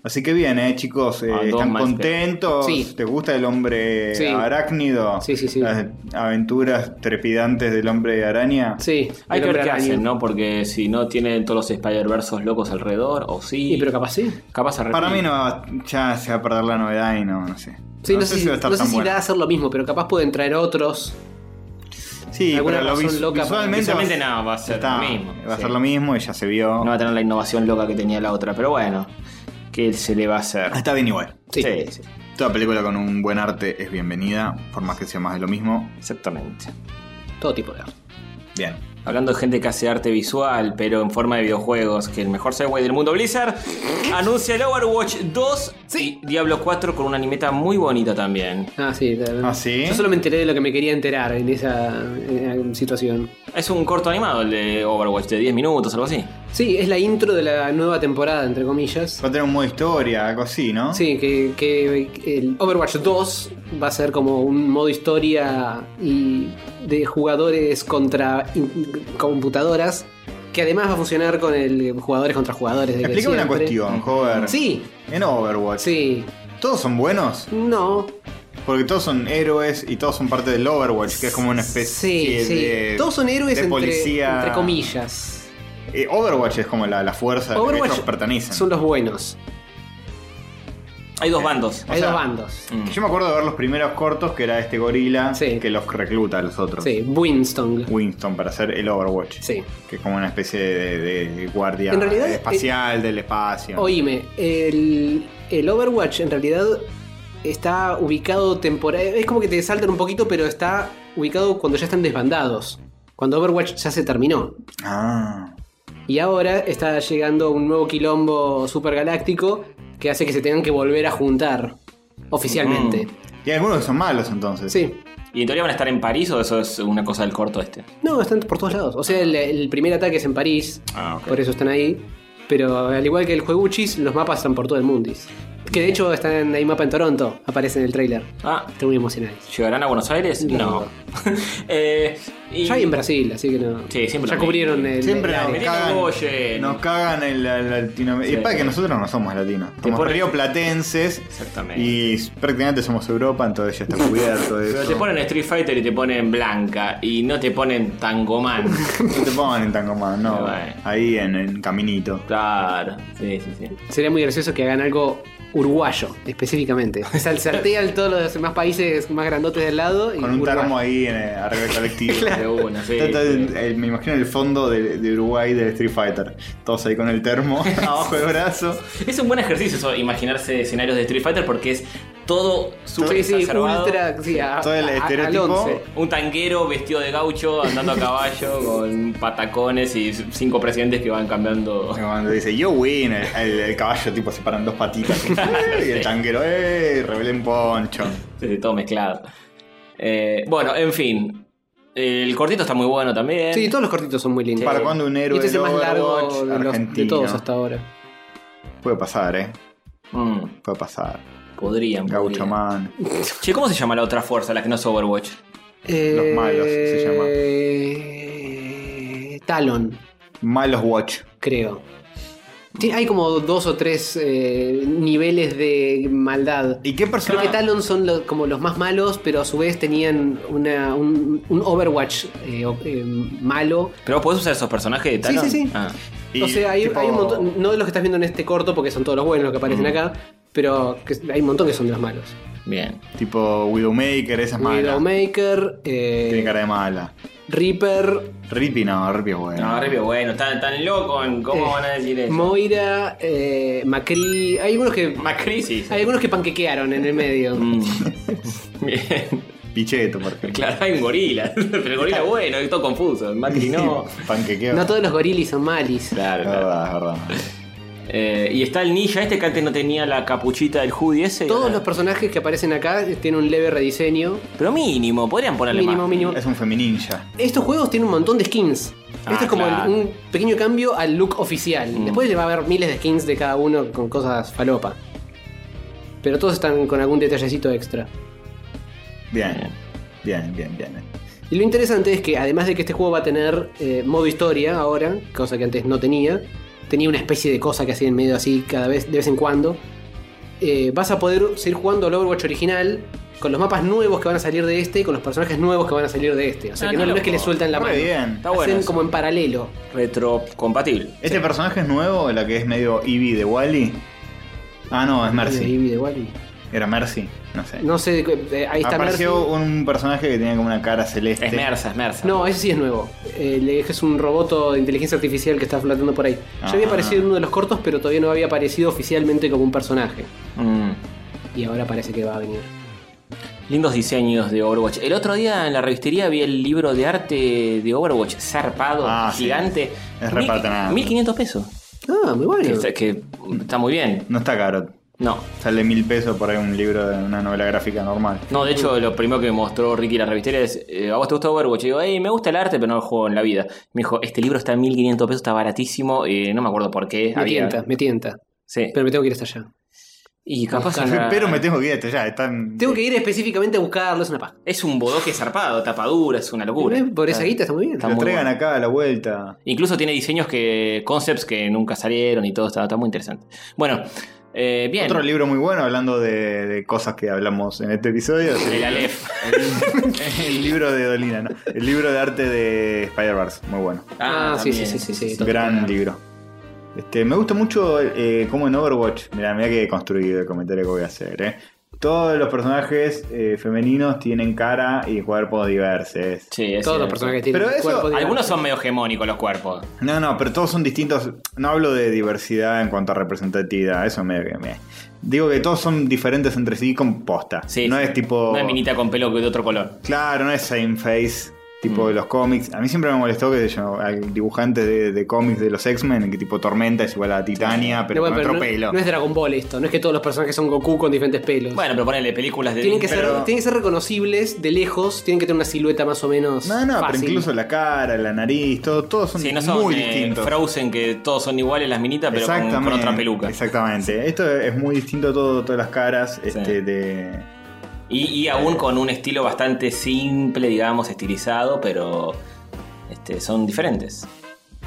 Así que bien, eh, chicos, eh, Ah, dos ¿están contentos? Sí. ¿Te gusta el hombre Sí. arácnido? Sí, sí, sí. Las aventuras trepidantes del hombre araña. Sí, Hay que ver qué hacen, ¿no? Porque si no tienen todos los Spider-Versos locos alrededor, o sí. Sí, pero capaz sí. capaz se Para mí no va- ya se va a perder la novedad y no, no sé. Sí, no, sé, si, va a estar no sé si bueno. da a hacer lo mismo, pero capaz pueden traer otros. Sí, alguna pero lo vis- loca visualmente, Visualmente va- no, va a ser está, lo mismo. Va a ser lo mismo y ya se vio. No va a tener la innovación loca que tenía la otra, pero bueno, ¿qué se le va a hacer? Está bien igual. Sí. sí, sí, Toda película con un buen arte es bienvenida, por más que sea más de lo mismo. exactamente. Todo tipo de arte. Bien. Hablando de gente que hace arte visual, pero en forma de videojuegos, que el mejor segue del mundo Blizzard anuncia el Overwatch 2 y Diablo 4 con una animeta muy bonita también. Ah, sí. Ah, ¿sí? Yo solo me enteré de lo que me quería enterar en esa eh, situación. Es un corto animado el de Overwatch de 10 minutos, algo así. Sí, es la intro de la nueva temporada, entre comillas. Va a tener un modo historia, algo así, ¿no? Sí, que, que el Overwatch 2 va a ser como un modo historia y de jugadores contra computadoras, que además va a funcionar con el jugadores contra jugadores. De Explícame una cuestión, Hover. Sí, En Overwatch, sí, ¿todos son buenos? no, Porque todos son héroes y todos son parte del Overwatch, que es como una especie sí, sí. de. Todos son héroes de entre, policía. entre comillas. Eh, Overwatch es como la, la fuerza la que Overwatch ellos pertenecen. son los buenos. Hay dos bandos. Hay sea, dos bandos. Mm. Yo me acuerdo de ver los primeros cortos que era este gorila Sí. que los recluta a los otros. Sí, Winston. Winston para hacer el Overwatch. Sí. Que es como una especie de, de guardia En realidad, espacial del espacio. Oíme, el, el Overwatch en realidad está ubicado temporal. Es como que te saltan un poquito, pero está ubicado cuando ya están desbandados. Cuando Overwatch ya se terminó. Ah. Y ahora está llegando un nuevo quilombo supergaláctico que hace que se tengan que volver a juntar oficialmente. Y hay algunos que son malos entonces. Sí. ¿Y en teoría van a estar en París o eso es una cosa del corto este? No, están por todos lados. O sea, el, el primer ataque es en París, Ah, por eso están ahí. Pero al igual que el jueguchis, los mapas están por todo el mundis. Que de hecho están hay mapa en Toronto, aparece en el trailer. Ah, Estoy muy emocionado. ¿llegarán a Buenos Aires? No. No. (laughs) Eh, y- Ya hay en Brasil, así que no. Sí, siempre Ya lo cubrieron el. Siempre el nos cagan, Goyen. nos cagan el, el Latinoamérica. Sí. Y para que nosotros no somos latinos. Somos ponen- rioplatenses. Exactamente. Y prácticamente somos Europa, entonces ya está cubierto de (laughs) Pero eso. te ponen Street Fighter y te ponen Blanca y no te ponen Tangoman. (laughs) No te pongan en Tangoman, no. Ahí en, en Caminito. claro, sí, sí, sí. Sería muy gracioso que hagan algo uruguayo, específicamente. (laughs) O sea, saltean todos los demás países más grandotes del lado. Y Con un uruguayo. termo ahí en el, arriba del colectivo. (laughs) De una, sí. Está- está- sí. eh, me imagino el fondo de, de Uruguay del Street Fighter. Todos ahí con el termo (laughs) abajo del brazo. Es un buen ejercicio eso, imaginarse escenarios de Street Fighter porque es todo súper Sí, ultra. Sí, a- Todo el a- a- al estereotipo. 11. Un tanguero vestido de gaucho andando a caballo (laughs) con patacones y cinco presidentes que van cambiando. Cuando dice yo win, el, el- el caballo tipo se paran dos patitas. (laughs) y el tanquero, ¡eh! Rebelen poncho. Sí, sí, todo mezclado. Eh, bueno, en fin. El cortito está muy bueno también. Sí, todos los cortitos son muy lindos. ¿Para cuándo un héroe Y este es el más de largo de, los- de argentino? todos hasta ahora. Puede pasar, eh. Mm, Puede pasar. Podrían. Gaucho podrían. Man. Che, ¿cómo se llama la otra fuerza, la que no es Overwatch? Los malos, se llama. llama. Talon, Malos Watch. creo. Sí, hay como dos o tres eh, niveles de maldad. ¿Y qué Creo persona? que Talon son lo- como los más malos, pero a su vez tenían una- un, un Overwatch eh, eh, malo. ¿Pero vos podés usar esos personajes de Sí, Talon? sí, sí. Ah. Y o sea, hay, tipo- hay un montón, no de los que estás viendo en este corto, porque son todos los buenos los que aparecen Mm. acá, pero que hay un montón que son de los malos. Bien. Tipo Widowmaker, esa es mala. Widowmaker, eh, Tiene cara de mala. Reaper, Rippy no, Rippy es bueno. No, Rippy, bueno, tan, tan loco. en ¿Cómo Eh, van a decir eso? Moira, eh, Macri. Hay algunos que. Macri, sí. sí. Hay algunos que panquequearon en el medio. Mm. (laughs) Bien. Picheto, por ejemplo. Claro, hay un gorila. (laughs) Pero el gorila bueno, es todo confuso. Macri no. (laughs) Panquequeo. No todos los gorilis son malis. Claro, Es claro. verdad, es verdad. Eh, y está el ninja este que antes no tenía la capuchita del hoodie ese. Todos los personajes que aparecen acá tienen un leve rediseño. Pero mínimo, podrían ponerle Mínimo, más. mínimo. Es un femininja. Estos juegos tienen un montón de skins. Ah, Esto es como claro. un pequeño cambio al look oficial. Mm. Después le va a haber miles de skins de cada uno con cosas falopa. Pero todos están con algún detallecito extra. Bien. Bien, bien, bien. Y lo interesante es que además de que este juego va a tener eh, modo historia ahora, cosa que antes no tenía, tenía una especie de cosa que hacía en medio así cada vez, de vez en cuando, eh, vas a poder seguir jugando al Overwatch original con los mapas nuevos que van a salir de este y con los personajes nuevos que van a salir de este. O sea Ah, que no, es que le sueltan la Muy mano. bien. Está bueno. Hacen eso. como en paralelo. Retrocompatible. ¿Este personaje es nuevo? ¿La que es medio Eevee de Wally? Ah, no, es Mercy. Eevee de Wally. ¿Era Mercy? No sé. No sé, eh, ahí está Apareció Mercy. un personaje que tenía como una cara celeste. Es Mersa, es Mersa. No, ese sí es nuevo. Eh, le- es un roboto de inteligencia artificial que está flotando por ahí. Ya había Ah. aparecido en uno de los cortos, pero todavía no había aparecido oficialmente como un personaje. Mm. Y ahora parece que va a venir. Lindos diseños de Overwatch. El otro día en la revistería vi el libro de arte de Overwatch zarpado, Ah, sí. gigante. Es Mil- reparte nada. 1500 pesos. Ah, muy bueno. Que está muy bien. No está caro. No. Sale mil pesos por ahí un libro de una novela gráfica normal. No, de hecho, lo primero que me mostró Ricky la revistería es: eh, ¿A vos te gusta Overwatch? Y digo, "Ey, me gusta el arte, pero no lo juego en la vida. Me dijo: Este libro está en 1500 pesos, está baratísimo. Y no me acuerdo por qué. Me había- tienta, me tienta. Sí. Pero me tengo que ir hasta allá. Y capaz Pero me tengo que ir hasta allá. Están... Tengo que ir específicamente a buscarlo, es una paja. Es un bodoque zarpado, tapadura, es una locura. ¿Eh? Por esa guita está muy bien. Está Lo muy traigan bueno. acá a la vuelta. Incluso tiene diseños que. concepts que nunca salieron y todo está, está muy interesante. Bueno, eh, bien. Otro libro muy bueno hablando de, de cosas que hablamos en este episodio. es El Aleph. el, (laughs) el libro de Dolina, ¿no? El libro de arte de Spider-Verse. Muy bueno. Ah, sí, sí, sí, sí, sí. Un gran libro. Este, me gusta mucho eh, cómo en Overwatch, mira, mira que he construido el comentario que voy a hacer, eh. Todos los personajes eh, femeninos tienen cara y cuerpos diversos. Sí, es Todos los personajes tienen Pero eso-. Algunos son medio hegemónicos los cuerpos. No, no, pero todos son distintos. No hablo de diversidad en cuanto a representatividad, eso me, me- Digo que todos son diferentes entre sí con posta. Sí, no sí. es tipo. Es minita con pelo de otro color. Claro, no es same face. Tipo Mm. de los cómics. A mí siempre me molestó que yo, al dibujante de, de cómics de los X-Men, que tipo Tormenta es igual a Titania, pero bueno, con pero otro no, pelo. no es Dragon Ball esto, no es que todos los personajes son Goku con diferentes pelos. Bueno, pero ponele películas de. tienen que, pero- ser, tienen que ser reconocibles de lejos, tienen que tener una silueta más o menos. No, no, fácil. pero incluso la cara, la nariz, todo, todos son Sí, no son muy eh, distintos. Frozen que todos son iguales las minitas, pero con, con otra peluca. Exactamente. Esto es muy distinto todo, todas las caras. Este, de. Y, y aún con un estilo bastante simple, digamos, estilizado, pero este, son diferentes.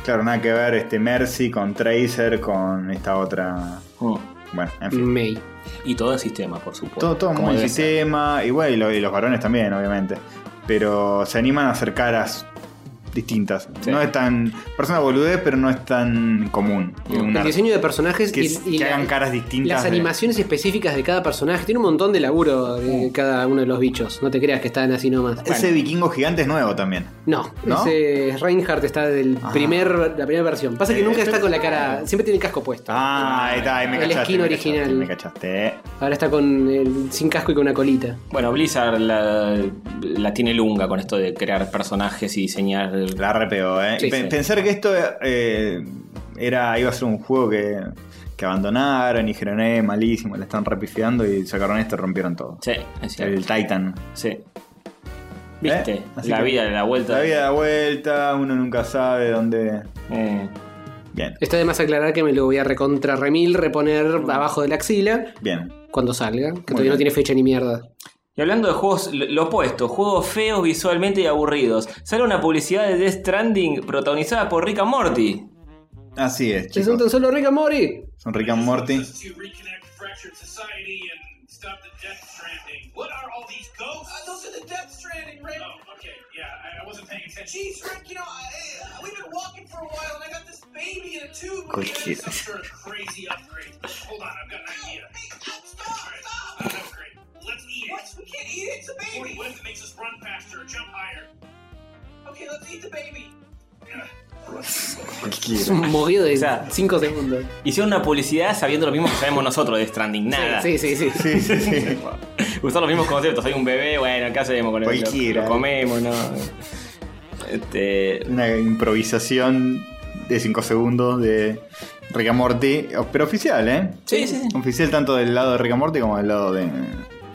Claro, nada que ver este Mercy con Tracer, con esta otra. Mm. Bueno, en fin. May. Y todo en sistema, por supuesto. Todo, todo muy sistema, igual y, lo- y los varones también, obviamente. Pero se animan a hacer caras distintas. Sí. No es tan. Persona boludez, pero no es tan común. El diseño de personajes que, y, es- y que la- hagan caras distintas. las de- animaciones específicas de cada personaje. Tiene un montón de laburo de cada uno de los bichos. No te creas que están así nomás. Ese vikingo gigante es nuevo también. No, ¿No? ese Reinhardt está del Ah. primer, la primera versión. Pasa que Eh, nunca está con la cara. Siempre tiene el casco puesto. Ah, ahí está, ahí me El cachaste. skin me original. cachaste, Me cachaste. Ahora está con el, sin casco y con una colita. Bueno, Blizzard la, la tiene lunga con esto de crear personajes y diseñar. El- La repegó, eh. Sí, Pe- sí. Pensar que esto eh, era, iba a ser un juego que, que abandonaron y dijeron, eh, malísimo, le están repifiando y sacaron esto y rompieron todo. Sí, es cierto. El Titan. Sí. ¿Viste? ¿Eh? La que- vida de la vuelta. La vida da vuelta, uno nunca sabe dónde. Eh, Bien, Está de más aclarar que me lo voy a recontra remil reponer abajo de la axila bien. cuando salga. Que todavía bien. no tiene fecha ni mierda. Y hablando de juegos, lo opuesto, juegos feos visualmente y aburridos. Sale una publicidad de Death Stranding protagonizada por Rick and Morty. Así es, ¿Se son tan chicos. solo Rick and Morty? Son Rick and Morty. Cualquiera. (laughs) Let's eat What? it. We can't eat it. It's a What, baby. what if it makes us run faster or jump higher? Okay, let's eat the baby. Es (laughs) un movido de O sea, 5 segundos. Hicieron una publicidad sabiendo lo mismo que sabemos nosotros de Stranding. Nada. Sí, sí, sí. Sí, sí, sí. (laughs) Usaron los mismos conceptos. Hay un bebé, bueno, ¿qué hacemos con él? Cualquiera. Lo, lo comemos, ¿no? Este. Una improvisación de 5 segundos de Rick and Morty, pero oficial, ¿eh? Sí, sí. Oficial tanto del lado de Rick and Morty como del lado de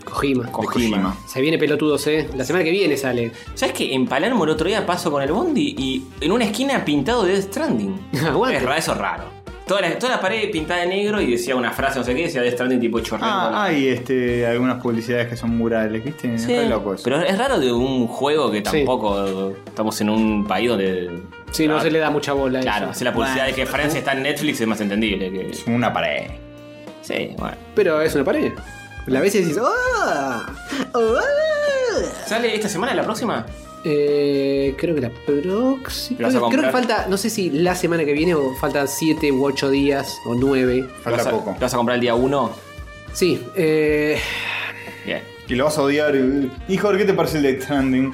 Kojima. Kojima. Se viene pelotudos, eh. La semana que viene sale. ¿Sabes que en Palermo el otro día paso con el Bondi y en una esquina pintado de Death Stranding? (laughs) Aguante. Es raro, eso es raro. Toda la, toda la pared pintada de negro y decía una frase, no sé qué, decía Death Stranding tipo chorreando. Ah, hay este, algunas publicidades que son murales, ¿viste? Sí, Re loco eso. pero es raro de un juego que tampoco estamos en un país donde. Sí, no se le da mucha bola a Claro, eso. hacer la publicidad de que Francia está en Netflix es más entendible. Que... Es una pared. Sí, bueno. Pero es una pared. La ves y decís, ¡ah! ¡Ah! ¿Sale esta semana, la próxima? Eh, creo que la próxima. ¿Lo vas a Creo, creo que falta, no sé si la semana que viene o falta 7 u 8 días o 9. Falta ¿Lo vas a- poco. ¿Lo vas a comprar el día 1? Sí, eh, Bien. Y lo vas a odiar. eh, Y Jorge, ¿qué te parece el Death Stranding?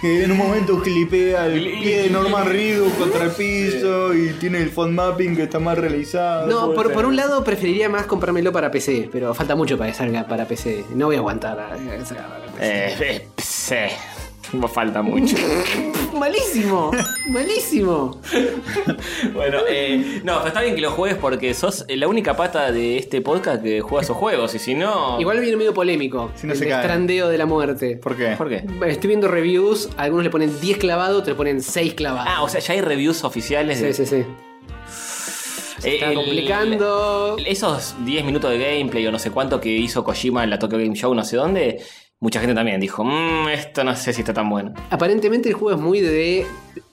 Que (laughs) en un momento clipea el pie de Norman Reedus contra el piso y tiene el font mapping que está más realizado. no, por, por un lado preferiría más comprármelo para PC, pero falta mucho para que salga para PC. No voy a aguantar a que PC. Eh, eh, (laughs) sí. Falta mucho. (laughs) Malísimo, malísimo. (laughs) bueno, eh, no, está bien que lo juegues porque sos la única pata de este podcast que juega esos juegos. Y si no. Igual viene medio polémico. Si no el se cae. estrandeo de la muerte. ¿Por qué? ¿Por qué? Estoy viendo reviews, algunos le ponen 10 clavados, te le ponen 6 clavados. Ah, o sea, ya hay reviews oficiales de. sí, sí, sí. Se está El- complicando. Esos 10 minutos de gameplay o no sé cuánto que hizo Kojima en la Tokyo Game Show, no sé dónde, mucha gente también dijo, mmm, esto no sé si está tan bueno. Aparentemente el juego es muy de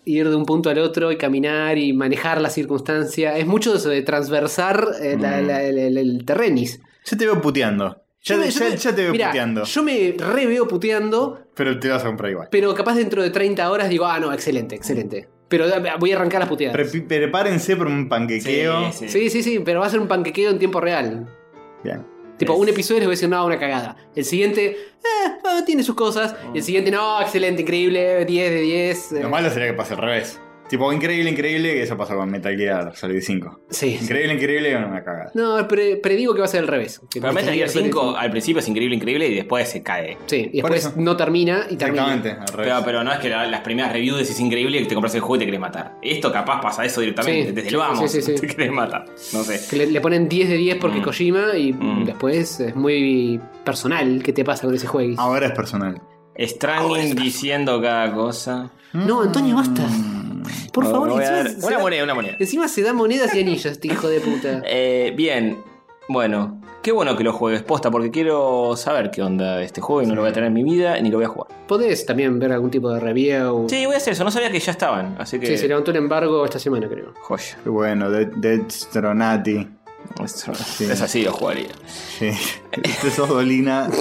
ir de un punto al otro y caminar y manejar la circunstancia. Es mucho de eso de transversar eh, la- Mm. la- el, terrenis. Ya te veo puteando. Ya, Yo me- ya- yo me- ya te veo mirá, puteando. Yo me re veo puteando, Pero te vas a comprar igual. pero capaz dentro de 30 horas digo, ah, no, excelente, excelente. Pero da- voy a arrancar las puteadas. Pre- prepárense por un panquequeo. Sí, sí, sí, pero va a ser un panquequeo en tiempo real. Bien. Tipo, un episodio les voy a decir, no, una cagada. El siguiente, eh, tiene sus cosas. Y el siguiente, no, excelente, increíble, 10 de 10. eh. Lo malo sería que pase al revés. Tipo, increíble, increíble, que eso pasa con Metal Gear Solid 5. Sí. Increíble, increíble, una cagada. No, pre- predigo que va a ser al revés. Que Pero Metal Gear Solid 5 al principio es increíble, increíble y después se cae. Sí, y después no termina y termina. Exactamente, al revés. Pero, pero no es que la- las primeras reviews decís increíble y te compras el juego y te querés matar. Esto capaz pasa eso directamente, Sí, desde sí, el vamos, sí, sí, sí. (laughs) te querés matar. No sé. Que le, le ponen 10 de 10 porque Mm. Kojima y Mm. después es muy personal qué te pasa con ese juego. Ahora es personal. Stranding diciendo cada cosa. No, Antonio, basta. Por favor, encima dar- se una da- moneda, una moneda. Encima se da monedas y anillos, este hijo de puta. (laughs) Eh, bien, bueno, qué bueno que lo juegues posta porque quiero saber qué onda de este juego y no lo voy a tener en mi vida ni lo voy a jugar. Podés también ver algún tipo de review. Sí, voy a hacer eso, no sabía que ya estaban, así que... Sí, se levantó el embargo esta semana, creo. Joya. Qué bueno, Dead, Dead Stronati. Es, es así lo jugaría. Sí. Este sos Dolina. De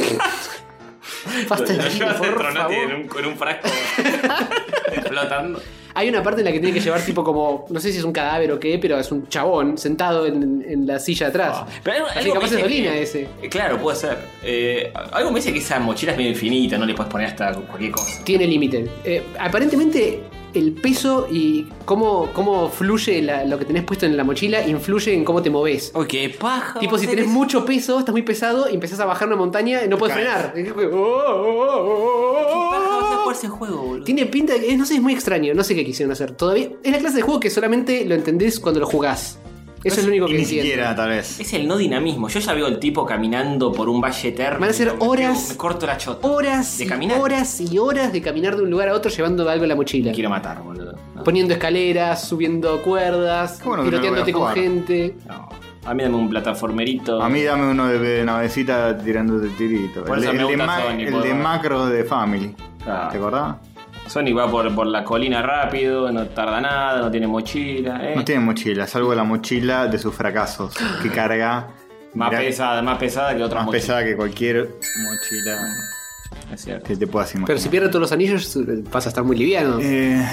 Lo mí, llevas por el Tronati favor. en un frasco (laughs) explotando. Hay una parte en la que tiene que llevar tipo como, no sé si es un cadáver o qué, pero es un chabón sentado en, en la silla atrás. Ah, Pero Así algo capaz es Dolina que- ese. Eh, Claro, puede ser. Eh, algo me dice que esa mochila es medio infinita, no le puedes poner hasta cualquier cosa. Tiene límite. Eh, aparentemente el peso y cómo, cómo fluye la- lo que tenés puesto en la mochila influye en cómo te moves. Uy, qué paja. Tipo, si tenés mucho peso, estás muy pesado y empezás a bajar una montaña y no puedes frenar. Jugar ese juego, boludo. Tiene pinta, de que- no sé, es muy extraño, no sé qué quisieron hacer. Todavía es la clase de juego que solamente lo entendés cuando lo jugás. Eso es lo único Y que ni entiendo. siquiera, tal vez. Es el no dinamismo. Yo ya veo el tipo caminando por un valle eterno. Van a ser horas- Me corto la chota. Horas De y caminar. horas y horas de caminar de un lugar a otro llevando algo en la mochila. Me quiero matar, boludo. No, Poniendo escaleras, subiendo cuerdas, bueno tiroteándote con gente. no. A mí dame un plataformerito. A mí dame uno de, de navecita tirándote tirito. Por El, eso de- me el de macro de Family. Ah. ¿Te acordás? Sonic va por, por la colina rápido, no tarda nada, no tiene mochila. eh. No tiene mochila, salvo la mochila de sus fracasos. Que carga. Más mirá, pesada, más pesada que otras Más pesada que cualquier mochila Es cierto. que te puedas imaginar. Pero si pierde todos los anillos, eh, vas a estar muy liviano. Eh,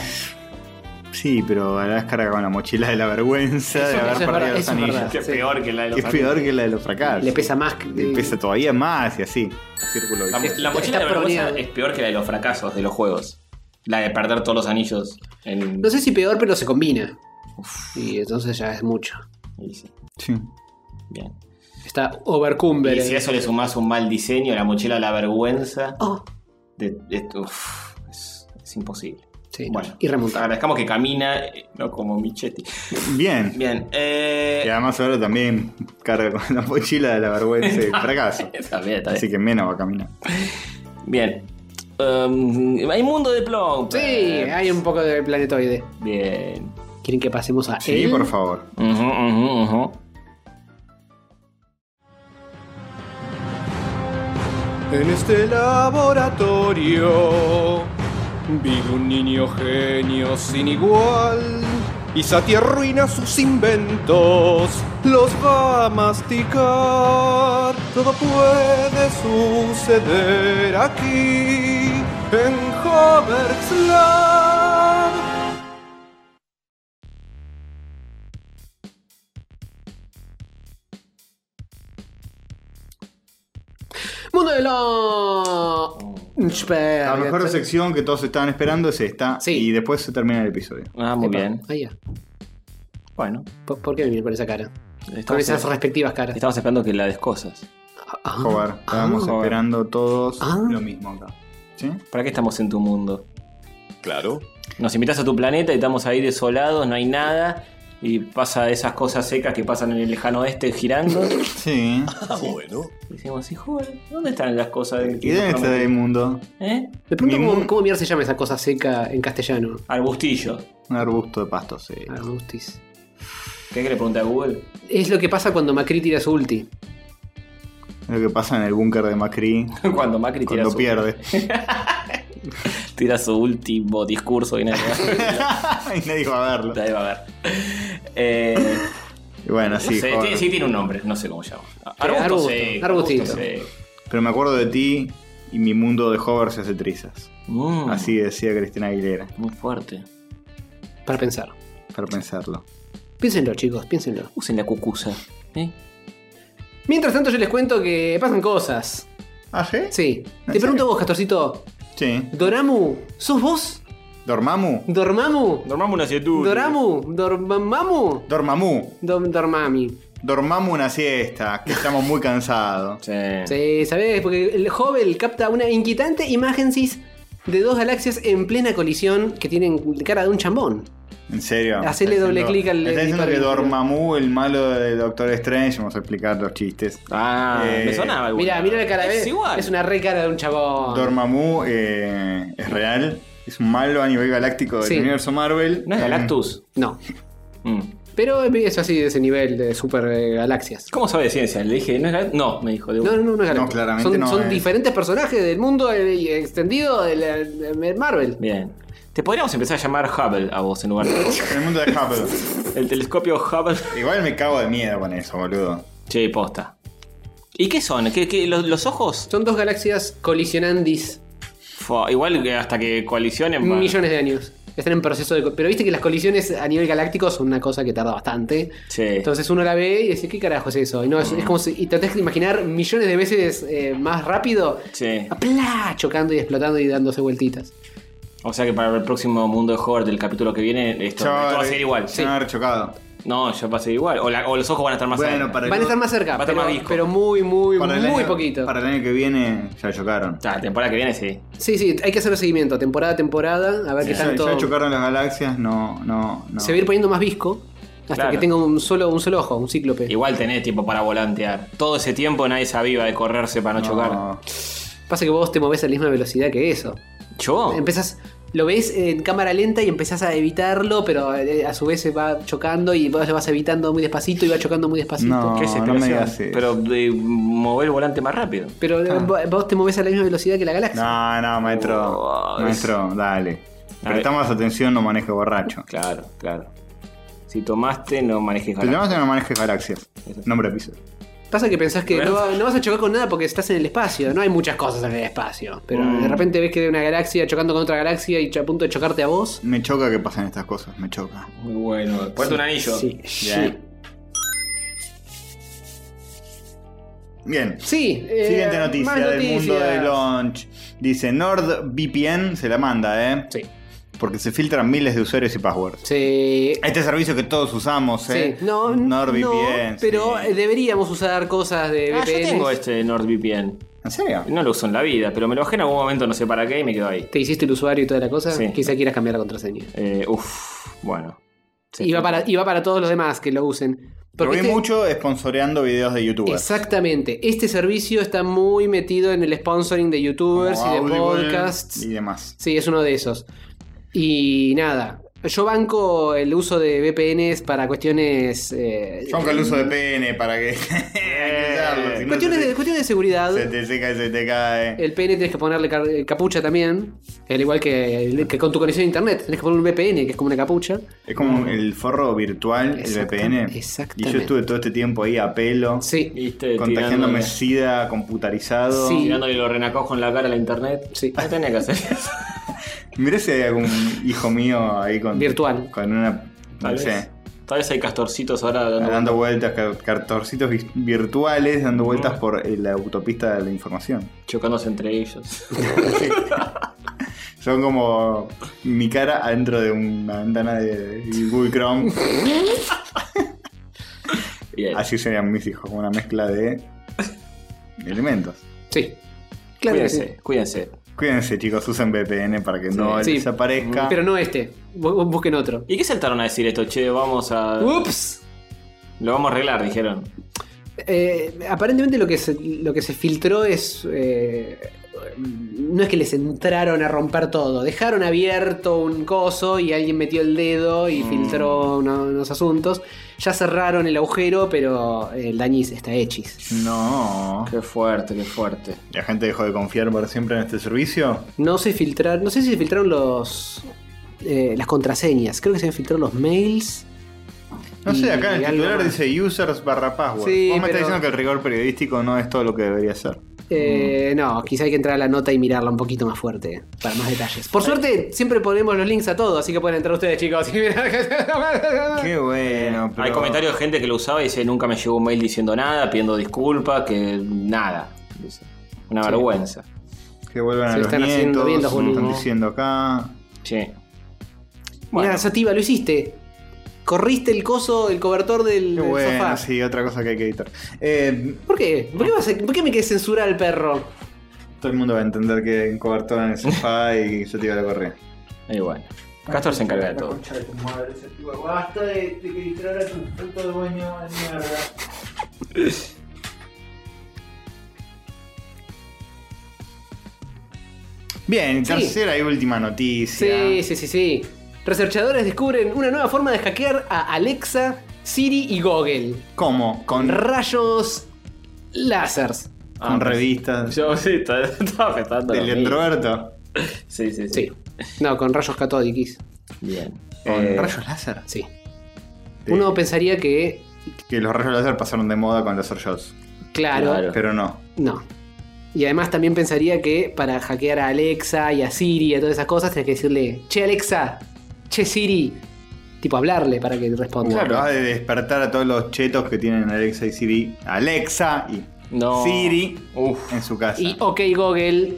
sí, pero a la carga con la mochila de la vergüenza de haber perdido verdad, los anillos. verdad. Que es Sí. peor que la de los es peor que la de los fracasos. Le pesa más. que- Le pesa todavía más y así. Círculo La, la mochila Está de vergüenza proneado. es peor que la de los fracasos de los juegos. La de perder todos los anillos en. No sé si peor, pero se combina. Y entonces ya es mucho. Sí, Sí. bien. Está Overcumber. Y si a eso le sumás un mal diseño, la mochila de la vergüenza. Oh, de- de- uf, es, es imposible. Sí, Bueno, irremontable. agradezcamos que camina, eh, no como Michetti. Bien. Bien, eh. Y además ahora también carga con la mochila de la vergüenza y (laughs) fracaso. Está bien, está bien. Así que menos va a caminar. Bien. Um, hay mundo de Plum. Sí, hay un poco de planetoide. Bien. ¿Quieren que pasemos a Sí, él? por favor. En este laboratorio vive un niño genio sin igual y Sati arruina sus inventos, los va a masticar. Todo puede suceder aquí en Hogwarts Launch. La mejor sección que todos estaban esperando es esta. Sí. Y después se termina el episodio. Ah, muy Epa, bien. ahí ya. Bueno, ¿Por, por qué venir con esa cara? Con estamos, esas respectivas caras. estamos esperando que la des cosas. Ah, Joder, estábamos ah. esperando todos Ah. lo mismo acá. ¿Sí? ¿Para qué estamos en tu mundo? Claro. Nos invitas a tu planeta y estamos ahí desolados, no hay nada. Y pasa esas cosas secas que pasan en el lejano oeste girando. (laughs) Sí. Ah, bueno. Y decimos, joder, ¿dónde están las cosas del ¿Y dónde está el mundo? ¿Eh? Me pregunto Mi cómo, mu- cómo mierda se llama esa cosa seca en castellano. Arbustillo. Un arbusto de pasto, sí. Arbustis. ¿Qué que le pregunté a Google? Es lo que pasa cuando Macri tira su ulti. Lo que pasa en el búnker de Macri (laughs) Cuando Macri tira cuando su, pierde. (laughs) tira su último discurso y nadie va (laughs) y nadie va a verlo. nadie va a ver. Eh, Y bueno, no sí, sé, joder. tiene- sí tiene un nombre, no sé cómo se llama. arbusto, seco, arbustito. Pero me acuerdo de ti y mi mundo de hover se hace trizas. Mm, Así decía Cristina Aguilera, Muy fuerte. Para pensar. para pensarlo. Piénsenlo, chicos, piénsenlo. Usen la cucusa. ¿eh? Mientras tanto, yo les cuento que pasan cosas. ¿Ah, sí? Sí. Te serio? pregunto vos, Castorcito. Sí. ¿Doramu? ¿Sos vos? ¿Dormamu? ¿Dormamu? Dormamos una siesta. ¿Doramu? ¿Dormamamu? Dormamu. Dom- Dormami. Dormamos una siesta, que estamos muy cansados. Sí. Sí, ¿sabés? Porque el Hubble capta una inquietante imagen cis de dos galaxias en plena colisión que tienen cara de un chambón. ¿En serio? Hacele doble clic al Está diciendo que. Dormammu, el malo de Doctor Strange, vamos a explicar los chistes. Ah, Eh, me sonaba igual. Mira, mira la cara, Es igual. Es una re cara de un chabón. Dormammu eh, es real, es un malo a nivel galáctico del Sí. universo Marvel. ¿No es Eh, Galactus? No. Mm. Pero es así de ese nivel de super eh, galaxias. ¿Cómo sabe de ciencia? Le dije, ¿no es Galactus? No, me dijo. De No, no, no, no es No, claramente son, no son es. diferentes personajes del mundo eh, extendido de, la- de Marvel. Bien. Te podríamos empezar a llamar Hubble a vos en lugar de. En (laughs) el mundo de Hubble. El telescopio Hubble. Igual me cago de miedo con eso, boludo. Che, posta. ¿Y qué son? ¿Qué, qué- los, los ojos? Son dos galaxias colisionandis. Fua, igual que hasta que colisionen. va- Millones de años. Están en proceso de... Pero viste que las colisiones a nivel galáctico son una cosa que tarda bastante. Sí. Entonces uno la ve y dice, ¿qué carajo es eso? Y, no, es, es como si y tratás de imaginar millones de veces eh, más rápido, Sí. ¡plá! chocando y explotando y dándose vueltitas. O sea que para el próximo mundo de Howard del capítulo que viene, esto, esto va a ser igual. Se van a haber chocado. No, ya va a ser igual. O, la- o los ojos van a estar más Bueno, cerca. para el- Van a estar más cerca, Va a estar pero, más visco. pero muy, muy, Para el muy año- poquito. Para el año que viene ya chocaron. Ah, La temporada que viene sí. Sí, sí, hay que hacer seguimiento, temporada a temporada, a ver qué Ya, tanto... ya chocaron las galaxias, no, no, no. Se va a ir poniendo más visco hasta Claro. que tenga un solo, un solo ojo, un cíclope. Igual tenés tiempo para volantear. Todo ese tiempo nadie se aviva de correrse para no, chocar. Pasa que vos te movés a la misma velocidad que eso. ¿Yo? Empezás, lo ves en cámara lenta y empezás a evitarlo, pero eh, a su vez se va chocando y vos lo vas evitando muy despacito y va chocando muy despacito. No. ¿Qué es no me digas eso. Pero de mover el volante más rápido. Pero eh, vo- vos te movés a la misma velocidad que la galaxia. No, no, maestro. Oh, maestro, dale. ver. Presta más atención, no manejes borracho. Claro, claro. Si tomaste, no manejes Te galaxia. llamas no manejes galaxias. Nombre de episodio. Pasa que pensás que no, va- no vas a chocar con nada porque estás en el espacio. No hay muchas cosas en el espacio. Pero Mm. de repente ves que hay una galaxia chocando con otra galaxia y a punto de chocarte a vos. Me choca que pasen estas cosas, me choca. Muy bueno. Ponte un anillo. Sí. Bien. Bien. Sí. eh, Siguiente noticia del mundo de launch. Dice NordVPN se la manda, ¿eh? Sí. Porque se filtran miles de usuarios y passwords. Sí. Este servicio que todos usamos, ¿eh? Sí. No, NordVPN. no, pero sí. eh, deberíamos usar cosas de Ah, yo VPN. tengo este NordVPN. ¿En serio? No lo uso en la vida, pero me lo bajé en algún momento, no sé para qué, y me quedo ahí. ¿Te hiciste el usuario y toda la cosa? Sí. Quizá quieras cambiar la contraseña. Eh, uf, bueno. Sí. Y va, para, y va para todos los demás que lo usen. Lo vi este- mucho sponsoreando videos de youtubers. Exactamente. Este servicio está muy metido en el sponsoring de youtubers Como y de Audible podcasts. Y demás. Sí, es uno de esos. Y nada. Yo banco el uso de VPNs para cuestiones. eh, Yo aunque el uso de PN para que. (laughs) usarlo, si no cuestiones, se de, cuestiones de seguridad. Se te seca y se te cae. El PN tienes que ponerle eh, capucha también. Al igual que, que con tu conexión a internet. Tenés que poner un VPN, que es como una capucha. Es como el forro virtual, el VPN. exactamente. Y yo estuve todo este tiempo ahí a pelo, Sí, ¿Viste? contagiándome Tirándole, SIDA computarizado. Sí. tirándole los renacojos en la cara a la internet. Sí. No tenía que hacer eso. (laughs) Mirá si hay algún hijo mío ahí con. Virtual. Con una. Tal No sé. vez. Tal vez hay castorcitos ahora dando, Dando vueltas, vi- virtuales, dando vueltas por eh, la autopista de la información. chocándose entre ellos. Son como mi cara adentro de una ventana de Google Chrome. Bien. Así serían mis hijos, una mezcla de elementos. Sí. Claro que sí. cuídense, cuídense. Chicos, usen VPN para que no Sí. les aparezca. Pero no este. Bu- bu- Busquen otro. ¿Y qué saltaron a decir esto? Che, vamos a. Ups. Lo vamos a arreglar, dijeron. Eh, aparentemente lo que se, lo que se filtró es. eh, no es que les entraron a romper todo. Dejaron abierto un coso y alguien metió el dedo y filtró uno- unos asuntos. Ya cerraron el agujero, pero el dañiz está hechis. No. Qué fuerte, qué fuerte. ¿La gente dejó de confiar para siempre en este servicio? No se filtraron. No sé si se filtraron los. eh, las contraseñas. Creo que se filtraron los mails. No sé, acá en el titular dice users barra password. Sí, Vos me pero- estás diciendo que el rigor periodístico no es todo lo que debería ser. Eh, no, quizá hay que entrar a la nota y mirarla un poquito más fuerte para más detalles. Por suerte, siempre ponemos los links a todo, así que pueden entrar ustedes, chicos. (laughs) Qué bueno. pero- Hay comentarios de gente que lo usaba y dice nunca me llegó un mail diciendo nada, pidiendo disculpas, que nada. Una Sí. vergüenza. Que vuelvan Se a los están haciendo bien los están diciendo acá. Mira, Sativa, lo hiciste. Corriste el coso, el cobertor del, Qué del bueno, sofá. sí, otra cosa que hay que editar. Eh, ¿Por qué? ¿Por qué, vas a- por qué me querés censurar al perro? todo el mundo va a entender que hay un cobertor en el sofá y yo te iba a la correa. Bueno. Castor se encarga de todo. Basta de, que a tu fruto de baño de mierda. Bien, Sí. tercera y última noticia. Sí, sí, sí, sí. Researchadores descubren una nueva forma de hackear a Alexa, Siri y Google. ¿Cómo? Con, Rayos láseres. con revistas Yo sí, estaba pensando. del introverto. Sí, sí, sí. Sí. No, con rayos catódicos. Bien. Con Eh, rayos láser. Sí. Uno pensaría que, Que los rayos láser pasaron de moda con los shots. claro, Claro. Pero no. no. Y además también pensaría que para hackear a Alexa y a Siri y a todas esas cosas, tenés que decirle, che Alexa, che Siri. Tipo hablarle para que responda. Claro, ha de despertar a todos los chetos que tienen Alexa y Siri. Alexa y No. Siri Uf. en su casa. Y ok Google.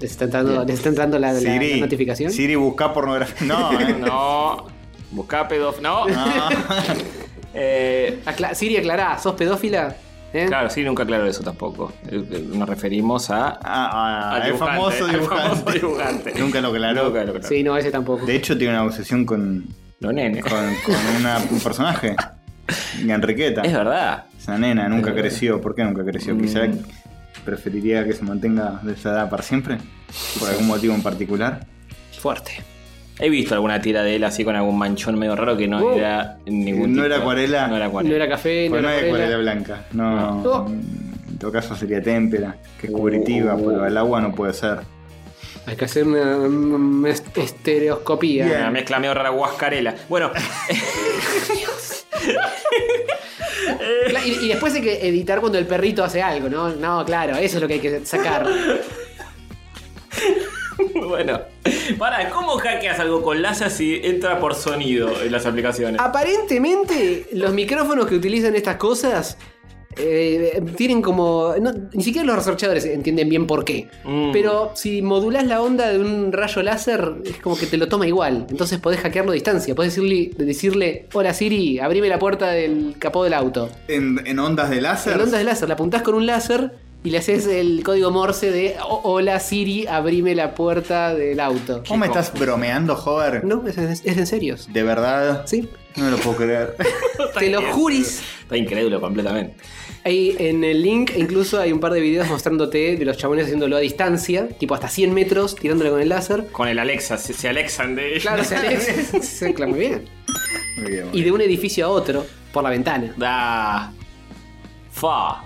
¿Les está entrando, les está entrando la, la- Siri, la notificación? Siri busca pornografía. (laughs) No, eh. No. Busca pedof. No. No. (laughs) Eh, Acla- Siri, aclará, ¿sos pedófila? ¿Eh? claro, sí, nunca aclaro eso tampoco. Eh, Nos referimos a. Ah, ah, al dibujante, famoso al dibujante. famoso dibujante. Nunca lo aclaró. Nunca lo aclaró. Sí, no, ese tampoco. De hecho, tiene una obsesión con, Los nenes. con, con una- un personaje. Y (laughs) Enriqueta. Es verdad. Esa nena nunca Es verdad. creció. ¿Por qué nunca creció? Mm. Quizá preferiría que se mantenga de esa edad para siempre. Por algún motivo en particular. Fuerte. He visto alguna tira de él así con algún manchón medio raro que no Oh. era ningún No tipo. era acuarela. No era No acuarela. era café, no Pues no era hay acuarela acuarela. blanca. No. Oh. En todo caso sería témpera, que es cubritiva, Uh. pero el agua no puede ser. Hay que hacer una, una est- estereoscopía. Una mezcla medio rara guascarela. Bueno, Y, y después hay que editar cuando el perrito hace algo, ¿no? No, claro, eso es lo que hay que sacar. (laughs) (laughs) bueno. Para, ¿cómo hackeas algo con láser si entra por sonido en las aplicaciones? Aparentemente, los micrófonos que utilizan estas cosas eh, tienen como. no, ni siquiera los researchadores entienden bien por qué. Mm. Pero si modulás la onda de un rayo láser, es como que te lo toma igual. Entonces podés hackearlo a distancia. Podés decirle, decirle Hola Siri, abrime la puerta del capó del auto. En, en ondas de láser. En ondas de láser, la apuntás con un láser y le haces el código Morse de "O- Hola Siri, abrime la puerta del auto. ¿Vos me estás bromeando, Hover? No, es, es- es en serio. ¿De verdad? Sí. No lo puedo creer. (laughs) Te lo juris. Está incrédulo completamente. Ahí en el link incluso hay un par de videos mostrándote de los chabones haciéndolo a distancia, tipo hasta 100 metros, tirándole con el láser. Con el Alexa, se, se alexan de Claro, se (laughs) clama muy bien. Muy bien, muy Y de un edificio a otro, por la ventana. Da. Fa.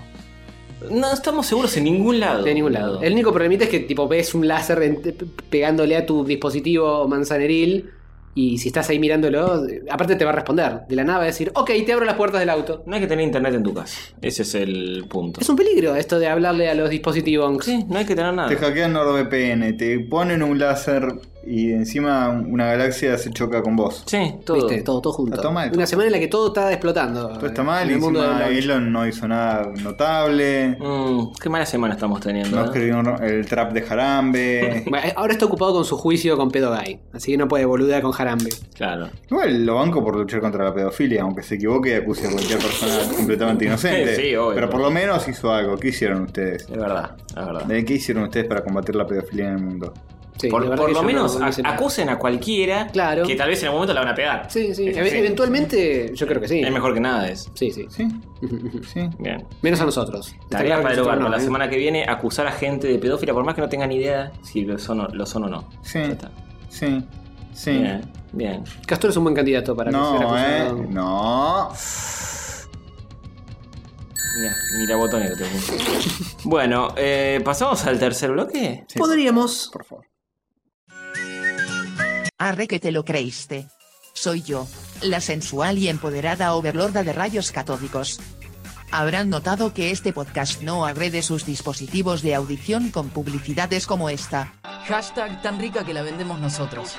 No estamos seguros en ningún lado. De ningún lado. El único problemita es que tipo ves un láser en- pegándole a tu dispositivo manzaneril y si estás ahí mirándolo, aparte te va a responder. De la nada va a decir, ok, te abro las puertas del auto. No hay que tener internet en tu casa. Ese es el punto. Es un peligro esto de hablarle a los dispositivos. Sí, no hay que tener nada. Te hackean NordVPN, te ponen un láser y encima una galaxia se choca con vos. Sí, todo. ¿Viste? Todo, todo junto. Está todo mal, Una semana en la que todo está explotando. Todo está mal en y encima. Elon no hizo nada notable. Mm, qué mala semana estamos teniendo. No ¿eh? escribió el trap de Jarambe. (laughs) Eh, Ahora está ocupado con su juicio con Pedo Guy, así que no puede boludear con Jarambe. Claro. Igual lo banco por luchar contra la pedofilia, aunque se equivoque y acuse a cualquier persona (laughs) completamente inocente. Sí, obvio. Pero por lo menos hizo algo. ¿Qué hicieron ustedes? Es verdad, es verdad. ¿De ¿Qué hicieron ustedes para combatir la pedofilia en el mundo? Sí, por que lo menos no- acusen a cualquiera Claro. que tal vez en algún momento la van a pegar. Sí, sí. Eventualmente, yo creo que sí. Es mejor que nada es. Sí, sí. ¿Sí? ¿Sí? Bien. Menos a nosotros. Está Tarea claro para que el hogar la ¿eh? semana que viene, acusar a gente de pedófila, por más que no tengan idea si lo son o, lo son o no. Sí. Está. Sí. Sí. Bien, bien. Castor es un buen candidato para No, acusado. eh. No. Mira, mira botonero te puse. (laughs) Bueno, eh, pasamos al tercer bloque. Sí. Podríamos. Por favor. Arre que te lo creíste. Soy yo, la sensual y empoderada overlorda de rayos catódicos. Habrán notado que este podcast no agrede sus dispositivos de audición con publicidades como esta. Hashtag tan rica que la vendemos nosotros.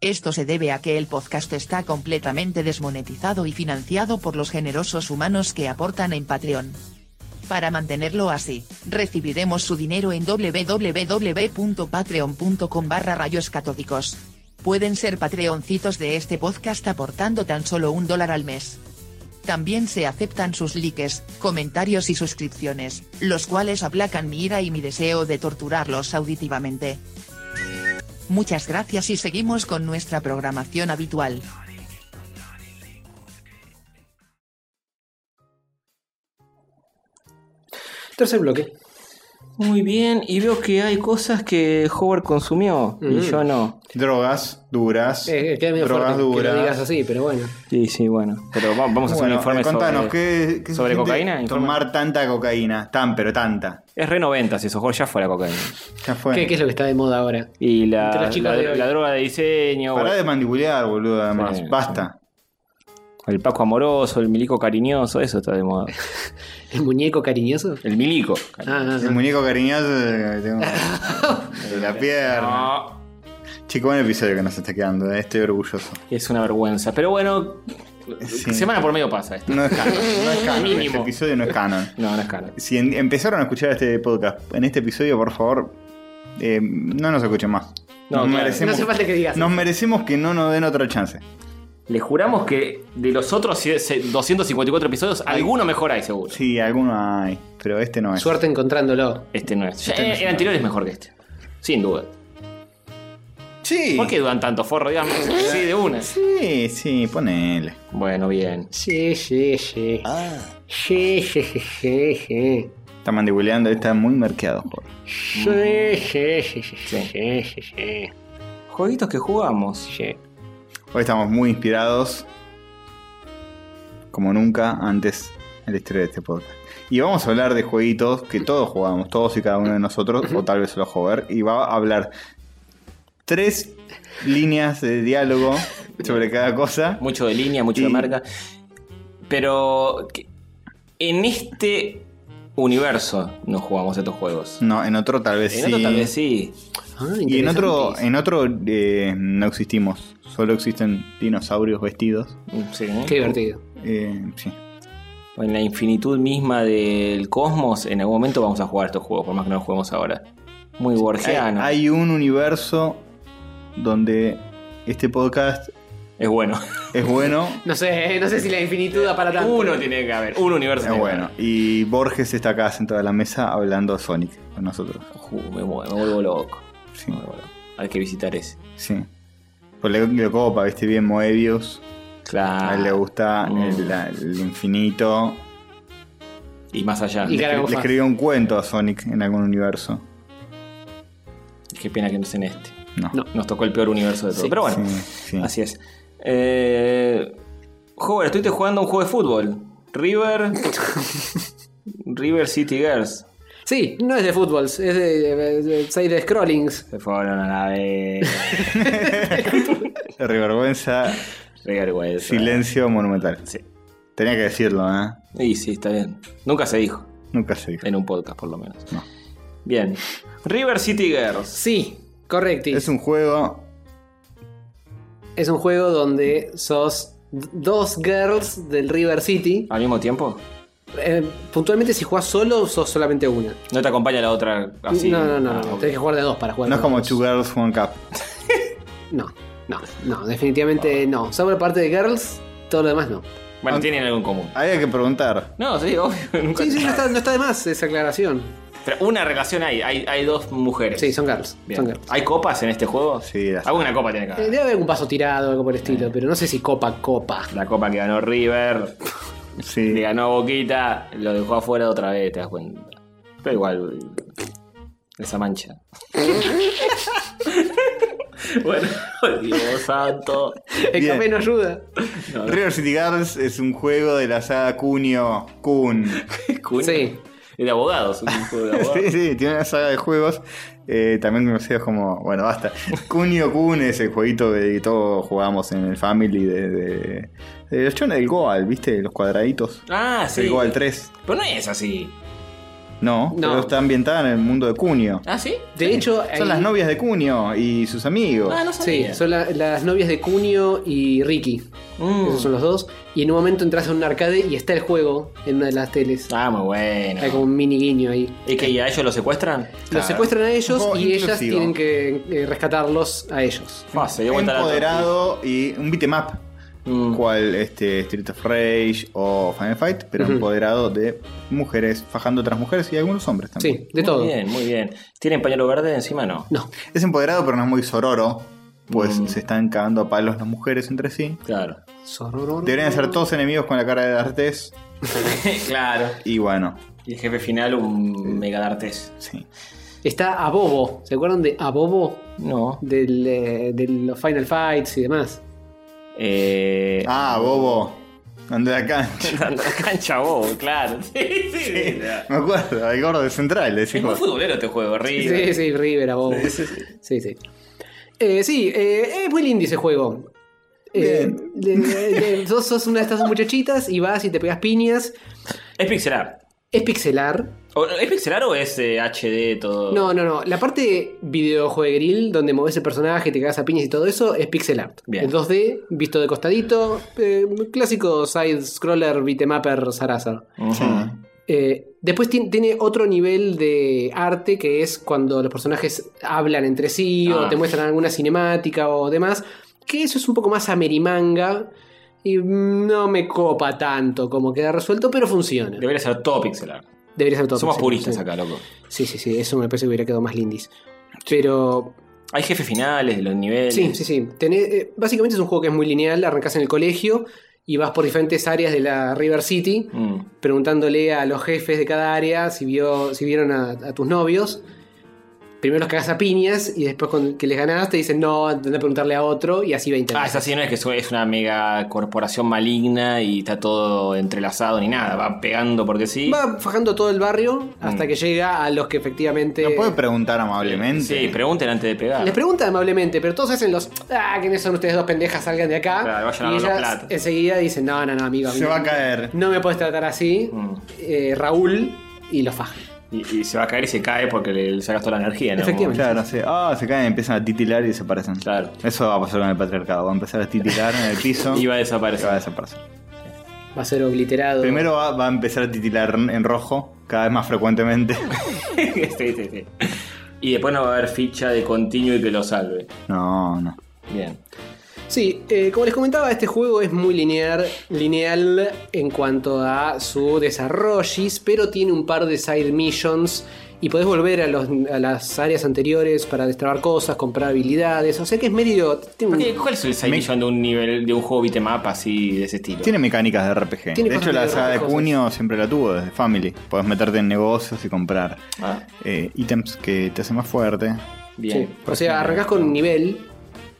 Esto se debe a que el podcast está completamente desmonetizado y financiado por los generosos humanos que aportan en Patreon. Para mantenerlo así, recibiremos su dinero en www.patreon.com barra rayos catódicos. Pueden ser patreoncitos de este podcast aportando tan solo un dólar al mes. También se aceptan sus likes, comentarios y suscripciones, los cuales aplacan mi ira y mi deseo de torturarlos auditivamente. Muchas gracias y seguimos con nuestra programación habitual. Tercer bloque. Muy bien, y veo que hay cosas que Howard consumió y Mm. yo no. Drogas duras. Eh, queda medio drogas fuerte que duras. lo digas así, pero bueno. Sí, sí, bueno. Pero va- vamos a hacer Bueno, un informe eh, contanos, sobre... ¿qué, qué se sobre siente cocaína? Informe. Tomar tanta cocaína. Tan, pero tanta. Es re 90 si eso, Howard, ya fue la cocaína. Ya fue. ¿Qué, qué es lo que está de moda ahora? Y Entre la, los chicos la, de hoy. la droga de diseño, Pará o de mandibulear, boludo, además. Sí, Basta. El Paco amoroso, el milico cariñoso, eso está de moda. (laughs) ¿El muñeco cariñoso? El milico. Ah, ah, El ah. muñeco cariñoso de, de- (laughs) de la pierna. No, Chico, buen episodio que nos está quedando, eh, estoy orgulloso. es una vergüenza. Pero bueno, Sí. semana por medio pasa esto. No es canon, no es canon. Mínimo. Este episodio no es canon. (laughs) No, no es caro. Si en- empezaron a escuchar este podcast en este episodio, por favor, eh, no nos escuchen más. No, nos, claro. merecemos, No hace falta que digas. nos merecemos que no nos den otra chance. Le juramos que de los otros 254 episodios, alguno mejor hay seguro. Sí, alguno hay, pero este no es. Suerte encontrándolo. Este no es. Este no Eh, es el anterior es mejor que este. Sin duda. Sí. ¿Por qué dudan tanto, forro? Dígame. (laughs) Sí, de una. Sí, sí, ponele. Bueno, bien. Sí, sí, sí. Sí, sí, sí, sí, sí. Está mandibuleando, está muy merqueado. joder. Sí, sí, sí, sí, sí, sí, sí, sí. Jueguitos que jugamos. Sí. Hoy estamos muy inspirados, como nunca antes en la historia de este podcast. Y vamos a hablar de jueguitos que todos jugamos, todos y cada uno de nosotros, o tal vez solo Jover. Y va a hablar tres líneas de diálogo sobre cada cosa. Mucho de línea, mucho de marca. Pero en este universo no jugamos estos juegos. No, en otro tal vez En sí. otro tal vez sí. Ah, Y en otro, en otro eh, no existimos. Solo existen dinosaurios vestidos. Sí. Qué divertido. Eh, sí. En la infinitud misma del cosmos, en algún momento vamos a jugar estos juegos, por más que no los juguemos ahora. Muy borgiano. hay un universo donde este podcast Es bueno. es bueno. (laughs) No sé, no sé si la infinitud da para tanto. Uno tiene que haber. Un universo. Es bueno. Y Borges está acá sentado a la mesa hablando a Sonic con nosotros. Uh, me, muevo- me vuelvo loco. Sí. Hay que visitar ese. Sí. Pues le, le copa, viste bien Moebius. Claro. A él le gusta el, la- el infinito. Y más allá. Y Le, escribió un cuento a Sonic en algún universo. Qué pena que no sea en este. No. No. Nos tocó el peor universo de todo. Sí, Pero bueno, Sí, sí. así es. Eh, Joven, estuviste jugando un juego de fútbol. River. (laughs) River City Girls. Sí, no es de fútbol, es de, de, de side scrollings. Se fueron a la vez. (laughs) Vergüenza, Qué vergüenza. silencio monumental. Sí. Tenía que decirlo, ¿eh? Y sí, está bien. Nunca se dijo. Nunca se dijo. En un podcast, por lo menos. No. Bien. River City Girls. Sí, Correctis. Es un juego. Es un juego donde sos dos girls del River City. ¿Al mismo tiempo? Eh, puntualmente, si jugás solo, sos solamente una. ¿No te acompaña la otra así? no, no, no, Ah, no. Tenés que jugar de dos para jugar. No es como dos. Two Girls One Cup. No, no, no, definitivamente no. Solo la parte de girls, todo lo demás no. Bueno, tienen algo en común. Hay que preguntar. No, sí, obvio. (laughs) nunca- Sí, sí, no está, no está de más esa aclaración. Pero una relación hay, hay, hay dos mujeres. Sí, son girls. Son girls. ¿Hay copas en este juego? Sí, las- Alguna copa tiene que Eh, haber. debe haber algún paso tirado, algo por el estilo, pero no sé si copa, copa. La copa que ganó River, (laughs) Sí. le ganó a Boquita, lo dejó afuera otra vez, te das cuenta. Pero igual, esa mancha. (laughs) bueno, Dios santo. El Bien. café no ayuda. No, no. River City Girls es un juego de la saga Cunio Kun. (laughs) Kun. Sí. Es de abogados, un juego de (laughs) abogados. Sí, sí, tiene una saga de juegos. Eh, también conocidos como. Bueno, basta. (laughs) Kunio Kun es el jueguito que todos jugamos en el Family de. de, de los chones del Goal, ¿viste? Los cuadraditos. Ah, sí. El Goal 3. Pero no es así. No, No. pero está ambientada en el mundo de Cunio. ¿Ah, sí? De hecho, Son ahí- las novias de Cunio y sus amigos. Ah, no Sí, sabía. son la- las novias de Cunio y Ricky. Mm. Esos son los dos. Y en un momento entras a un arcade y está el juego en una de las teles. Ah, muy bueno. Hay como un mini guiño ahí. ¿Y que y a ellos lo secuestran? Los secuestran a ellos y ellas tienen que eh, rescatarlos a ellos. Ah, se dio vuelta la Empoderado y un beatmap. Mm. Cual este, Street of Rage o Final Fight, pero empoderado de mujeres, fajando otras mujeres y algunos hombres también. Sí, de todo. Muy bien, muy bien. ¿Tienen pañuelo verde encima? No. No. Es empoderado, pero no es muy sororo. Pues Mm. se están cagando a palos las mujeres entre sí. Claro. Sorororo. Deberían ser todos enemigos con la cara de D'Artes. (laughs) claro. Y bueno, Y el jefe final, un mega dartés. sí. Está Abobo. ¿Se acuerdan de Abobo? No. Del, eh, de los Final Fights y demás. Eh. Ah, bobo. Ando de acá. Anda a la cancha vos, claro. (laughs) Sí, sí, sí. Me acuerdo, el gordo de central, Es muy decimos. futbolero este juego, River. Sí, sí, River, Abobo. Sí, sí. Eh, sí, eh, es muy lindo ese juego. Eh, de- de- de- sos, sos una de estas dos muchachitas y vas y te pegas piñas. Es pixelar. Es pixelar. ¿Es pixelar o es eh, HD todo? No, no, no. La parte videojuegueril, donde moves el personaje, te cagas a piñas y todo eso, es pixel art. Bien. En 2D, visto de costadito. eh, clásico side-scroller beatemapper Sarazar. Ujú. Eh, después ti- tiene otro nivel de arte que es cuando los personajes hablan entre sí o Ah. te muestran alguna cinemática o demás. Que eso es un poco más amerimanga y no me copa tanto como queda resuelto, pero funciona. Debería ser todo pixelar. Debería ser todo. Somos puristas sí. acá, loco. Sí, sí, sí, eso me parece que hubiera quedado más lindis. Pero Hay jefes finales de los niveles. sí, sí, sí. Tenés- eh, básicamente es un juego que es muy lineal, arrancás en el colegio y vas por diferentes áreas de la River City Mm. preguntándole a los jefes de cada área si, vio, si vieron a, a tus novios. Primero los cagas a piñas y después con que les ganás te dicen no, anda a preguntarle a otro y así 20 Ah, es así, no es que es una mega corporación maligna y está todo entrelazado ni nada. Va pegando porque sí. Va fajando todo el barrio hasta Mm. que llega a los que efectivamente... ¿No puede preguntar amablemente? Sí, pregunten antes de pegar. Les preguntan amablemente, pero todos hacen los. Ah, ¿quiénes son ustedes dos pendejas? Salgan de acá. Claro, vayan a y los ellas platos. enseguida dicen: No, no, no, amigo. Se amigo, va a caer. No me puedes tratar así. Mm. Eh, Raúl y los fajan. Y, y se va a caer y se cae porque le, le sacas toda la energía, ¿no? Efectivamente. Claro, sí. Ah, se caen, empiezan a titilar y desaparecen. Claro. Eso va a pasar con el patriarcado. Va a empezar a titilar en el piso (laughs) Y va a y desaparecer. va a desaparecer. Va a ser obliterado. Primero va, va a empezar a titilar en rojo, cada vez más frecuentemente. (laughs) sí, sí, sí. Y después no va a haber ficha de continuo y que lo salve. No, no. Bien. Sí, eh, como les comentaba, este juego es muy lineal, lineal en cuanto a su desarrollo, pero tiene un par de side missions y podés volver a, los- a las áreas anteriores para destrabar cosas, comprar habilidades. O sea que es medio. ¿Cuál es el side Me- mission de un nivel de un juego beatmap así de ese estilo? Tiene mecánicas de RPG. Tiene de hecho, la de saga de junio siempre la tuvo desde Family. Podés meterte en negocios y comprar Ah, eh, ítems que te hacen más fuerte. bien. Sí. O sea, arrancás con un nivel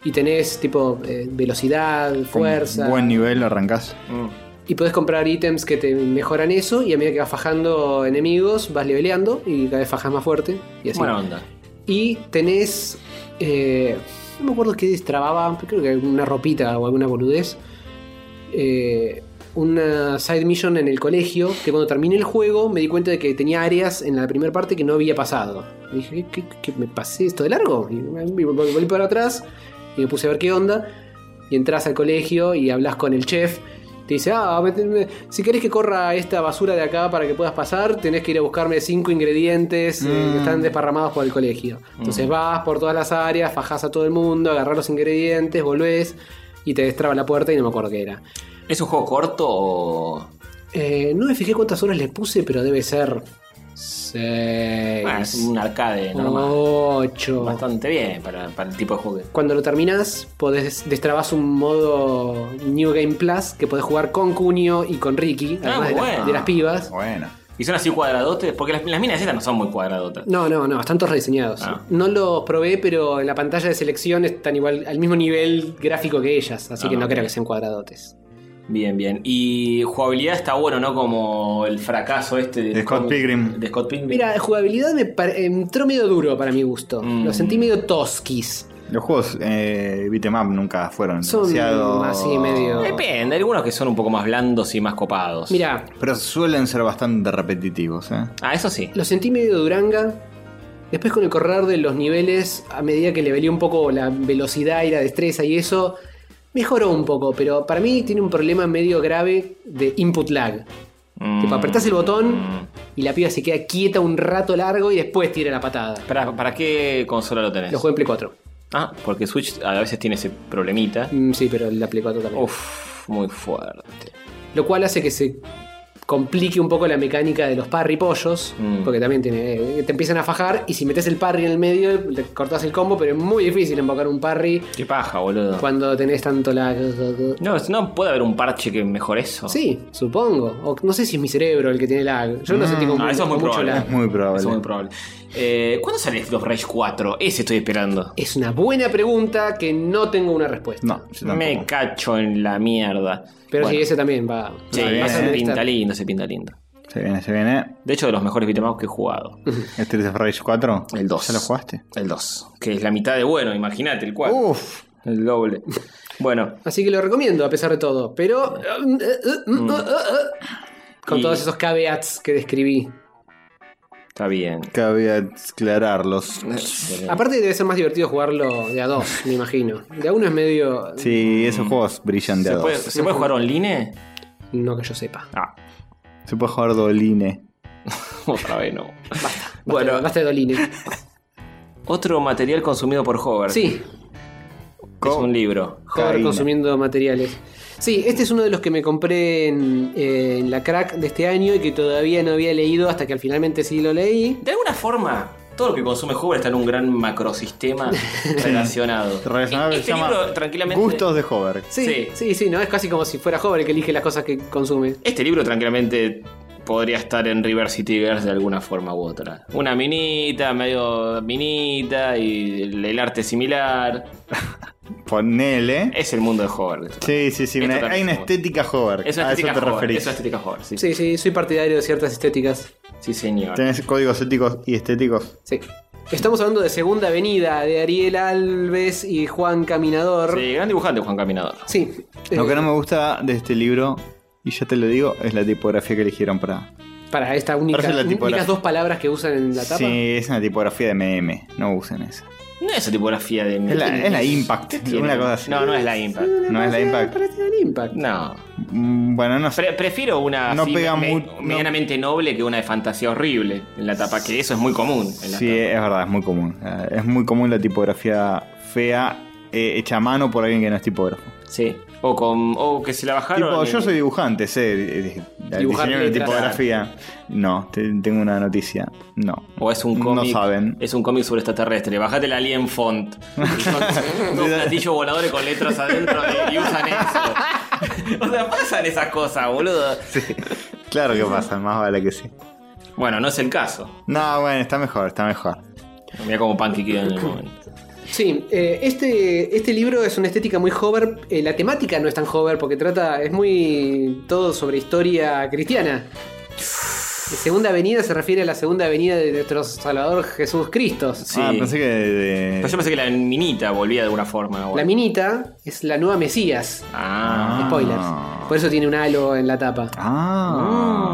y tenés tipo eh, velocidad, Con fuerza. Buen nivel arrancás. Mm. Y podés comprar ítems que te mejoran eso y a medida que vas fajando enemigos vas leveleando y cada vez fajas más fuerte. Y así. Buena onda. Y tenés. eh, no me acuerdo qué destrababa, creo que una ropita o alguna boludez. eh, una side mission en el colegio que cuando terminé el juego me di cuenta de que tenía áreas en la primera parte que no había pasado. Y dije, ¿qué, qué- qué- me pasé esto de largo? Y me volví para atrás y me puse a ver qué onda. Y entras al colegio y hablas con el chef. Te dice, ah, si querés que corra esta basura de acá para que puedas pasar, tenés que ir a buscarme cinco ingredientes eh, que están desparramados por el colegio. Entonces vas por todas las áreas, fajás a todo el mundo, agarrás los ingredientes, volvés y te destraba la puerta y no me acuerdo qué era. ¿Es un juego corto o.? Eh, no me fijé cuántas horas le puse, pero debe ser. 6. Ah, es un arcade normal. 8. Bastante bien para, para el tipo de juego. Cuando lo terminás, podés destrabas un modo New Game Plus que podés jugar con Cunio y con Ricky, Ah, además de, las- bueno. de las pibas. Bueno. ¿Y son así cuadradotes? Porque las, las minas estas no son muy cuadradotas. No, no, no, están todos rediseñados. Ah. No los probé, pero en la pantalla de selección están igual al mismo nivel gráfico que ellas, así Ah, que no creo que sean cuadradotes. Bien, bien. Y jugabilidad está bueno, ¿no? Como el fracaso este De Scott Pilgrim. De Scott Pilgrim. Mira, la jugabilidad me pare- entró medio duro para mi gusto. Mm. Lo sentí medio tosquis. Los juegos eh, beat'em up nunca fueron Son demasiado... así medio- Depende, hay algunos que son un poco más blandos y más copados. Mira, Pero suelen ser bastante repetitivos, ¿eh? Ah, eso sí. Lo sentí medio duranga. Después con el correr de los niveles, a medida que le velé un poco la velocidad y la destreza y eso, mejoró un poco, pero para mí tiene un problema medio grave de input lag. Mm. Tipo, apretás el botón y la piba se queda quieta un rato largo y después tira la patada. ¿Para, ¿Para qué consola lo tenés? Lo juego en Play 4. Ah, porque Switch a veces tiene ese problemita. Mm, sí, pero la Play 4 también. Uf, muy fuerte. Lo cual hace que se complique un poco la mecánica de los parry pollos, Mm. porque también tiene, eh, te empiezan a fajar y si metes el parry en el medio, le cortás el combo, pero es muy difícil invocar un parry Qué paja, boludo. cuando tenés tanto lag. No, no puede haber un parche que mejore eso. Sí, supongo. O no sé si es mi cerebro el que tiene lag. Yo lo sentí con, Ah, eso es muy mucho probable. lag. Es muy probable. Eso es muy probable. Eh, ¿Cuándo sale of Rage 4? Ese estoy esperando. Es una buena pregunta que no tengo una respuesta. No, yo. Me cacho en la mierda. Pero Bueno, sí, ese también va. sí, va- se ser un pinta lindo, se pinta lindo. Se viene, se viene. De hecho, de los mejores beat'em up que he jugado. (laughs) Street of Rage 4. El 2. ¿Ya lo jugaste? El 2. Que es la mitad de bueno, imagínate, el 4. Uf. El doble. (laughs) Bueno, Así que lo recomiendo a pesar de todo. Pero. (laughs) Con Y- todos esos caveats que describí. Está bien. Cabe aclararlos. Aparte debe ser más divertido jugarlo de a dos, me imagino. De a uno es medio... Sí, esos juegos brillan de a ¿Se dos. puede, ¿Se puede jugar online? No que yo sepa. Ah, Se puede jugar Doline. (laughs) otra vez no. Basta, Bueno. basta de Doline. Otro material consumido por Hover. Sí, Es un libro. Caína. consumiendo materiales. Sí, este es uno de los que me compré en, en la crack de este año y que todavía no había leído hasta que al finalmente sí lo leí. De alguna forma, todo lo que consume Hover está en un gran macrosistema (laughs) relacionado. (laughs) Relacionado que Este se llama libro, tranquilamente. Gustos de Hover. Sí, Sí. sí, sí, ¿no? Es casi como si fuera joven el que elige las cosas que consume. Este libro tranquilamente podría estar en River City Girls de alguna forma u otra. Una minita, medio minita y el arte similar. (laughs) Ponele. Es el mundo de Hover. Sí, sí, sí. Una- hay una Hover. estética Hover. Es una a eso te Hover. referís. Es una estética Hover, sí. Sí, sí, soy partidario de ciertas estéticas. Sí, señor. Tenés códigos éticos y estéticos. Sí. Estamos hablando de Segunda Avenida, de Ariel Alves y Juan Caminador. Sí, gran dibujante Juan Caminador. Sí. Lo Eh, que no me gusta de este libro, y ya te lo digo, es la tipografía que eligieron para. Para esta única, únicas dos palabras que usan en la tapa. Sí, es una tipografía de MM. No usen esa. No es esa tipografía de... Es la, es la Impact. Tiene- Una cosa así. No, no es la Impact. No es la Impact. Parece el Impact. No. Mm, Bueno, no sé. Pre- prefiero una No así pega me- mu- no- medianamente noble que una de fantasía horrible en la tapa, que eso es muy común. En la Sí, tapa. es verdad, es muy común. Eh, Es muy común la tipografía fea eh, hecha a mano por alguien que no es tipógrafo. Sí. O, con, o que se la bajaron. Tipo, yo soy dibujante, sé eh, una letras. tipografía. No, te- tengo una noticia. No. O es un No cómic. saben. Es un cómic sobre extraterrestre. Bajate el Alien Font. (laughs) Y son unos platillos voladores con letras adentro y, y usan eso. (laughs) o sea, pasan esas cosas, boludo. Claro que pasa, más vale que sí. Bueno, no es el caso. No, bueno, está mejor, está mejor. Mira cómo Punky queda en el momento. Sí, eh, este, este libro es una estética muy hover. eh, la temática no es tan hover porque trata. es muy. todo sobre historia cristiana. Segunda venida se refiere a la segunda venida de nuestro Salvador Jesús Cristo. Sí. Ah, pensé que de- Pero yo pensé que la minita volvía de alguna forma. La minita es la nueva Mesías. Ah. Spoilers. Por eso tiene un halo en la tapa. Ah.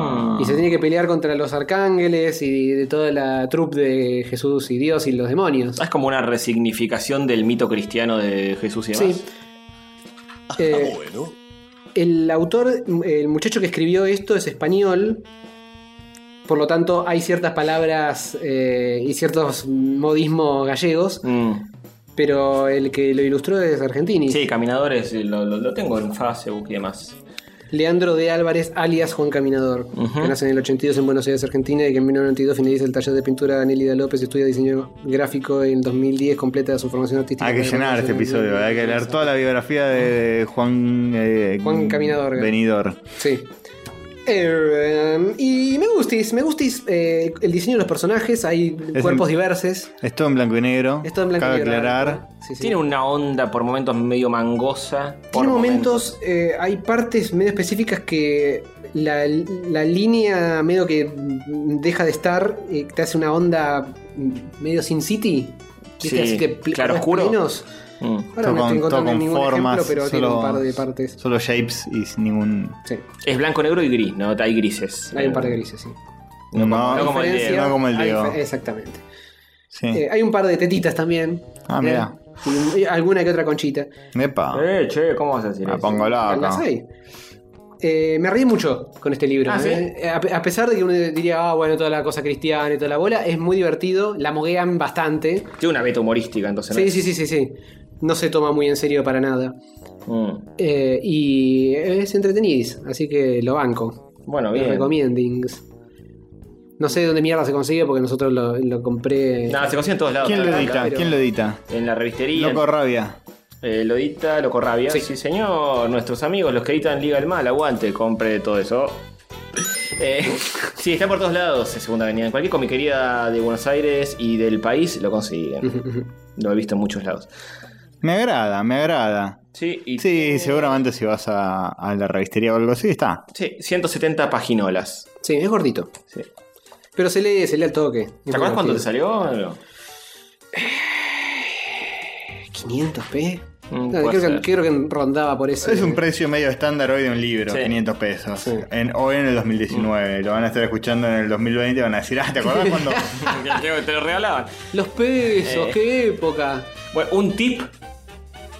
Y se tiene que pelear contra los arcángeles y de toda la troupe de Jesús y Dios y los demonios. Es como una resignificación del mito cristiano de Jesús y demás. Sí. (laughs) Eh, El autor, el muchacho que escribió esto es español. Por lo tanto, hay ciertas palabras eh, y ciertos modismos gallegos. Mm. Pero el que lo ilustró es argentino. Sí, Caminadores lo, lo- lo tengo en Facebook y demás. Leandro de Álvarez, alias Juan Caminador, que nace en el 82 en Buenos Aires, Argentina, y que en 1992 finaliza el taller de pintura de Nelida López, estudia diseño gráfico en 2010, completa su formación artística. Hay que llenar este episodio, hay que leer toda la biografía de Juan, eh, Juan Caminador. Venidor. Sí. Eh, y me gustis, me gustis eh, el diseño de los personajes, hay Es cuerpos en- diversos. Es todo en blanco y negro. Es todo en blanco Cabe y negro. aclarar. Sí, sí. Tiene una onda por momentos medio mangosa. por Tiene momentos, eh, hay partes medio específicas que la, la línea medio que deja de estar, eh, te hace una onda medio Sin City. ¿Viste? Sí, Así que pl- claro oscuro. plenos. Mm. Ahora Todo no estoy con, todo encontrando con ningún formas, ejemplo, pero tiene solo, un par de partes. solo shapes y sin ningún. Sí, Es blanco, negro y gris, ¿no? Hay grises. hay un par de grises, sí. No, como- no como el Diego. no como el hay Diego. dife- Exactamente. Sí. Eh, hay un par de tetitas también. Ah, mira. Eh, y alguna que otra conchita. Epa. Eh, che, ¿cómo vas a decir Me eso? pongo Las loco. hay. Eh, me reí mucho con este libro. Ah, ¿sí? ¿eh? A, a pesar de que uno diría, ah, bueno, toda la cosa cristiana y toda la bola, es muy divertido. La moguean bastante. Tiene una beta humorística, entonces. ¿no? Sí, sí, sí, sí, sí. No se toma muy en serio para nada. Mm. Eh, y es entretenido, así que lo banco. Bueno, bien. recomiendings. No sé dónde mierda se consigue porque nosotros lo, lo compré. Nada, se consigue en todos lados. ¿Quién lo edita? pero- ¿Quién lo edita? En la revistería. Loco Rabia. Eh, lo edita Loco Rabia. Sí. Sí. señor. Nuestros amigos, los que editan Liga del Mal, aguante, compre todo eso. Eh, (laughs) sí, está por todos lados, en Segunda Avenida. En cualquier comiquería de Buenos Aires y del país lo consiguen. lo he visto en muchos lados. Me agrada, me agrada. Sí, y Sí, seguramente si vas a, a la revistería o algo así, está. sí, 170 paginolas. Sí, es gordito. Sí. Pero se lee, se lee al toque. ¿Te acuerdas cuándo te salió? No. 500p. Mm, No, creo, que, creo que rondaba por eso. Es un precio medio estándar hoy de un libro, Sí. 500 pesos. Sí. En, hoy en el 2019. Lo van a estar escuchando en el 2020 y van a decir, ah, ¿te acordás cuando.? (laughs) Te lo regalaban. Los pesos, Eh. qué época. Bueno, un tip.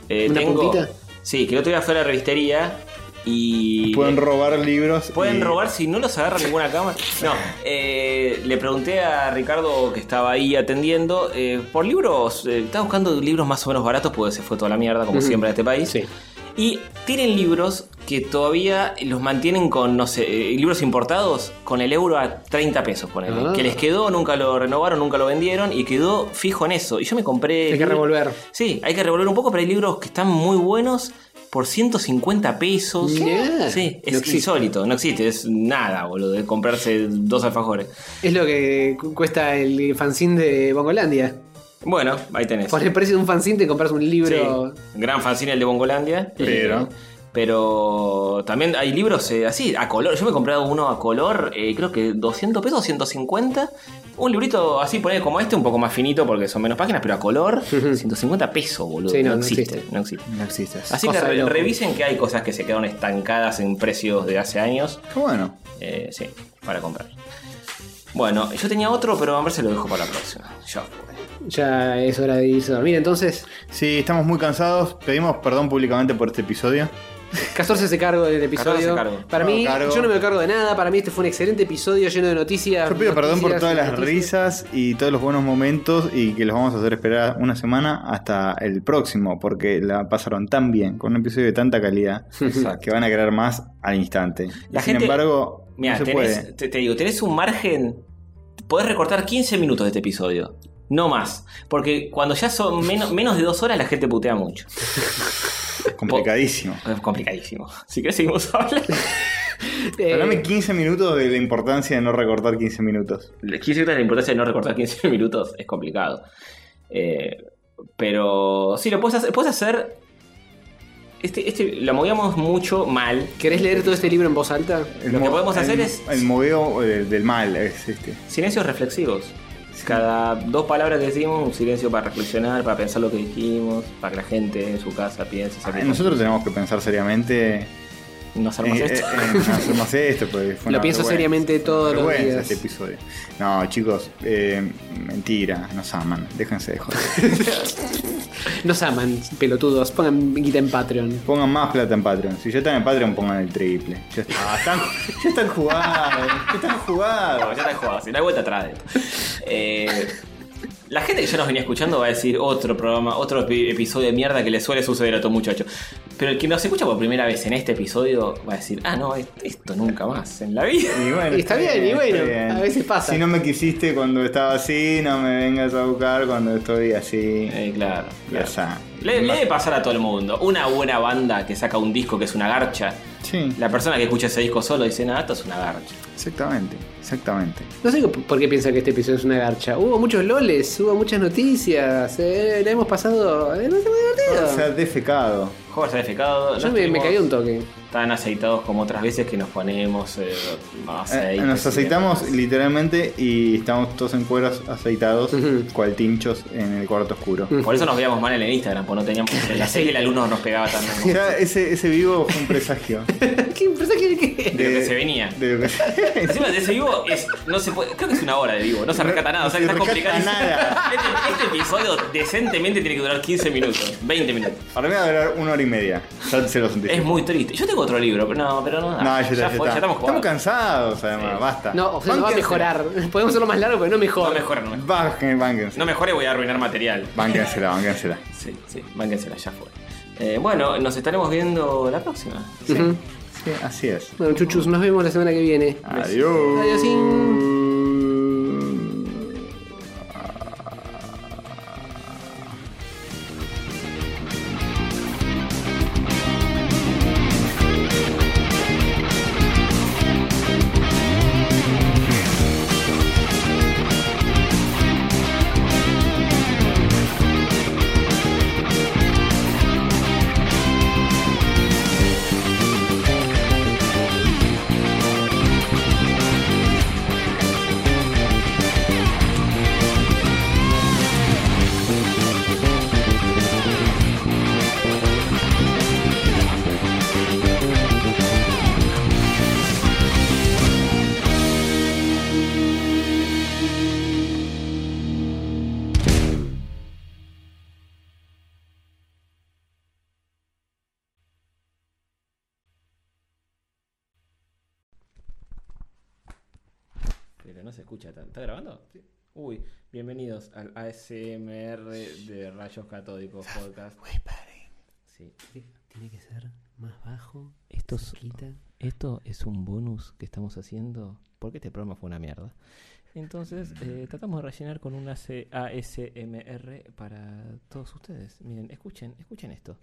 Eh, ¿Una tengo, puntita? Sí, que el otro día fue a la revistería y. Pueden robar libros. Pueden y- robar si no los agarra ninguna cámara. No, eh, le pregunté a Ricardo que estaba ahí atendiendo eh, por libros. eh, estaba buscando libros más o menos baratos porque se fue toda la mierda, como siempre en este país. Sí. Y tienen libros que todavía los mantienen con, no sé, eh, libros importados con el euro a 30 pesos, ponele. Ah. Que les quedó, nunca lo renovaron, nunca lo vendieron y quedó fijo en eso. Y yo me compré. Hay que revolver. Sí, hay que revolver un poco, pero hay libros que están muy buenos por 150 pesos. Sí, es No insólito, no existe, es nada, boludo, de comprarse dos alfajores. Es lo que cu- cuesta el fanzine de Bongolandia. Bueno, ahí tenés. Por el precio de un fanzine te compras un libro. Sí, gran fanzine el de Bongolandia. Pero- pero también hay libros eh, así, a color. Yo me he comprado uno a color, eh, creo que 200 pesos, 150. Un librito así, poner como este, un poco más finito porque son menos páginas, pero a color, (laughs) 150 pesos, boludo. Sí, no, no, no existe, existe. no existe. No existe. Así que Cosa de re- loco. revisen que hay cosas que se quedaron estancadas en precios de hace años. Qué bueno. Eh, sí, para comprar. Bueno, yo tenía otro, pero a ver se lo dejo para la próxima. Ya fue. Ya es hora de irse a dormir. Entonces, Sí, estamos muy cansados. Pedimos perdón públicamente por este episodio. Castor se hace cargo del episodio. se hace cargo. Para mí, cargo. yo no me cargo de nada. Para mí este fue un excelente episodio lleno de noticias. Yo pido perdón por todas las noticias. risas y todos los buenos momentos y que los vamos a hacer esperar una semana hasta el próximo porque la pasaron tan bien con un episodio de tanta calidad (laughs) que van a querer más al instante. La Sin gente- embargo, Mira, no se puede. te, te digo, tenés un margen. Podés recortar 15 minutos de este episodio. No más. Porque cuando ya son menos, menos de dos horas, la gente putea mucho. (laughs) (laughs) Complicadísimo. Es complicadísimo. Si querés, seguimos hablando. (laughs) Eh, Hablame 15 minutos de la importancia de no recortar 15 minutos. 15 minutos la importancia de no recortar 15 (laughs) minutos es complicado. Eh, pero sí, lo puedes hacer. Puedes hacer Este, este lo movíamos mucho mal. ¿Querés leer todo este libro en voz alta? El Lo que mo- podemos hacer el- es- El moveo eh, del mal es este. Silencios reflexivos. Cada dos palabras que decimos, un silencio para reflexionar, para pensar lo que dijimos, para que la gente en su casa piense. Nosotros tenemos que pensar seriamente. No hacer más eh, esto. eh, en hacer más (laughs) esto, porque fue Lo una pienso vergüenza. seriamente todos los días. este episodio. No, chicos, eh, mentira, nos aman, déjense de joder. (laughs) Nos aman, pelotudos. Pongan guita en Patreon. Pongan más plata en Patreon. Si ya están en Patreon, pongan el triple. Ya, está. Están- (laughs) ya están jugados. Ya están No, jugados. ya está jugado, si no hay vuelta atrás de esto. Eh, la gente que ya nos venía escuchando va a decir otro programa, otro epi- episodio de mierda que le suele suceder a todo muchacho. Pero el que nos escucha por primera vez en este episodio va a decir, ah, no, es- esto nunca más en la vida. Y bueno, (laughs) Y está bien, y está bueno, bien. a veces pasa. Si no me quisiste cuando estaba así, no me vengas a buscar cuando estoy así. Eh, claro, Ya claro. está. Le, le debe pasar a todo el mundo. Una buena banda que saca un disco que es una garcha. Sí, La persona que escucha ese disco solo dice, nada, esto es una garcha. exactamente, exactamente. No sé por qué piensa que este episodio es una garcha. Hubo muchos loles, hubo muchas noticias. Eh, le hemos pasado. Eh, no muy divertido. Se ha defecado. Juegos se ha defecado. Yo me, me caí un toque. Tan aceitados como otras veces que nos ponemos eh, aceite. Eh, nos aceitamos literalmente y estamos todos en cueros aceitados, cual tinchos en el cuarto oscuro. Por eso nos veíamos mal en el Instagram, porque no teníamos. El aceite del alumno nos pegaba tan. (laughs) Ya ese, ese vivo fue un presagio. (laughs) ¿Qué de qué? De lo que se venía. De lo que se (laughs) Encima de ese vivo es, no se puede, creo que es una hora de vivo, no se rescata nada, o sea que No está complicado. nada. Este, este episodio decentemente tiene que durar 15 minutos, 20 minutos. Para mí va a durar una hora y media. Ya se lo sentí. Es muy triste. Yo tengo otro libro, pero no, pero no. No, ya, ya, ya fue, está. estamos jugando. cansados, además, Sí. basta. No, o sea, no va a mejorar. (laughs) Podemos hacerlo más largo, pero no No mejor. mejora, no mejora. Bánquense, bánquense. No mejore, voy a arruinar material. Bánquensela, bánquensela. Sí, sí, bánquensela, ya fue. Eh, bueno, nos estaremos viendo la próxima. Sí, así es. Bueno, chuchus, nos vemos la semana que viene. Adiós. Adiós. Pero no se escucha tanto. ¿Está grabando? Uy, bienvenidos al ASMR de Rayos Catódicos Podcast. Sí. Tiene que ser más bajo. Esto es, esto es un bonus que estamos haciendo porque este programa fue una mierda. Entonces, (laughs) eh, tratamos de rellenar con un AC ASMR para todos ustedes. Miren, escuchen, escuchen esto.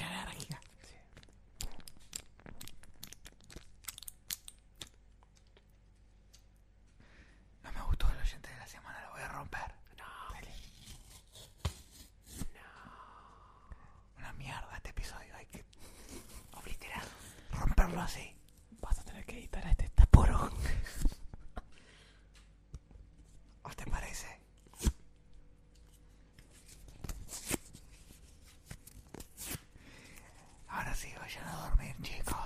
Da mucha energía. vayan a dormir, chicos.